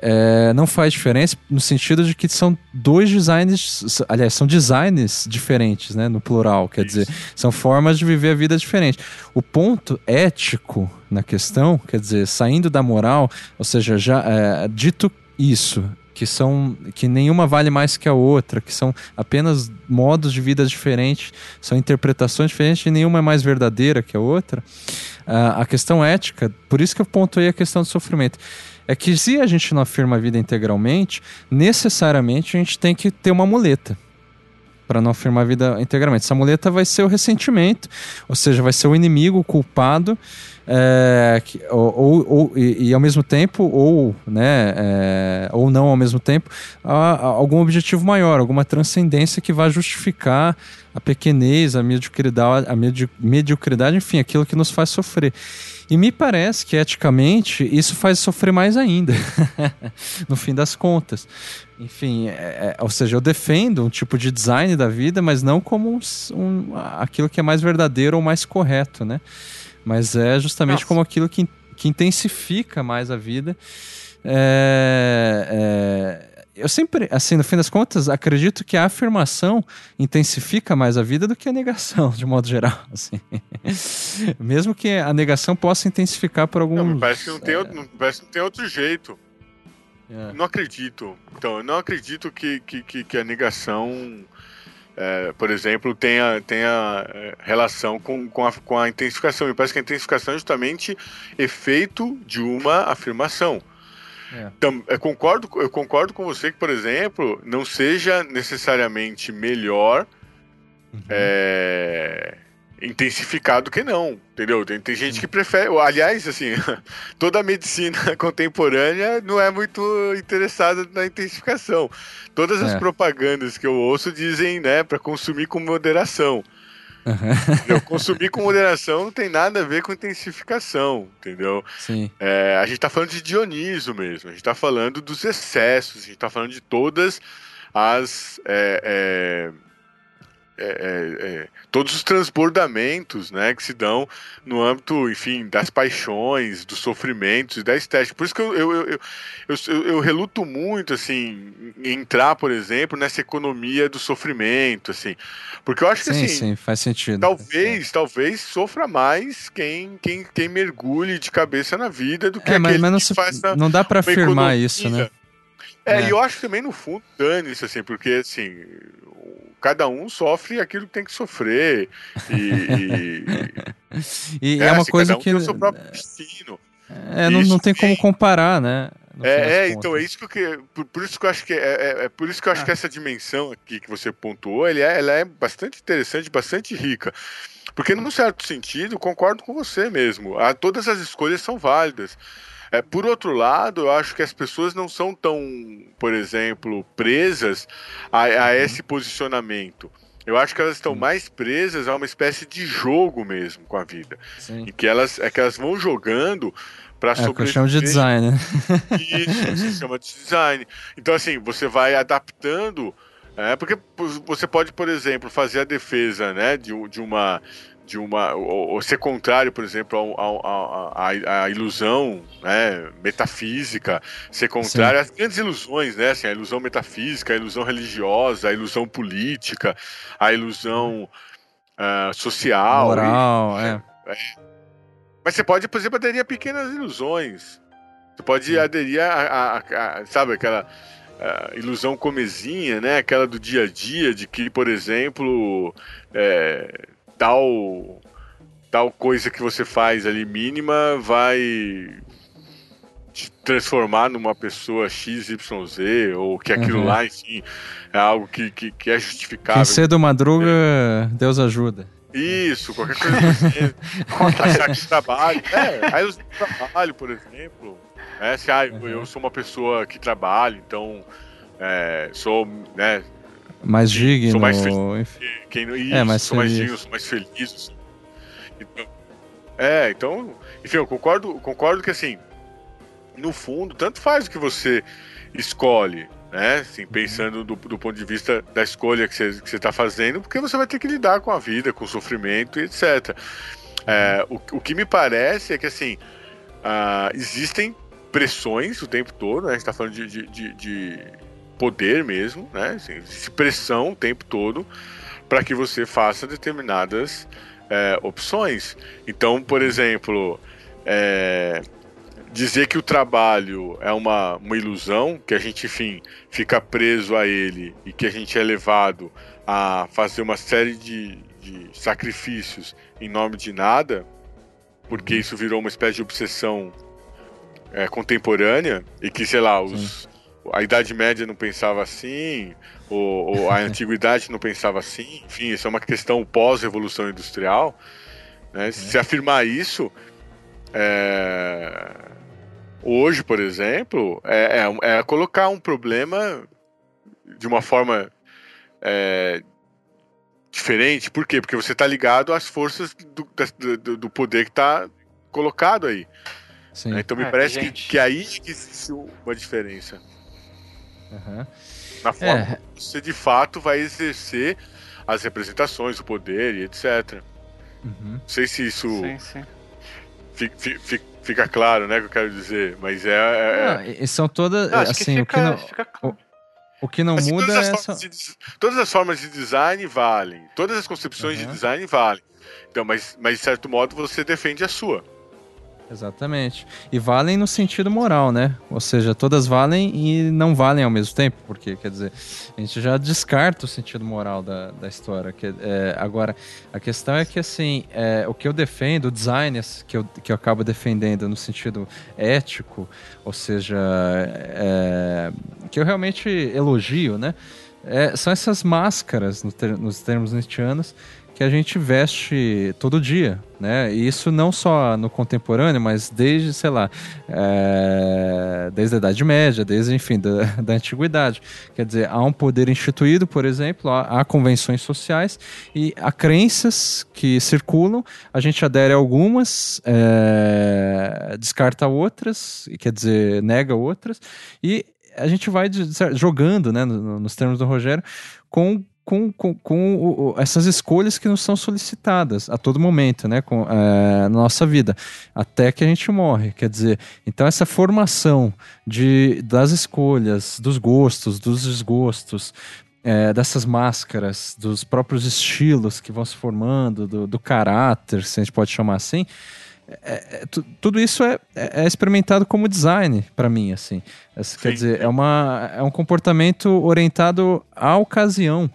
é, não faz diferença no sentido de que são dois designs, aliás, são designs diferentes, né, no plural, quer Isso. dizer, são formas de viver a vida diferente. O ponto ético na questão, quer dizer, saindo da moral, ou seja, já é, dito isso, que são que nenhuma vale mais que a outra, que são apenas modos de vida diferentes, são interpretações diferentes e nenhuma é mais verdadeira que a outra. Uh, a questão ética, por isso que eu pontuei a questão do sofrimento é que se a gente não afirma a vida integralmente, necessariamente a gente tem que ter uma muleta para não afirmar a vida integralmente. Essa muleta vai ser o ressentimento, ou seja, vai ser o inimigo, o culpado, é, que, ou, ou, e, e, ao mesmo tempo, ou, né, é, ou não ao mesmo tempo, a, a algum objetivo maior, alguma transcendência que vai justificar a pequenez, a mediocridade, a mediocridade, enfim, aquilo que nos faz sofrer. E me parece que eticamente isso faz sofrer mais ainda, [LAUGHS] no fim das contas. Enfim, é, é, ou seja, eu defendo um tipo de design da vida, mas não como um, um, aquilo que é mais verdadeiro ou mais correto, né? Mas é justamente Nossa. como aquilo que, que intensifica mais a vida. É, é, eu sempre, assim, no fim das contas, acredito que a afirmação intensifica mais a vida do que a negação, de modo geral. [LAUGHS] Assim. Mesmo que a negação possa intensificar por algum. Não, parece que não tem, é... outro, parece que não tem outro jeito. É. Não acredito. Então, eu não acredito que, que, que, que a negação, é, por exemplo, tenha, tenha é, relação com, com, a, com a intensificação. Me parece que a intensificação é justamente efeito de uma afirmação. É. Então, eu concordo, eu concordo com você que, por exemplo, não seja necessariamente melhor uhum. é, intensificado que não, entendeu? Tem, tem gente que prefere. Aliás, assim, [LAUGHS] toda a medicina [LAUGHS] contemporânea não é muito interessada na intensificação. Todas as é. propagandas que eu ouço dizem, né, para consumir com moderação. Uhum. Consumir com moderação não tem nada a ver com intensificação, entendeu? Sim. É, a gente está falando de Dioniso mesmo, a gente está falando dos excessos, a gente está falando de todas as. É, é, é, é, é, todos os transbordamentos né, que se dão no âmbito, enfim, das paixões, dos sofrimentos e da estética. Por isso que eu, eu, eu, eu, reluto muito, assim, em entrar, por exemplo, nessa economia do sofrimento, assim, porque eu acho que, sim, assim, sim, faz sentido. Talvez, talvez sofra mais quem, quem, quem mergulhe de cabeça na vida do que é, mas, mas não, se, não dá para afirmar isso, né? É, é, e eu acho que também no fundo dane-se, assim, porque assim, cada um sofre aquilo que tem que sofrer. E, e, [LAUGHS] e é, é, uma assim, coisa um que. Tem o seu próprio destino. É, não, não tem como comparar, né? É, é então é isso que eu por, por, isso que eu acho que é, é, é por isso que eu acho ah. que essa dimensão aqui que você pontuou, ele é, ela é bastante interessante, bastante rica. Porque, num certo sentido, concordo com você mesmo. A, todas as escolhas são válidas. É, por outro lado, eu acho que as pessoas não são tão, por exemplo, presas a, a uhum. esse posicionamento. Eu acho que elas estão mais presas a uma espécie de jogo mesmo com a vida. Sim. Em que elas, é que elas vão jogando para é, sobreviver. Que chamo de design, né? Isso, se [LAUGHS] chama de design. Então, assim, você vai adaptando. É, porque você pode, por exemplo, fazer a defesa né, de, de uma de uma ou, ou ser contrário, por exemplo, à ilusão né, metafísica, ser contrário Sim. às grandes ilusões, né? Assim, a ilusão metafísica, a ilusão religiosa, a ilusão política, a ilusão uh, social. Moral, e, é. é. Mas você pode, por exemplo, aderir a pequenas ilusões. Você pode Sim. aderir a, a, a, a, sabe, aquela uh, ilusão comezinha, né? Aquela do dia a dia, de que, por exemplo, é, tal tal coisa que você faz ali mínima vai te transformar numa pessoa XYZ, ou que aquilo uhum. lá, enfim, é algo que, que, que é justificável. Quem cedo madruga, é. Deus ajuda. Isso, qualquer coisa assim. achar que [LAUGHS] trabalho. É, aí eu trabalho, por exemplo. É, se, ah, uhum. eu sou uma pessoa que trabalha, então é, sou, né? Mais digno. Sou mais feliz. Quem, isso, é, mais sou feliz. mais digno, sou mais feliz. Assim. Então, é, então, enfim, eu concordo, concordo que assim, no fundo, tanto faz o que você escolhe, né? Assim, pensando do, do ponto de vista da escolha que você está fazendo, porque você vai ter que lidar com a vida, com o sofrimento e etc. É, o, o que me parece é que assim uh, existem pressões o tempo todo, né? A gente está falando de, de, de, de, poder mesmo, né? Assim, pressão o tempo todo para que você faça determinadas é, opções. Então, por exemplo, é, dizer que o trabalho é uma, uma ilusão, que a gente, enfim, fica preso a ele e que a gente é levado a fazer uma série de, de sacrifícios em nome de nada, porque isso virou uma espécie de obsessão é, contemporânea e que, sei lá, os, a Idade Média não pensava assim, ou, ou a [LAUGHS] Antiguidade não pensava assim, enfim, isso é uma questão pós-revolução industrial. Né? Uhum. Se afirmar isso, é, Hoje, por exemplo, é, é, é colocar um problema de uma forma é, diferente. Por quê? Porque você está ligado às forças do, do, do poder que está colocado aí. Sim. Então me é, parece gente... que, que aí que existe uma diferença. Uhum. Na forma é. que você de fato vai exercer as representações, o poder e etc. Uhum. Não sei se isso sim, sim. Fica, fica, fica claro, né, que eu quero dizer, mas é... é... Não, são todas, não, assim, que fica, o que não... O, o que não assim, muda é... Essa... De, todas as formas de design valem, todas as concepções uhum. de design valem. Então, mas, mas de certo modo você defende a sua. Exatamente. E valem no sentido moral, né? Ou seja, todas valem e não valem ao mesmo tempo, porque, quer dizer, a gente já descarta o sentido moral da, da história. Que, é, agora, a questão é que, assim, é, o que eu defendo, o design que eu, que eu acabo defendendo no sentido ético, ou seja, é, que eu realmente elogio, né? É, são essas máscaras, no ter, nos termos nietzschianos, que a gente veste todo dia, né? E isso não só no contemporâneo, mas desde, sei lá, é... desde a Idade Média, desde, enfim, da, [LAUGHS] da Antiguidade. Quer dizer, há um poder instituído, por exemplo, há, há, convenções sociais e há crenças que circulam, a gente adere a algumas, é... descarta outras, quer dizer, nega outras, e a gente vai jogando, né, nos termos do Rogério, com com, com, com o, essas escolhas que nos são solicitadas a todo momento, né, com, é, na nossa vida, até que a gente morre. Quer dizer, então essa formação de, das escolhas, dos gostos, dos desgostos, é, dessas máscaras, dos próprios estilos que vão se formando, do, do caráter, se a gente pode chamar assim, é, é, tudo isso é, é, experimentado como design para mim, assim. Quer dizer, é, uma, é um comportamento orientado à ocasião.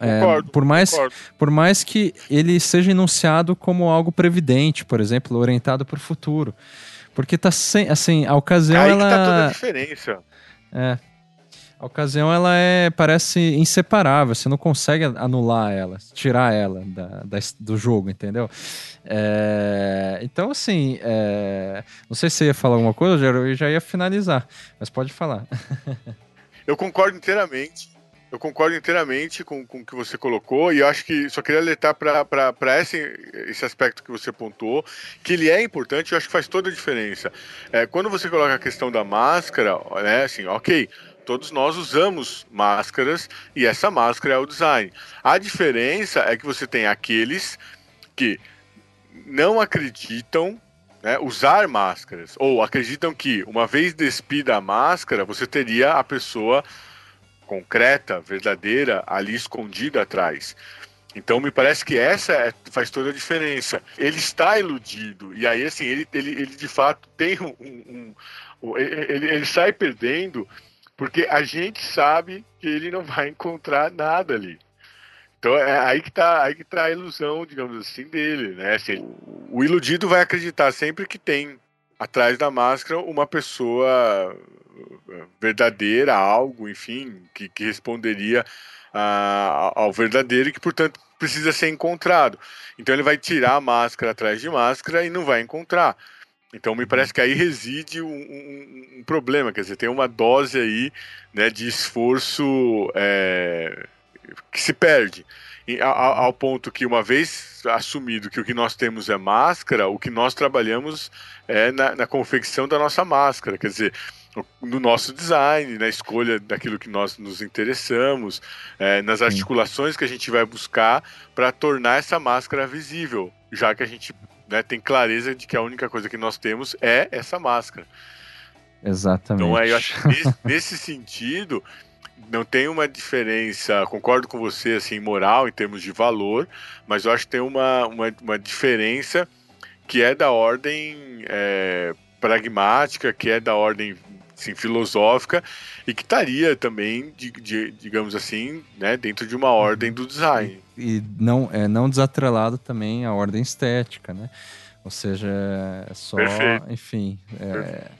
É, concordo, por, mais, concordo. por mais que ele seja enunciado como algo previdente, por exemplo, orientado para o futuro. Porque tá sem, assim, a ocasião Aí ela... que tá toda a diferença. É. A ocasião ela é parece inseparável, você não consegue anular ela, tirar ela da, da do jogo, entendeu? É, então, assim, é, não sei se você ia falar alguma coisa, eu já ia finalizar, mas pode falar. [LAUGHS] eu concordo inteiramente. Eu concordo inteiramente com, com o que você colocou e acho que só queria alertar para esse, esse aspecto que você pontuou, que ele é importante e acho que faz toda a diferença. É, quando você coloca a questão da máscara, né, assim, ok, todos nós usamos máscaras e essa máscara é o design. A diferença é que você tem aqueles que não acreditam né, usar máscaras ou acreditam que uma vez despida a máscara você teria a pessoa concreta, verdadeira, ali escondida atrás. Então me parece que essa é, faz toda a diferença. Ele está iludido e aí assim ele, ele, ele de fato tem um, um, ele, ele sai perdendo porque a gente sabe que ele não vai encontrar nada ali. Então é aí que tá, aí que tá a ilusão, digamos assim, dele, né? Assim, o, iludido vai acreditar sempre que tem atrás da máscara uma pessoa verdadeira, algo, enfim, que, que responderia a, ao verdadeiro e que, portanto, precisa ser encontrado. Então ele vai tirar a máscara atrás de máscara e não vai encontrar. Então me parece que aí reside um, um, um problema, quer dizer, tem uma dose aí né, de esforço é, que se perde. E, ao, ao ponto que, uma vez assumido que o que nós temos é máscara, o que nós trabalhamos é na, na confecção da nossa máscara. Quer dizer, no nosso design, na escolha daquilo que nós nos interessamos, é, nas articulações que a gente vai buscar para tornar essa máscara visível, já que a gente né, tem clareza de que a única coisa que nós temos é essa máscara. Exatamente. Então, eu acho que [LAUGHS] nesse, nesse sentido, não tem uma diferença, concordo com você, assim, moral em termos de valor, mas eu acho que tem uma, uma, uma diferença que é da ordem é, pragmática, que é da ordem assim, filosófica e que estaria também, de, de, digamos assim, né, dentro de uma ordem do design. E, e não, é, não desatrelado também a ordem estética, né? Ou seja, é só, Perfeito. enfim... É...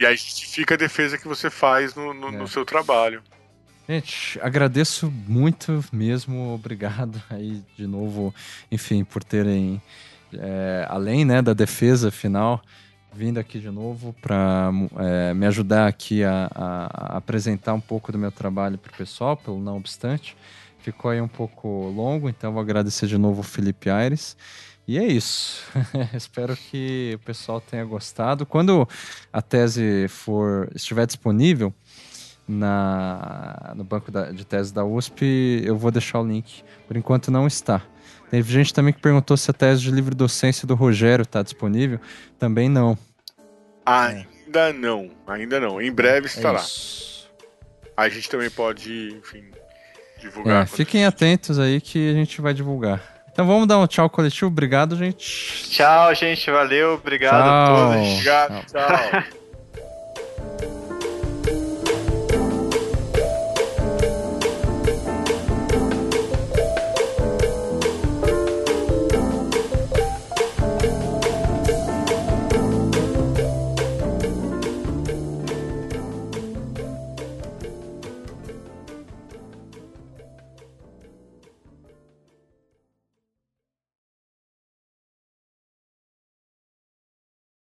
E aí justifica a defesa que você faz no, no, é. no seu trabalho. Gente, agradeço muito mesmo, obrigado aí de novo, enfim, por terem, é, além né, da defesa final, vindo aqui de novo para é, me ajudar aqui a, a, apresentar um pouco do meu trabalho para o pessoal, pelo não obstante. Ficou aí um pouco longo, então vou agradecer de novo o Felipe Aires. E é isso. [LAUGHS] Espero que o pessoal tenha gostado. Quando a tese for estiver disponível na, no banco da, de tese da USP, eu vou deixar o link. Por enquanto não está. Teve gente também que perguntou se a tese de livre docência do Rogério está disponível. Também não. Ainda não, ainda não. Em breve estará. É a gente também pode, enfim, divulgar. É, fiquem atentos aí que a gente vai divulgar. Então vamos dar um tchau coletivo. Obrigado, gente. Tchau, gente. Valeu. Obrigado tchau. a todos. Obrigado. tchau. [LAUGHS]